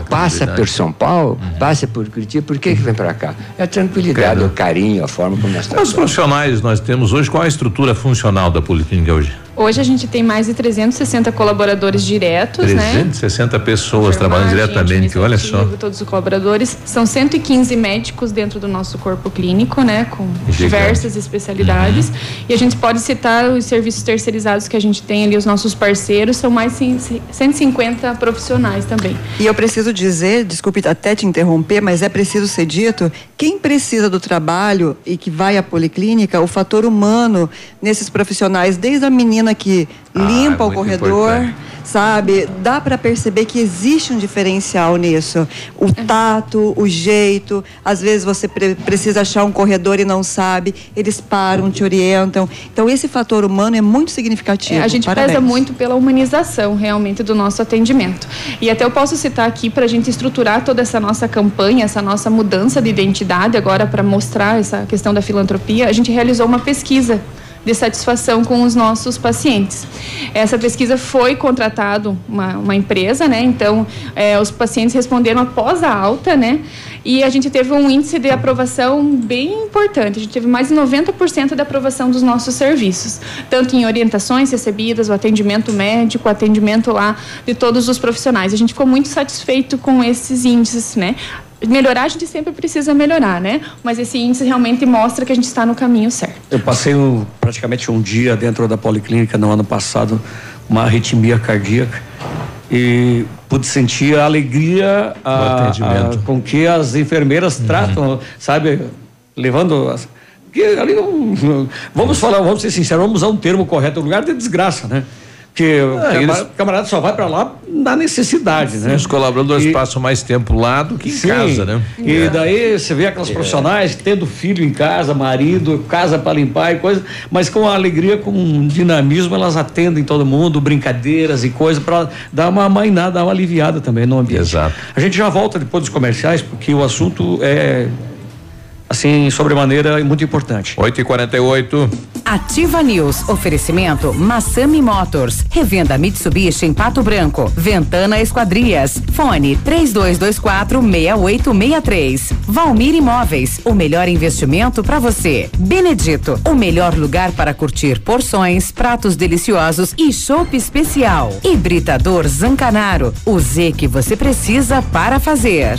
passa por São Paulo, uhum. passa por Curitiba. Por que, que vem para cá? É a tranquilidade, o carinho, a forma como nós tratamos. Os profissionais nós temos hoje, qual a estrutura funcional da Policlínica hoje? Hoje a gente tem mais de 360 colaboradores diretos, 360 né? pessoas trabalhando diretamente, olha só. Todos os colaboradores. São 115 médicos dentro do nosso corpo clínico, né? Com Gigante. diversas especialidades. Uhum. E a gente pode citar os serviços terceirizados que a gente tem ali, os nossos parceiros, são mais de 150 profissionais também. E eu preciso dizer, desculpe até te interromper, mas é preciso ser dito, quem precisa do trabalho e que vai à policlínica, o fator humano nesses profissionais, desde a menina que ah, limpa o corredor. Importante sabe? Dá para perceber que existe um diferencial nisso. O é. tato, o jeito, às vezes você pre precisa achar um corredor e não sabe, eles param, te orientam. Então esse fator humano é muito significativo. É, a gente Parabéns. pesa muito pela humanização realmente do nosso atendimento. E até eu posso citar aqui para a gente estruturar toda essa nossa campanha, essa nossa mudança de identidade agora para mostrar essa questão da filantropia, a gente realizou uma pesquisa de satisfação com os nossos pacientes. Essa pesquisa foi contratado uma, uma empresa, né? Então, é, os pacientes responderam após a alta, né? E a gente teve um índice de aprovação bem importante. A gente teve mais de 90% de aprovação dos nossos serviços, tanto em orientações recebidas, o atendimento médico, o atendimento lá de todos os profissionais. A gente ficou muito satisfeito com esses índices, né? Melhorar a gente sempre precisa melhorar, né? Mas esse índice realmente mostra que a gente está no caminho certo. Eu passei um, praticamente um dia dentro da policlínica no ano passado, uma arritmia cardíaca e pude sentir a alegria a, a, com que as enfermeiras uhum. tratam, sabe, levando as, porque ali não, vamos falar, vamos ser sinceros, vamos usar um termo correto, lugar de desgraça, né? Porque ah, eles... o camarada só vai para lá na necessidade, sim, né? Os colaboradores e... passam mais tempo lá do que em sim, casa, né? E é. daí você vê aquelas é. profissionais tendo filho em casa, marido, casa para limpar e coisa, mas com alegria, com um dinamismo, elas atendem todo mundo, brincadeiras e coisas para dar uma mainada, dar uma aliviada também no ambiente. Exato. A gente já volta depois dos comerciais, porque o assunto é assim, sobremaneira muito importante. 8 e 48 Ativa News. Oferecimento Massami Motors. Revenda Mitsubishi em Pato Branco. Ventana Esquadrias. Fone 3224 6863. Valmir Imóveis. O melhor investimento para você. Benedito. O melhor lugar para curtir porções, pratos deliciosos e chopp especial. Hibridador Zancanaro. O Z que você precisa para fazer.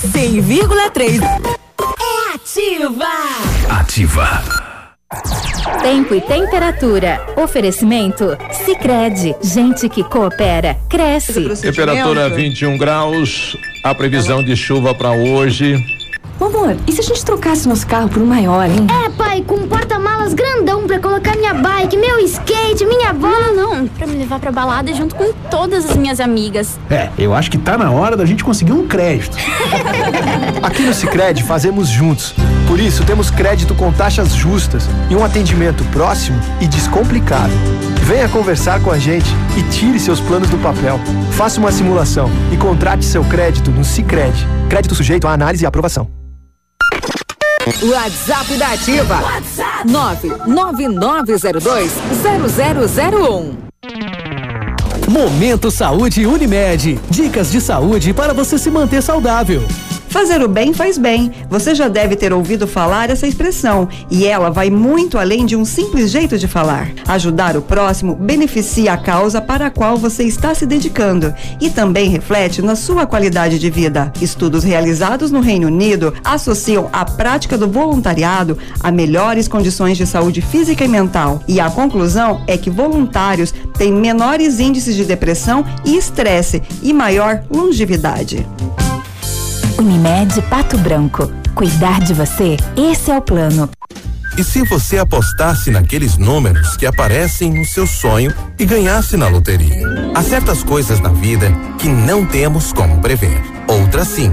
100,3. É ativa! Ativa. Tempo e temperatura. Oferecimento? Sicredi Gente que coopera, cresce. Temperatura 21 graus. A previsão de chuva para hoje. Amor, e se a gente trocasse nosso carro por um maior, hein? É, pai, com um porta-malas grandão pra colocar minha bike, meu skate, minha bola. Não, não, pra me levar pra balada junto com todas as minhas amigas. É, eu acho que tá na hora da gente conseguir um crédito. Aqui no Cicred fazemos juntos. Por isso, temos crédito com taxas justas e um atendimento próximo e descomplicado. Venha conversar com a gente e tire seus planos do papel. Faça uma simulação e contrate seu crédito no Cicred. Crédito sujeito à análise e aprovação. WhatsApp da Ativa. WhatsApp 999020001. Momento Saúde Unimed. Dicas de saúde para você se manter saudável. Fazer o bem faz bem. Você já deve ter ouvido falar essa expressão e ela vai muito além de um simples jeito de falar. Ajudar o próximo beneficia a causa para a qual você está se dedicando e também reflete na sua qualidade de vida. Estudos realizados no Reino Unido associam a prática do voluntariado a melhores condições de saúde física e mental. E a conclusão é que voluntários têm menores índices de depressão e estresse e maior longevidade. Unimed Pato Branco. Cuidar de você, esse é o plano. E se você apostasse naqueles números que aparecem no seu sonho e ganhasse na loteria? Há certas coisas na vida que não temos como prever. Outras sim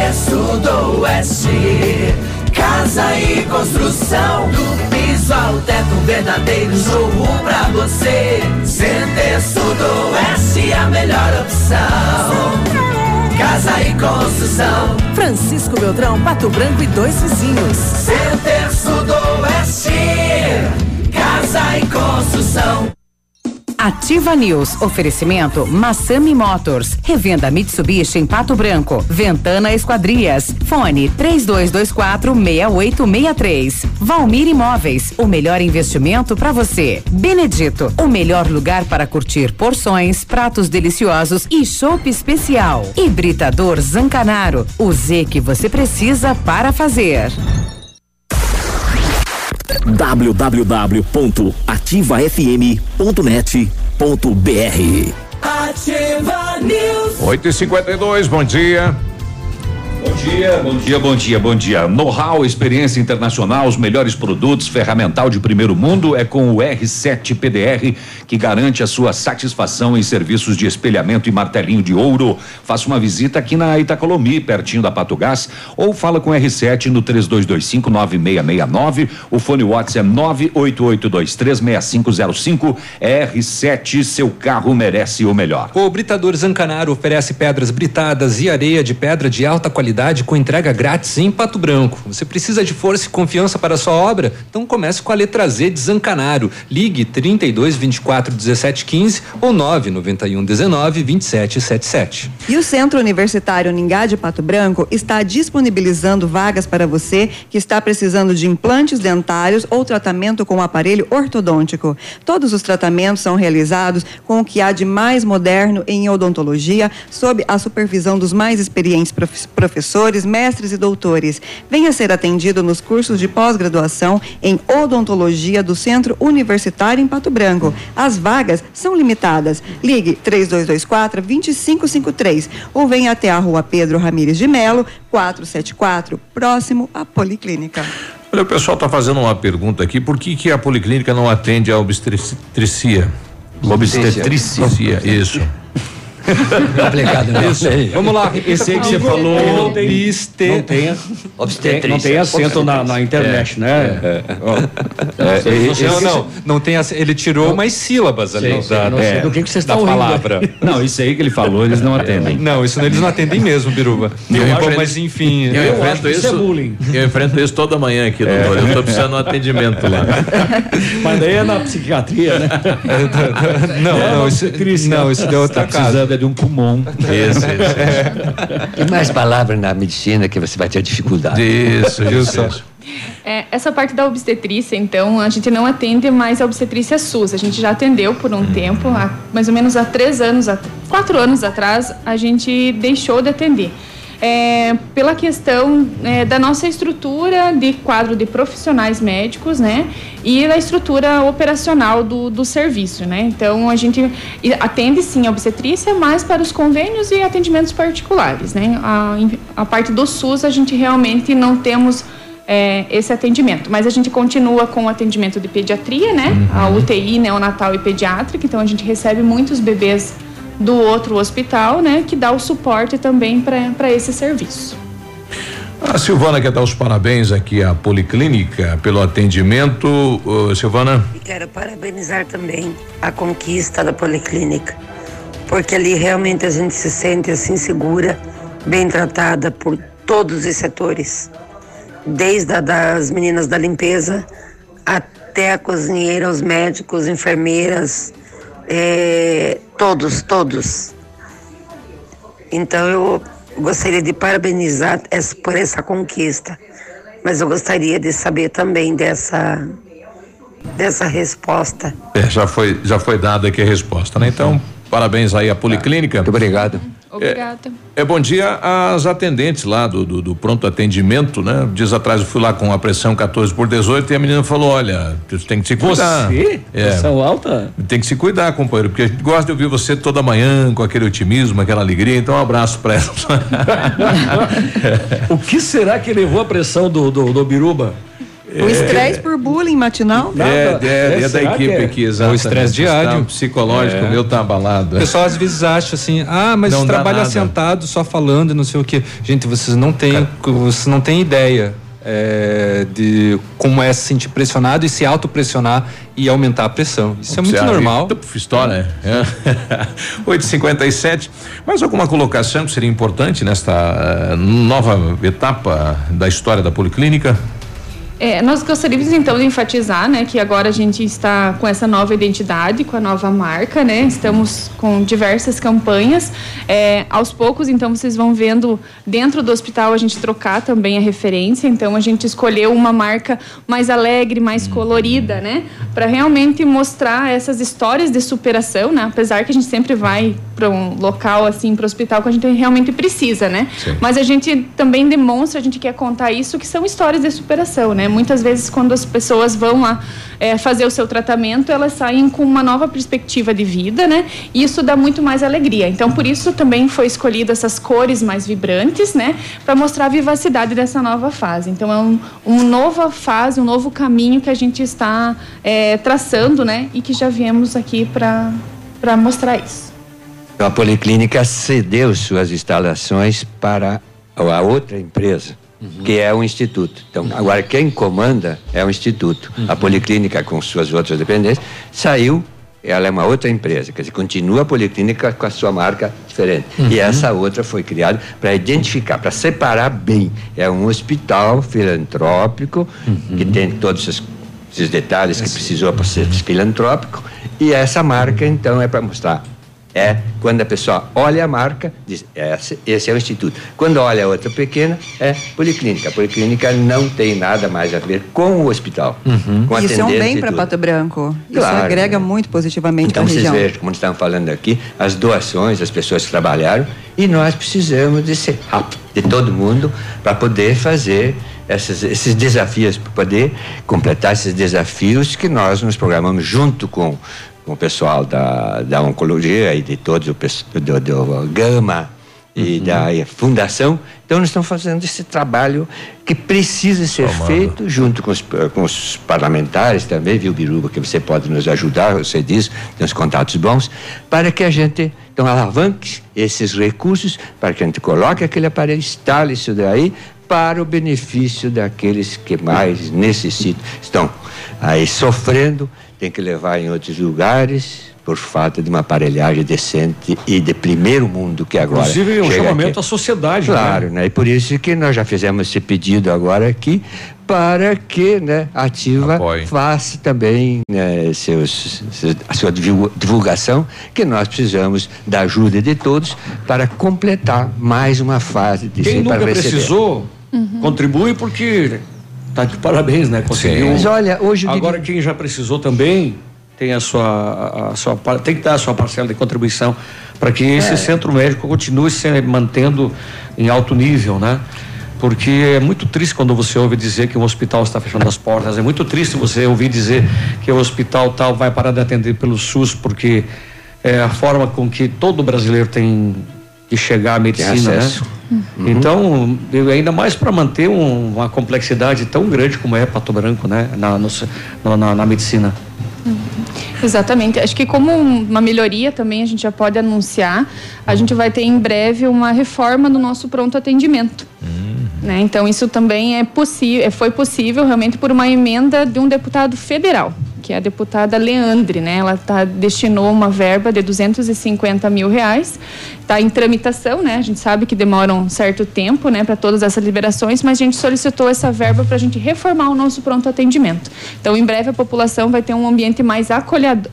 Sudoeste, casa e construção. Do piso ao teto, um verdadeiro showroom pra você. Center Sudoeste, a melhor opção. Casa e construção. Francisco Beltrão, Pato Branco e dois vizinhos. Center Sudoeste, Ativa News. Oferecimento Massami Motors. Revenda Mitsubishi em Pato Branco. Ventana Esquadrias. Fone 3224 6863. Valmir Imóveis. O melhor investimento para você. Benedito. O melhor lugar para curtir porções, pratos deliciosos e chopp especial. Hibridador Zancanaro. O Z que você precisa para fazer www.ativafm.net.br Ativa News. 8 e 52 bom dia. Bom dia, bom dia, bom dia. Know-how, experiência internacional, os melhores produtos, ferramental de primeiro mundo é com o R7 PDR que garante a sua satisfação em serviços de espelhamento e martelinho de ouro. Faça uma visita aqui na Itacolomi, pertinho da Pato Gás, ou fala com o R7 no 32259669. O fone WhatsApp é 988236505. R7, seu carro merece o melhor. O Britador Zancanaro oferece pedras britadas e areia de pedra de alta qualidade com entrega grátis em Pato Branco. Você precisa de força e confiança para a sua obra? Então comece com a letra Z de Zancanaro. Ligue 32 24 17 15 ou 9 91 19 27 77. E o Centro Universitário Ningá de Pato Branco está disponibilizando vagas para você que está precisando de implantes dentários ou tratamento com aparelho ortodôntico. Todos os tratamentos são realizados com o que há de mais moderno em odontologia, sob a supervisão dos mais experientes professores professores, mestres e doutores. Venha ser atendido nos cursos de pós-graduação em odontologia do Centro Universitário em Pato Branco. As vagas são limitadas. Ligue 3224 2553 ou venha até a Rua Pedro Ramires de Melo, 474, próximo à Policlínica. Olha, o pessoal está fazendo uma pergunta aqui, por que que a Policlínica não atende a obstetricia? Obstetrícia. Isso. Complicado, né? Isso. Vamos lá. Esse aí que você falou. Não tem, Obstetrícia. não tem acento na, na internet, né? É, não, não, não tem ac- ele tirou umas sílabas ali Sei, da, não sei é, do que que vocês da estão rindo. palavra. Não, isso aí que ele falou, eles não atendem. Não, isso eles não atendem mesmo, Biruba. Eu Bom, mas enfim. Eu, eu enfrento isso é bullying. eu enfrento isso toda manhã aqui, doutor. Eu estou precisando de um atendimento lá. Mas daí é na psiquiatria, né? Não, É, não, isso, não, isso deu outra Tá casa. De um pulmão. Isso, isso. Tem mais palavras na medicina que você vai ter dificuldade. Isso, Viu isso. É, essa parte da obstetrícia, então, a gente não atende mais a obstetrícia SUS. A gente já atendeu por um tempo, há, mais ou menos há três anos, há quatro anos atrás, a gente deixou de atender. É, pela questão é, da nossa estrutura de quadro de profissionais médicos, né? E da estrutura operacional do, do serviço, né? Então, a gente atende sim a obstetrícia, mas para os convênios e atendimentos particulares, né? A, a parte do SUS, a gente realmente não temos é, esse atendimento. Mas a gente continua com o atendimento de pediatria, né? A UTI neonatal e pediátrica. Então a gente recebe muitos bebês do outro hospital, né? Que dá o suporte também para esse serviço. A Silvana quer dar os parabéns aqui à Policlínica pelo atendimento. Ô, Silvana, E quero parabenizar também a conquista da Policlínica, porque ali realmente a gente se sente assim segura, bem tratada por todos os setores, desde a das meninas da limpeza até a cozinheira, os médicos, enfermeiras, eh, todos, todos. Então eu gostaria de parabenizar essa- por essa conquista, mas eu gostaria de saber também dessa dessa resposta. é, já foi já foi dada aqui a resposta, né? Então, parabéns aí à Policlínica. Muito obrigado. Obrigada. É, é, bom dia às atendentes lá do, do, do, pronto atendimento, né? Dias atrás eu fui lá com a pressão 14 por 18 e a menina falou: olha, você tem que se cuidar. Você? É, pressão alta? Tem que se cuidar, companheiro, porque a gente gosta de ouvir você toda manhã com aquele otimismo, aquela alegria. Então, um abraço pra ela. o que será que levou a pressão do, do, do Biruba? O estresse por bullying matinal? É, é, é, é da equipe é? aqui, exato. O estresse diário. psicológico, é. meu tá abalado. O pessoal às vezes acha assim, ah, mas não trabalha sentado só falando e não sei o quê. Gente, vocês não têm, vocês não têm ideia. É, de como é se sentir pressionado e se autopressionar e aumentar a pressão. Isso é muito normal. História, é. 8h57. Mais alguma colocação que seria importante nesta uh, nova etapa da história da Policlínica? É, nós gostaríamos então de enfatizar, né, que agora a gente está com essa nova identidade, com a nova marca, né? Estamos com diversas campanhas. É, aos poucos, então, vocês vão vendo dentro do hospital a gente trocar também a referência. Então, a gente escolheu uma marca mais alegre, mais colorida, né, para realmente mostrar essas histórias de superação, né? Apesar que a gente sempre vai para um local assim, para o hospital que a gente realmente precisa, né? Sim. Mas a gente também demonstra, a gente quer contar isso que são histórias de superação, né? Muitas vezes, quando as pessoas vão lá é, fazer o seu tratamento, elas saem com uma nova perspectiva de vida, né? E isso dá muito mais alegria. Então, por isso também foi escolhido essas cores mais vibrantes, né? Para mostrar a vivacidade dessa nova fase. Então, é um, uma nova fase, um novo caminho que a gente está é, traçando, né? E que já viemos aqui para mostrar isso. A Policlínica cedeu suas instalações para a outra empresa uhum. que é o Instituto. Então, uhum. agora quem comanda é o Instituto. Uhum. A Policlínica, com suas outras dependências, saiu ela é uma outra empresa, quer dizer, continua a Policlínica com a sua marca diferente. Uhum. E essa outra foi criada para identificar, para separar bem. É um hospital filantrópico, uhum. que tem todos esses, esses detalhes que precisou para ser filantrópico, e essa marca, então, é para mostrar é quando a pessoa olha a marca, diz, esse, esse é o instituto. Quando olha a outra pequena, é policlínica. A policlínica não tem nada mais a ver com o hospital. Uhum. Com Isso é um bem para Pato Branco. Claro. Isso agrega muito positivamente então, a região. Então, vocês vejam, como estamos falando aqui, as doações, as pessoas que trabalharam, e nós precisamos de ser rápido, de todo mundo, para poder fazer esses, esses desafios, para poder completar esses desafios que nós nos programamos junto com com o pessoal da, da oncologia e de todos o do, do Gama e uhum. da fundação. Então, nós estamos fazendo esse trabalho que precisa ser feito junto com os, com os, parlamentares também, viu, Biruba, que você pode nos ajudar, você diz, tem uns contatos bons, para que a gente, então, alavanque esses recursos, para que a gente coloque aquele aparelho, instale isso daí, para o benefício daqueles que mais necessitam, estão aí sofrendo tem que levar em outros lugares por falta de uma aparelhagem decente e de primeiro mundo que agora inclusive um chamamento aqui. à sociedade né? claro né? né? e por isso que nós já fizemos esse pedido agora aqui para que né, a Ativa Apoie. faça também né, seus, a sua divulgação, que nós precisamos da ajuda de todos para completar mais uma fase de Quem nunca precisou, uhum. contribui porque Tá de parabéns, né? Conseguiu. Mas olha, hoje Agora quem já precisou também tem a sua, a sua tem que dar a sua parcela de contribuição para que esse é. centro médico continue se mantendo em alto nível, né? Porque é muito triste quando você ouve dizer que o hospital está fechando as portas. É muito triste você ouvir dizer que o hospital tal vai parar de atender pelo SUS porque é a forma com que todo brasileiro tem de chegar à medicina, né? Uhum. Então, ainda mais para manter um, uma complexidade tão grande como é Pato Branco, né? Na, no, na, na medicina. Uhum. Exatamente. Acho que como uma melhoria também a gente já pode anunciar, a gente vai ter em breve uma reforma no nosso pronto atendimento. Uhum. Né? Então isso também é possível, foi possível realmente por uma emenda de um deputado federal que é a deputada Leandre, né? Ela tá, destinou uma verba de 250 mil reais, está em tramitação, né? A gente sabe que demora um certo tempo, né, para todas essas liberações, mas a gente solicitou essa verba para a gente reformar o nosso pronto atendimento. Então, em breve a população vai ter um ambiente mais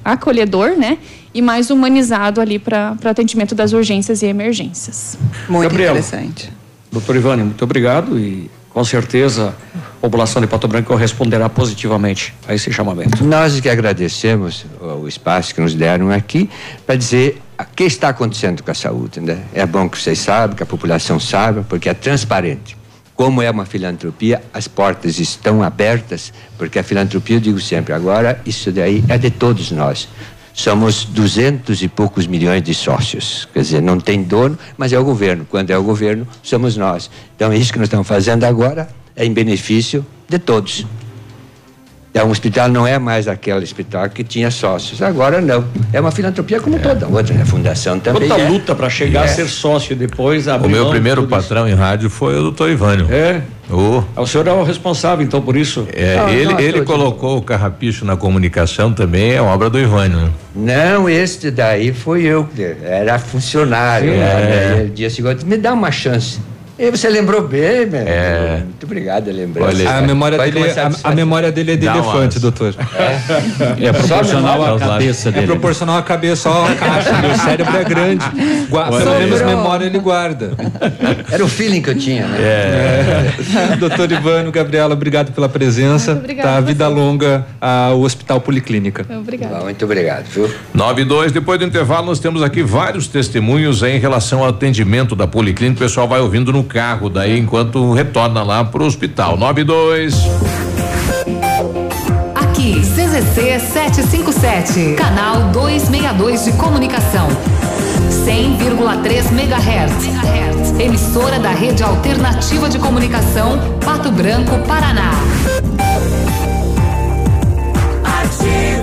acolhedor, né? E mais humanizado ali para atendimento das urgências e emergências. Muito Gabriel, interessante. Doutor Ivane, muito obrigado e com certeza a população de Pato Branco responderá positivamente a esse chamamento. Nós que agradecemos o espaço que nos deram aqui para dizer o que está acontecendo com a saúde, né? É bom que vocês saibam, que a população saiba, porque é transparente. Como é uma filantropia, as portas estão abertas, porque a filantropia, eu digo sempre, agora isso daí é de todos nós. Somos duzentos e poucos milhões de sócios. Quer dizer, não tem dono, mas é o governo. Quando é o governo, somos nós. Então, isso que nós estamos fazendo agora é em benefício de todos. É um hospital não é mais aquele hospital que tinha sócios. Agora não. É uma filantropia como é. toda outra, né? A fundação também. Outra é. luta para chegar é. a ser sócio depois. O meu primeiro patrão isso. em rádio foi o doutor Ivânio. É. Oh. O senhor é o responsável, então, por isso? É, ah, ele, não, ele colocou o carrapicho na comunicação também, é obra do Ivânio. Não, este daí foi eu, era funcionário. Sim, né? é. Dia seguinte, me dá uma chance. E você lembrou bem, meu. É. Muito obrigado, lembrou. A memória, dele, é- a, a, memória dele é de Dá elefante, umas. doutor. É, é proporcional à cabeça dele. É proporcional à cabeça, ó, a caixa. Meu cérebro é grande. Guarda, pelo menos memória ele guarda. Era o feeling que eu tinha, né? É. é. doutor Ivano, Gabriela, obrigado pela presença. Muito obrigado. Tá, vida longa ao Hospital Policlínica. Obrigado. Muito obrigado, viu? 9 e 2, depois do intervalo, nós temos aqui vários testemunhos em relação ao atendimento da Policlínica. O pessoal vai ouvindo no carro daí enquanto retorna lá pro hospital. 92. Aqui, CZC 757, canal 262 de comunicação. 100,3 MHz. Emissora da Rede Alternativa de Comunicação, Pato Branco, Paraná. Ativa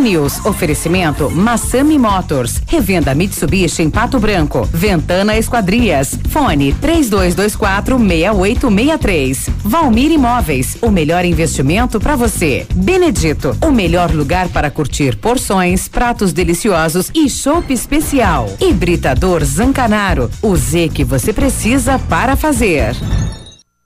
News. Oferecimento Massami Motors. Revenda Mitsubishi em Pato Branco. Ventana Esquadrias. Fone 3224 6863. Valmir Imóveis. O melhor investimento para você. Benedito. O melhor lugar para curtir porções, pratos deliciosos e chopp especial. Hibridador Zancanaro. O Z que você precisa para fazer.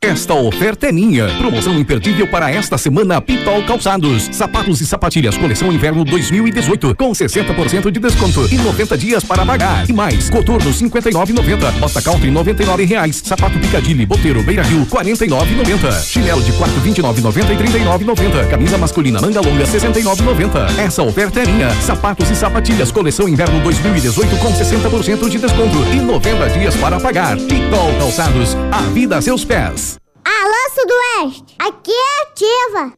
Esta oferta é minha. Promoção imperdível para esta semana Pitol Calçados. Sapatos e sapatilhas coleção inverno 2018 com 60% de desconto e 90 dias para pagar. E mais, coturno 59,90. Bota Country 99 reais. Sapato Picadilly Boteiro Beira Rio 49,90. Chinelo de quarto 29,90 e 39,90. Camisa masculina manga longa 69,90. Essa oferta é minha. Sapatos e sapatilhas coleção inverno 2018 com 60% de desconto e 90 dias para pagar. Pitol Calçados. A vida a seus pés. Alô, Sudoeste, aqui é ativa.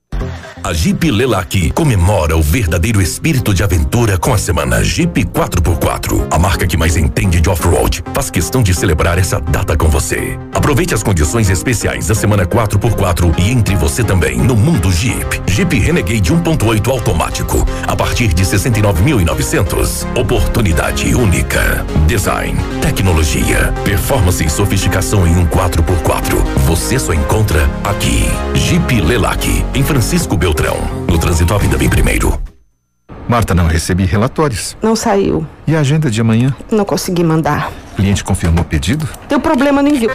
A Jeep Lelac comemora o verdadeiro espírito de aventura com a semana Jeep 4x4. A marca que mais entende de off-road faz questão de celebrar essa data com você. Aproveite as condições especiais da semana 4x4 e entre você também no mundo Jeep. Jeep Renegade 1.8 automático a partir de 69.900. Oportunidade única. Design, tecnologia, performance e sofisticação em um 4x4. Você só encontra aqui. Jeep Lelac em Francisco Beltrão. No trânsito, a vida vem primeiro. Marta, não recebi relatórios. Não saiu. E a agenda de amanhã? Não consegui mandar. O cliente confirmou o pedido? Deu problema no envio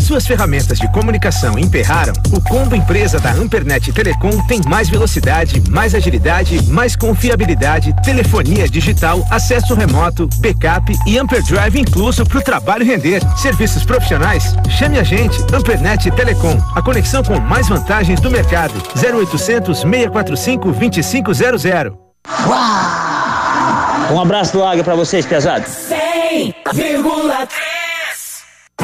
suas ferramentas de comunicação emperraram, o combo empresa da Ampernet Telecom tem mais velocidade, mais agilidade, mais confiabilidade, telefonia digital, acesso remoto, backup e Amperdrive incluso para o trabalho render. Serviços profissionais? Chame a gente, Ampernet Telecom, a conexão com mais vantagens do mercado. 0800 645 2500. Um abraço do Águia para vocês, pesados. 100,3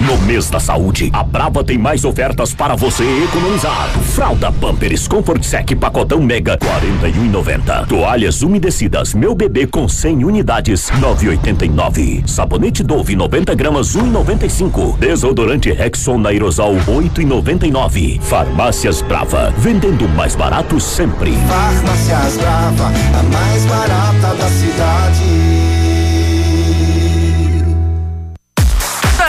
No mês da saúde, a Brava tem mais ofertas para você economizar. Fralda Pampers Comfort Sec pacotão Mega 41,90. Toalhas umedecidas Meu Bebê com 100 unidades 9,89. Sabonete Dove 90 gramas 1,95. Desodorante Rexon Aerosol 8,99. Farmácias Brava, vendendo mais barato sempre. Farmácias Brava, a mais barata da cidade.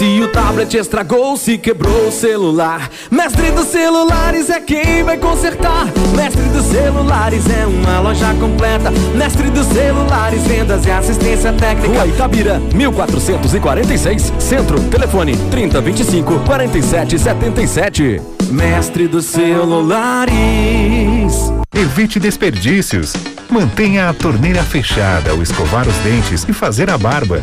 Se o tablet estragou, se quebrou o celular, Mestre dos Celulares é quem vai consertar. Mestre dos Celulares é uma loja completa. Mestre dos Celulares, vendas e assistência técnica. Rua Itabira, 1446, Centro, telefone 3025 4777. Mestre dos Celulares. Evite desperdícios. Mantenha a torneira fechada ao escovar os dentes e fazer a barba.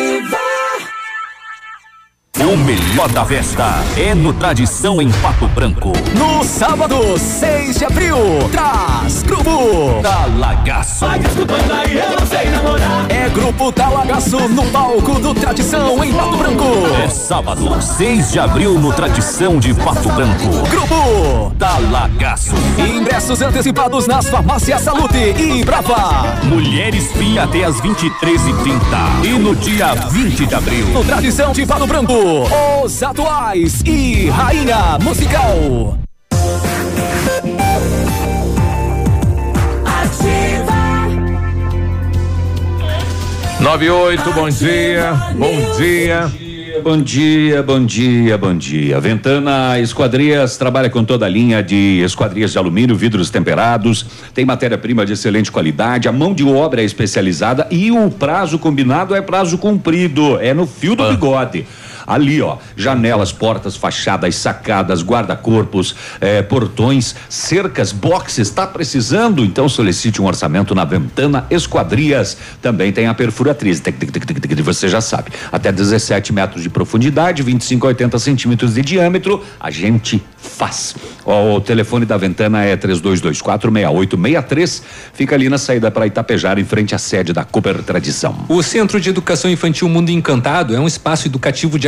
O melhor da festa é no Tradição em Pato Branco. No sábado, 6 de abril, traz Grupo Talagaço. É Grupo Talagaço no palco do Tradição em Pato Branco. É sábado, 6 de abril no Tradição de Pato Branco. Grupo Talagaço. Ingressos antecipados nas farmácias Salute e Brava. Mulheres Pia até as 23h30. E no dia 20 de abril. No Tradição de Pato Branco, os atuais e Rainha Musical. 98, bom dia. Bom dia. Bom dia, bom dia, bom dia. Ventana Esquadrias trabalha com toda a linha de esquadrias de alumínio, vidros temperados, tem matéria-prima de excelente qualidade, a mão de obra é especializada e o prazo combinado é prazo cumprido, é no fio do bigode. Ali, ó, janelas, portas, fachadas, sacadas, guarda-corpos, eh, portões, cercas, boxes. Está precisando? Então solicite um orçamento na Ventana Esquadrias. Também tem a perfuratriz. Você já sabe. Até 17 metros de profundidade, 25 a 80 centímetros de diâmetro. A gente faz. Ó, o telefone da Ventana é 32246863. Fica ali na saída para Itapejara, em frente à sede da Cooper Tradição. O Centro de Educação Infantil Mundo Encantado é um espaço educativo de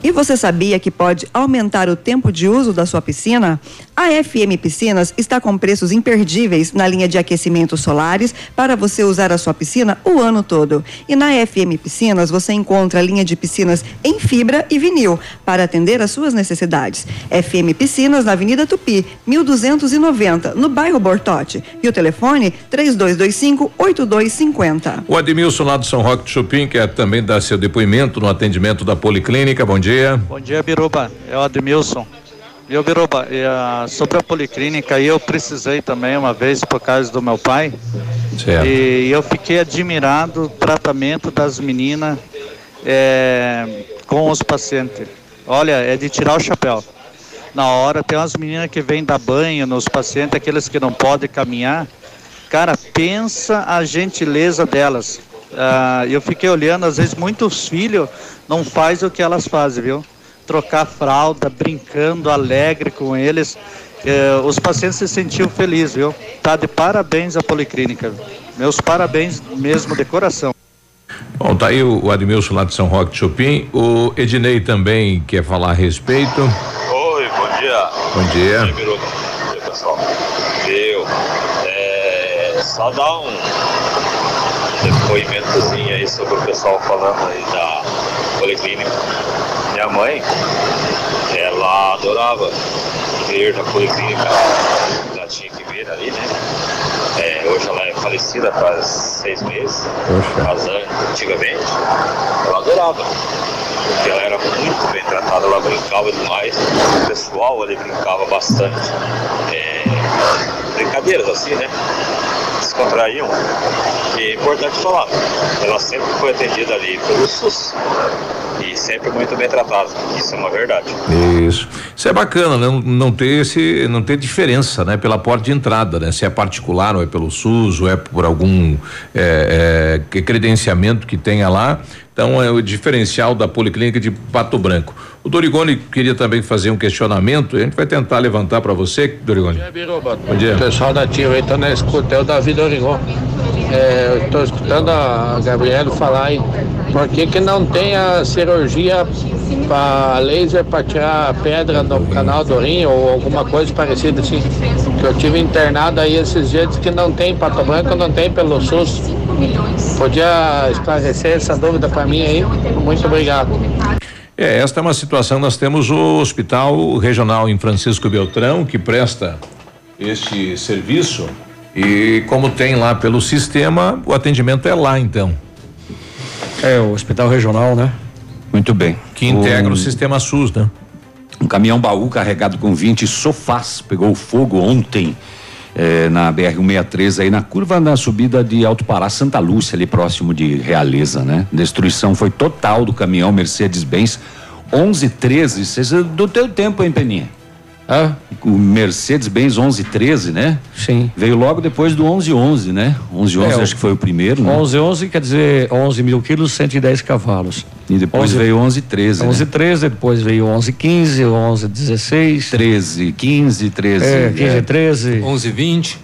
E você sabia que pode aumentar o tempo de uso da sua piscina? A FM Piscinas está com preços imperdíveis na linha de aquecimentos solares para você usar a sua piscina o ano todo. E na FM Piscinas você encontra a linha de piscinas em fibra e vinil para atender às suas necessidades. FM Piscinas na Avenida Tupi, 1290, no bairro Bortote. E o telefone 3225 8250. O Admilson lá do São Roque de Chupim, quer também dar seu depoimento no atendimento da Policlínica. Bom dia. Bom dia, Biruba. É o Admilson. E o Biruba, ah, sobre a policlínica, eu precisei também uma vez por causa do meu pai. Certo. E eu fiquei admirado do tratamento das meninas é, com os pacientes. Olha, é de tirar o chapéu. Na hora tem umas meninas que vêm dar banho nos pacientes, aqueles que não podem caminhar. Cara, pensa a gentileza delas. Ah, eu fiquei olhando, às vezes muitos filhos não faz o que elas fazem, viu? Trocar fralda, brincando, alegre com eles. Eh, os pacientes se sentiam felizes, viu? Tá de parabéns a Policlínica. Meus parabéns mesmo de coração. Bom, tá aí o, o Admilson lá de São Roque de Chupim. O Ednei também quer falar a respeito. Oi, bom dia. Bom dia. Bom dia, pessoal. Viu? É, só dar um depoimentozinho aí sobre o pessoal falando aí da policlínica. Minha mãe, ela adorava vir na policlínica. Ela tinha que vir ali, né? É, hoje ela é falecida faz seis meses, mas antigamente ela adorava, porque ela era muito bem tratada, ela brincava demais, o pessoal ali brincava bastante. É, brincadeiras assim, né? Descontraíam. E é importante falar, ela sempre foi atendida ali pelo SUS. E sempre muito bem tratado. Isso é uma verdade. Isso. Isso é bacana, né? Não, ter esse, não ter diferença, né? Pela porta de entrada, né? Se é particular ou é pelo SUS ou é por algum é, é, credenciamento que tenha lá. Então é o diferencial da Policlínica de Pato Branco. O Dorigoni queria também fazer um questionamento, a gente vai tentar levantar para você, Dorigoni. Bom dia. O pessoal da Tia aí tá na escuta, é o Davi Dorigon. É, eu tô escutando a Gabriela falar aí, por que que não tem a cirurgia para laser para tirar a pedra no canal do rim ou alguma coisa parecida assim? Que eu tive internado aí esses dias que não tem em Pato Branco, não tem pelo SUS. Podia esclarecer essa dúvida para mim aí? Muito obrigado. É, esta é uma situação, nós temos o Hospital Regional em Francisco Beltrão, que presta este serviço, e como tem lá pelo sistema, o atendimento é lá então. É, o Hospital Regional, né? Muito bem. Que integra o, sistema SUS, né? Um caminhão baú carregado com 20 sofás pegou fogo ontem eh, na BR-163, aí na curva na subida de Alto Pará, Santa Lúcia, ali próximo de Realeza, né? Destruição foi total do caminhão Mercedes-Benz 1113. Vocês do teu tempo, hein, Peninha? Ah. O Mercedes-Benz 1113, né? Sim. Veio logo depois do 1111, né? 1111 É, acho que foi o primeiro, né? 1111 quer dizer 11 mil quilos, 110 cavalos. E depois veio 1113, né? 1113, depois veio 1115, 1116. 13, 15, 13. É, 15, é. 13. 11 20.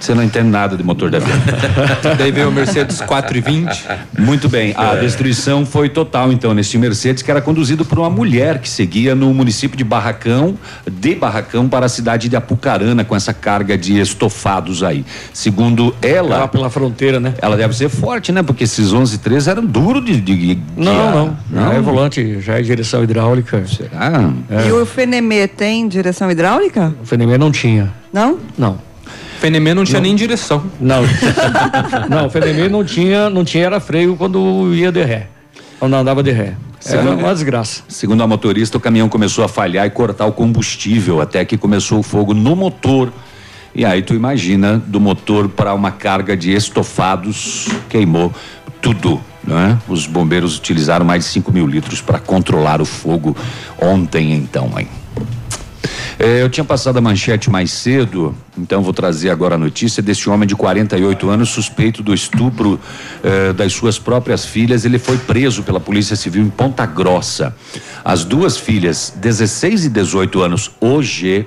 Você não entende nada de motor de avião. Daí veio o Mercedes 420. Muito bem, a destruição foi total então neste Mercedes que era conduzido por uma mulher que seguia no município de Barracão, de Barracão para a cidade de Apucarana com essa carga de estofados aí. Segundo ela, Lá pela fronteira, né? ela deve ser forte, né? Porque esses 11 13 eram duros de, de, de Não, guiar. não. Não é volante, já é direção hidráulica. Será? E o FNME tem direção hidráulica? O FNME não tinha. Não? Não. FNME não tinha nem direção. Não. não, o FNME não tinha, não tinha era freio quando ia de ré. Quando andava de ré. Era Segundo- uma desgraça. Segundo a motorista, o caminhão começou a falhar e cortar o combustível até que começou o fogo no motor. E aí tu imagina do motor para uma carga de estofados queimou tudo. Né? Os bombeiros utilizaram mais de 5 mil litros para controlar o fogo ontem, então, hein? É, eu tinha passado a manchete mais cedo, então vou trazer agora a notícia desse homem de 48 anos, suspeito do estupro eh, das suas próprias filhas. Ele foi preso pela Polícia Civil em Ponta Grossa. As duas filhas, 16 e 18 anos, hoje,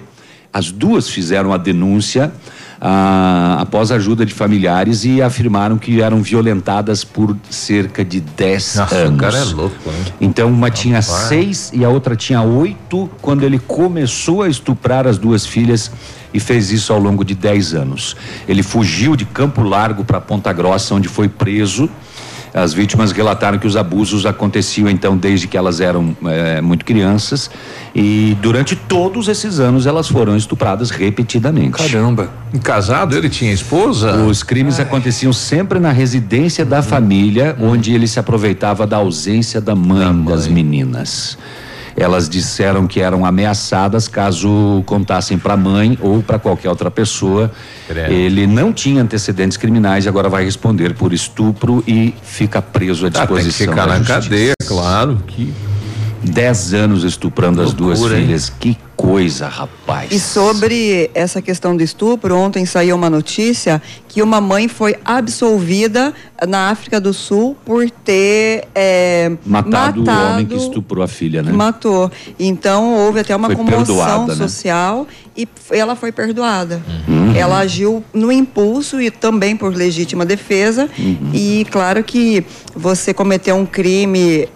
as duas fizeram a denúncia ah, após a ajuda de familiares e afirmaram que eram violentadas por cerca de 10 Nossa, anos. o cara é louco, né? Então, uma tinha Rapaz. seis e a outra tinha oito quando ele começou a estuprar as duas filhas e fez isso ao longo de dez anos. Ele fugiu de Campo Largo para Ponta Grossa, onde foi preso. As vítimas relataram que os abusos aconteciam então desde que elas eram eh, muito crianças e durante todos esses anos elas foram estupradas repetidamente. Caramba. Casado, ele tinha esposa? Os crimes aconteciam sempre na residência da família, onde ele se aproveitava da ausência da mãe, das meninas. Elas disseram que eram ameaçadas caso contassem para a mãe ou para qualquer outra pessoa. Ele não tinha antecedentes criminais e agora vai responder por estupro e fica preso à Ah, tem que disposição. ficar na justiça. cadeia, claro. Que Dez anos estuprando as duas hein? filhas. Que coisa, rapaz. E sobre essa questão do estupro, ontem saiu uma notícia que uma mãe foi absolvida na África do Sul por ter é, Matado, o homem que matado- estuprou a filha, né? matou. Então houve até uma Foi comoção perdoada, né? social e f- ela foi perdoada. Uhum. Ela agiu no impulso e também por legítima defesa. Uhum. E claro que você cometer um crime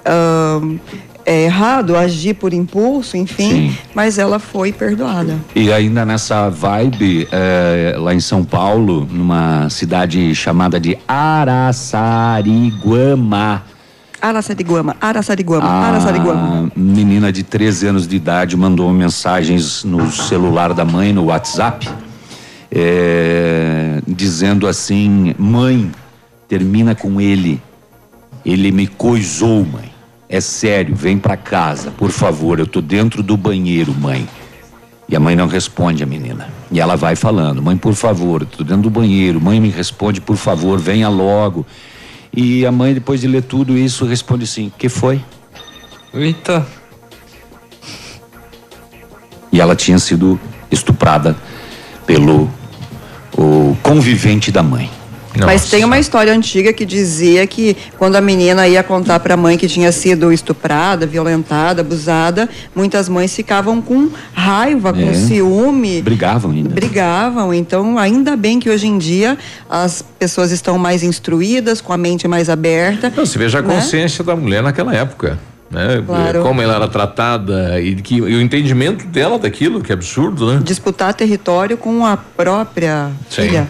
é errado, agir por impulso, enfim, Sim. mas ela foi perdoada. E ainda nessa vibe, eh, lá em São Paulo, numa cidade chamada de Araçariguama. Araçariguama, Araçariguama, A Araçariguama. menina de 13 anos de idade mandou mensagens no celular da mãe, no WhatsApp, eh, dizendo assim: Mãe, termina com ele. Ele me coisou, mãe. É sério, vem pra casa, por favor. Eu tô dentro do banheiro, mãe. E a mãe não responde a menina. E ela vai falando: Mãe, por favor, eu tô dentro do banheiro. Mãe, me responde, por favor, venha logo. E a mãe, depois de ler tudo isso, responde assim: que foi? Eita. E ela tinha sido estuprada pelo o convivente da mãe. Mas tem uma história antiga que dizia que quando a menina ia contar para a mãe que tinha sido estuprada, violentada, abusada, muitas mães ficavam com raiva, com É. ciúme. Brigavam ainda. Brigavam, então ainda bem que hoje em dia as pessoas estão mais instruídas, com a mente mais aberta. Não, se veja a né? consciência da mulher naquela época. Né? Claro. Como ela era tratada e, que, e o entendimento dela daquilo, que absurdo, né? Disputar território com a própria Sim. filha.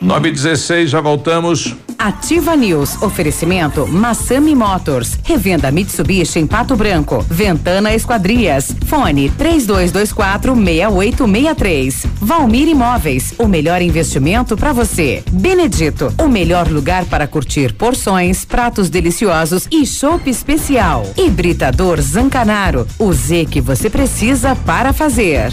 9 e 16 já voltamos. Ativa News. Oferecimento Massami Motors. Revenda Mitsubishi em Pato Branco. Ventana Esquadrias. Fone 3224 6863. Valmir Imóveis. O melhor investimento para você. Benedito. O melhor lugar para curtir porções, pratos deliciosos e chopp especial. Hibridador Zancanaro. O Z que você precisa para fazer.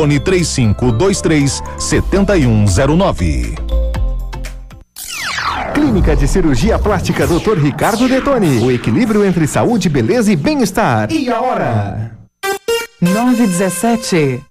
fone 3523 7109. Clínica de Cirurgia Plástica Dr. Ricardo Detoni. O equilíbrio entre saúde, beleza e bem-estar. E a hora? 917.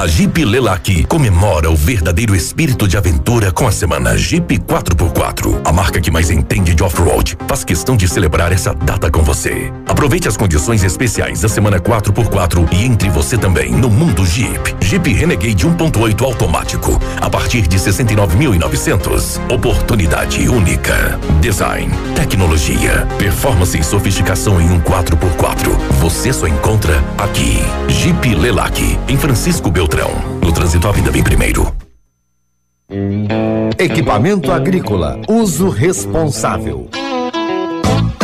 A Jeep Lelac comemora o verdadeiro espírito de aventura com a semana Jeep 4x4. A marca que mais entende de off-road faz questão de celebrar essa data com você. Aproveite as condições especiais da semana 4x4 e entre você também no mundo Jeep. Jeep Renegade 1.8 automático a partir de 69.900. Oportunidade única. Design, tecnologia, performance e sofisticação em um 4x4. Você só encontra aqui. Jeep Lelac em Francisco Beltrão. No trânsito a vida vem primeiro. Equipamento agrícola, uso responsável.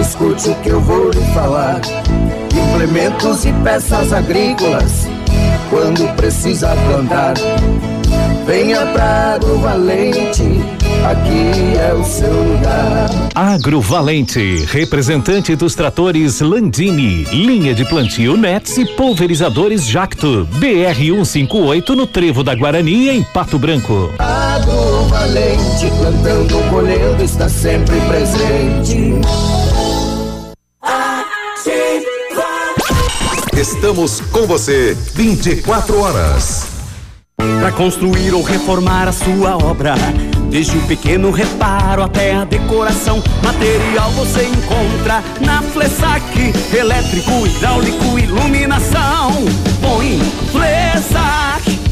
escute o que eu vou lhe falar. Implementos e peças agrícolas, quando precisa plantar. Venha pra Agrovalente, aqui é o seu lugar. Agrovalente, representante dos tratores Landini, linha de plantio Nets e pulverizadores Jacto, BR 158 no Trevo da Guarani em Pato Branco. Agrovalente, plantando, colhendo, está sempre presente. Estamos com você 24 horas. Para construir ou reformar a sua obra, desde o pequeno reparo até a decoração, material você encontra na Flessac, elétrico, hidráulico, iluminação. Põe Flessac.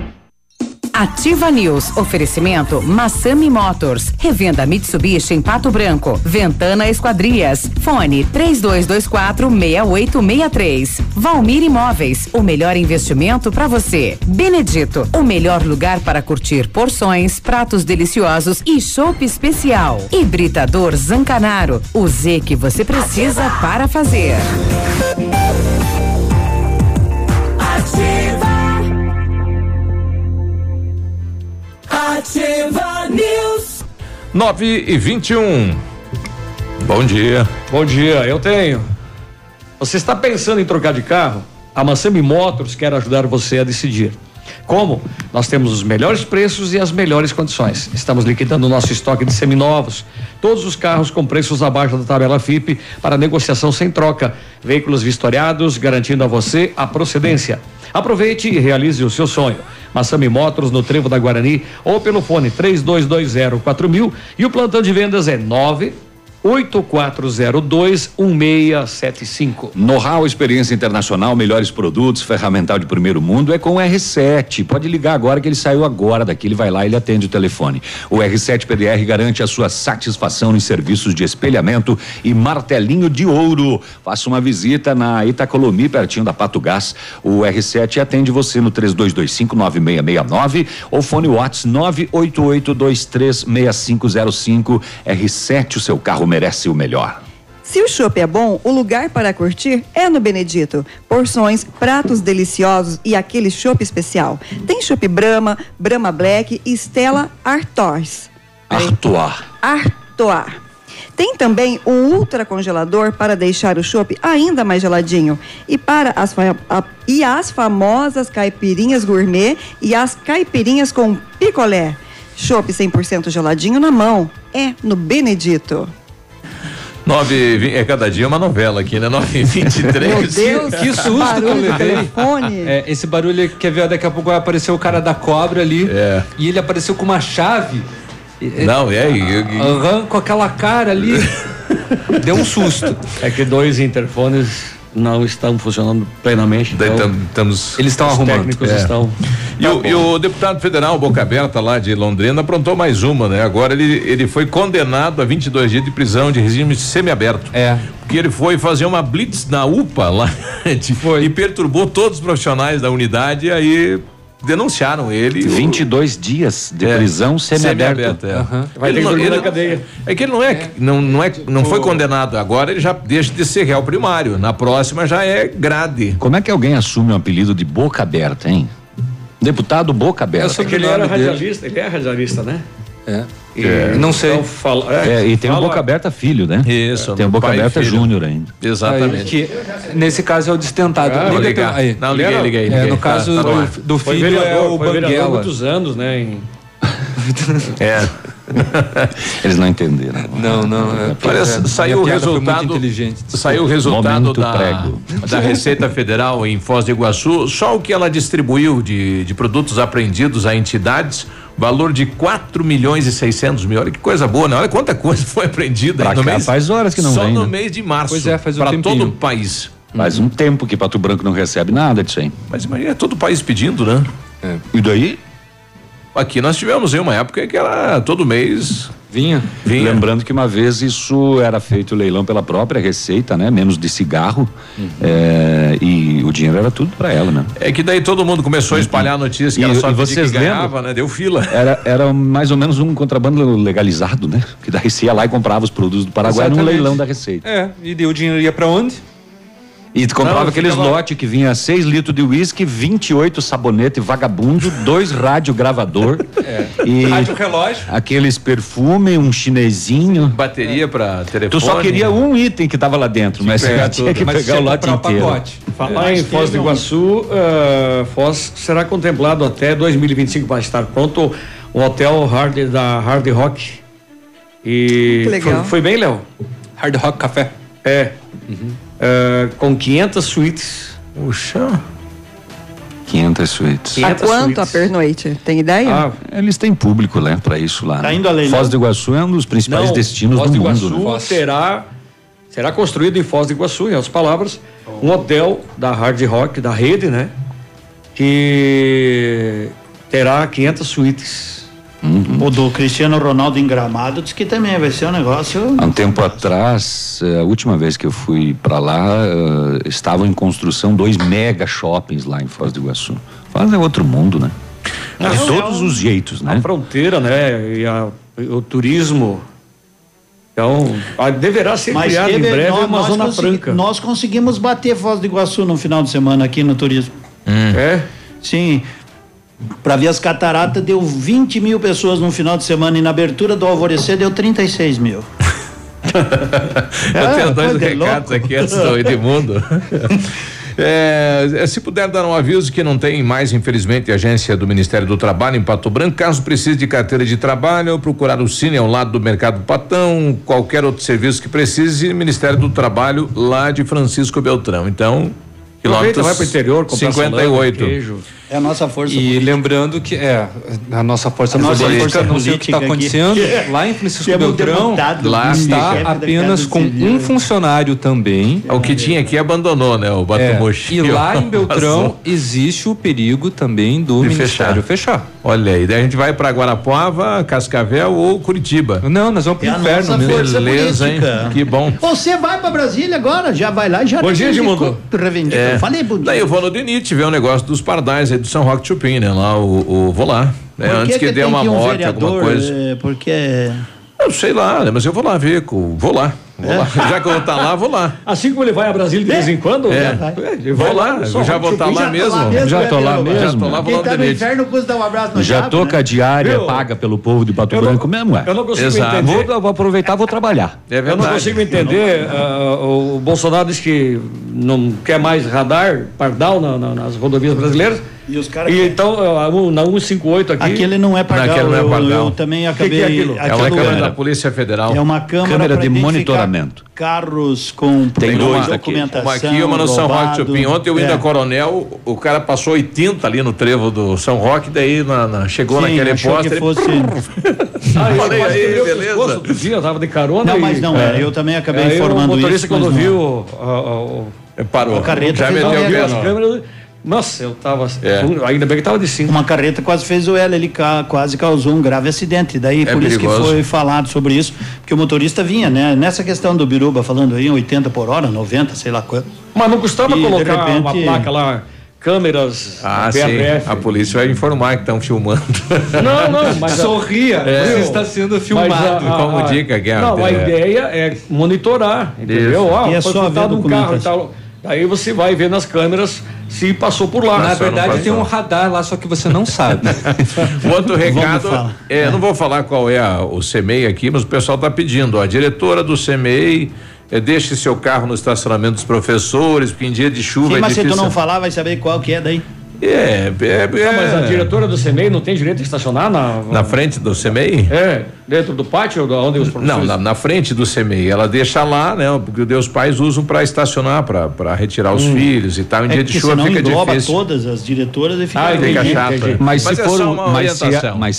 Ativa News. Oferecimento Massami Motors. Revenda Mitsubishi em Pato Branco. Ventana Esquadrias. Fone 3224 6863. Valmir Imóveis. O melhor investimento para você. Benedito. O melhor lugar para curtir porções, pratos deliciosos e chopp especial. Hibridador Zancanaro. O Z que você precisa para fazer. Ativa News. 9 e 21. Bom dia. Bom dia, eu tenho. Você está pensando em trocar de carro? A Massami Motors quer ajudar você a decidir. Como? Nós temos os melhores preços e as melhores condições. Estamos liquidando o nosso estoque de seminovos. Todos os carros com preços abaixo da tabela FIP para negociação sem troca. Veículos vistoriados, garantindo a você a procedência. Aproveite e realize o seu sonho. Massami Motors no Trevo da Guarani ou pelo fone 3220 4000 e o plantão de vendas é 9 8402-1675. Know-how, experiência internacional, melhores produtos, ferramental de primeiro mundo é com o R7. Pode ligar agora que ele saiu agora daqui, ele vai lá e ele atende o telefone. O R7 PDR garante a sua satisfação em serviços de espelhamento e martelinho de ouro. Faça uma visita na Itacolomi, pertinho da Pato Gás. O R7 atende você no 3225-9669 ou fone Whats 988236505. R7, o seu carro merece o melhor. Se o chopp é bom, o lugar para curtir é no Benedito. Porções, pratos deliciosos e aquele chopp especial. Tem chopp Brahma, Brahma Black e Stella Artois. Artois. Artois. Tem também um ultra congelador para deixar o chopp ainda mais geladinho. E para as, a, e as famosas caipirinhas gourmet e as caipirinhas com picolé. Chopp 100% geladinho na mão. É no Benedito. 9 é cada dia uma novela aqui, né? 9 e 23 Meu Deus, que susto que eu levei. É, esse barulho, quer ver? Daqui a pouco vai aparecer o cara da cobra ali. É. E ele apareceu com uma chave. Não, é aí. Aham, com aquela cara ali. Deu um susto. É que dois interfones não estão funcionando plenamente. Então, estamos, eles estão os arrumando. técnicos É. estão. E, o, e o deputado federal Boca Aberta lá de Londrina aprontou mais uma, né? Agora ele, ele foi condenado a 22 dias de prisão de regime semiaberto. É. Porque ele foi fazer uma blitz na UPA lá de- e perturbou todos os profissionais da unidade e aí denunciaram ele. 22 dias de prisão semiaberta. é. Aham. Vai Ele ter que não- ele- na cadeia. É que ele não é, não, não é, não foi condenado agora, ele já deixa de ser réu primário. Na próxima já é grade. Como é que alguém assume o apelido de boca aberta, hein? Deputado boca aberta. Porque ele era radialista, ele é radialista, né? É. E É. Não sei. então fala- É, e tem o fala- Boca Aberta Filho, né? Isso. Tem o Boca Aberta filho. Júnior ainda. Exatamente. Aí, que, nesse caso é o destentado. Ah, Liga ligar. aí. Não, liguei, liguei, É, liguei. no Tá, caso tá do, do Foi filho vereador, é o foi vereador há Banguela. muitos anos, né? em- É. Eles não entenderam. Não, não. É, Olha, é, saiu o resultado. inteligente. Saiu o resultado da, prego. da Receita Federal em Foz do Iguaçu. Só o que ela distribuiu de, de produtos apreendidos a entidades, valor de 4 milhões e 600 mil. Olha que coisa boa, né? Olha quanta coisa foi apreendida Pra no cá mês. faz horas que não Só vem, no né? mês de março. Pois é, faz um Para todo o país. Faz um tempo que Pato Branco não recebe nada disso aí. Mas imagina, é todo o país pedindo, né? E daí? Aqui nós tivemos em uma época que era todo mês. Vinha? Vinha. Lembrando que uma vez isso era feito leilão pela própria Receita, né? Menos de cigarro. É, e o dinheiro era tudo para ela, né? É que daí todo mundo começou a espalhar notícias que E- era só e vocês que lembram? ganhava, né? Deu fila. Era, era mais ou menos um contrabando legalizado, né? Que daí você ia lá e comprava os produtos do Paraguai num Exatamente. leilão da Receita. É, e daí o dinheiro ia pra onde? E tu comprava Não, aqueles ficava- lotes que vinha 6 litros de uísque, 28 sabonete vagabundo, dois rádio gravador e Rádio relógio. aqueles perfume, um chinesinho. Bateria pra telefone. Tu só queria um item que tava lá dentro, mas É, você tinha que Mas pegar o lote inteiro. pacote. Falar É. em Foz do Iguaçu, eh, Foz será contemplado até 2025 vai estar pronto o hotel Hard da Hard Rock. E Que legal. Foi, foi bem, Léo? Hard Rock Café. É. Eh, com 500 suítes. Puxa. 500 suítes. A quanto a pernoite? Tem ideia? Ah, eles têm público, né, para isso lá. Tá né? indo a leilão? Foz do Iguaçu é um dos principais Não, destinos Foz do mundo. Iguaçu né? terá será construído em Foz do Iguaçu, em outras palavras, um hotel da Hard Rock, da rede, né? Que terá 500 suítes. O do Cristiano Ronaldo em Gramado diz que também vai ser um negócio. Há um tempo atrás, eh, a última vez que eu fui para lá, eh, estavam em construção dois mega shoppings lá em Foz do Iguaçu. Foz é outro mundo, né? Não, De é todos um- os jeitos, né? A fronteira, né? E a- o turismo. Então, a- deverá ser Mas criado em teve- breve nós- uma nós zona franca. Nós conseguimos bater Foz do Iguaçu no final de semana aqui no turismo. É? Sim. Para ver as cataratas deu 20 mil pessoas no final de semana e na abertura do alvorecer deu 36 mil. Eu tenho dois de recados louco. aqui antes do Edmundo. É, se puder dar um aviso que não tem mais, infelizmente, agência do Ministério do Trabalho em Pato Branco, caso precise de carteira de trabalho, procurar o Cine ao lado do Mercado Patão, qualquer outro serviço que precise, Ministério do Trabalho lá de Francisco Beltrão. Então, Aproveita, quilômetros vai pro interior, comprar 58. salame, queijo. É a nossa força E lembrando que é a nossa força A nossa política, força não sei o que está política acontecendo aqui. lá em Francisco Temos Beltrão deputado lá está da apenas com Civil. um funcionário também. O que tinha aqui abandonou, né? O É, Batomochi. e lá em Beltrão existe o perigo também do De Ministério fechar. Olha aí, daí a gente vai para Guarapuava, Cascavel ou Curitiba. Não, nós vamos É a nossa força Beleza, hein? política. Que bom. Você vai para Brasília agora, já vai lá e já Bom dia, Edmundo. É. Falei bom dia. Daí eu vou no Dinite ver o negócio dos pardais aí do São Roque Chupim, né? Lá o, o- vou lá. né? Antes que, dê tem uma ir um morte, vereador, alguma coisa. é, porque Eu sei lá, né? Mas eu vou lá ver, vou lá. Vou É. lá. Já que eu vou estar lá, vou lá. Assim como ele vai a Brasília de vez em quando, É. né? Vou vai lá, no eu já vou estar Chupim, lá mesmo. Já tô lá né, mesmo. Já tô lá, vou Quem lá tá no inferno dar um abraço no Já Chaves, tô né? com a diária Viu? paga pelo povo de Pato Branco mesmo, é? Eu não consigo Exato. entender. Vou, vou aproveitar, vou trabalhar. É Eu não verdade. consigo entender. ah, o Bolsonaro diz que não quer mais radar, pardal na- na- nas rodovias brasileiras. E os caras. Então, na 158 aqui. Aquele não é pardal. Naquele não é eu, pardal. eu também que acabei. é aquilo? É uma câmera da Polícia Federal. É uma câmera, Câmera de monitoramento. Carros com Tem duas de aqui. documentação. Uma aqui e uma no São Roque roubado. Chupim. Ontem eu indo É. a Coronel, o cara passou 80 ali no trevo do São Roque, daí na, na- chegou Sim, naquele poste. que fosse. Ah, eu Falei aí, beleza? Outro dia eu tava de carona. Não, e- mas não é. Eu também acabei informando o motorista isso, quando é. viu Parou. A carreta Já meteu o pé Nossa, eu tava. É. Ainda bem que tava de cinto. Uma carreta quase fez o L, ele ca- quase causou um grave acidente. Daí, É por isso que perigoso. foi falado sobre isso, porque o motorista vinha, né? Nessa questão do Biruba falando aí, 80 por hora, 90, sei lá quanto. Mas não custava E, colocar uma repente- placa lá, câmeras, Ah, sim. A polícia vai informar que estão filmando. Não, não, mas. Sorria, É. você está sendo filmado. A- a- Como dica, Guerra. Não, a É. ideia é monitorar, entendeu? Isso. Ah, E é foi só ver um carro e tal. Daí você vai ver nas câmeras se passou por lá. Na verdade, tem um radar lá, só que você não sabe. Outro recado, falar. é, não vou falar qual é a- o CMEI aqui, mas o pessoal está pedindo. ó, A diretora do CMEI é, deixe seu carro no estacionamento dos professores, porque em dia de chuva Sim, é mas se tu difícil. não falar, vai saber qual que é daí. É, é, é, Não, mas a diretora do CMEI não tem direito de estacionar na. na frente do CMEI? É, dentro do pátio onde os Não, professores. na, na frente do CMEI. Ela deixa lá, né? Porque os pais usam para estacionar, para retirar os filhos e tal. Em É dia de chuva fica engloba difícil. todas as diretoras e fica. Ah, Fica chato. é. Mas, se é for, só um- uma mas, se orientação. mas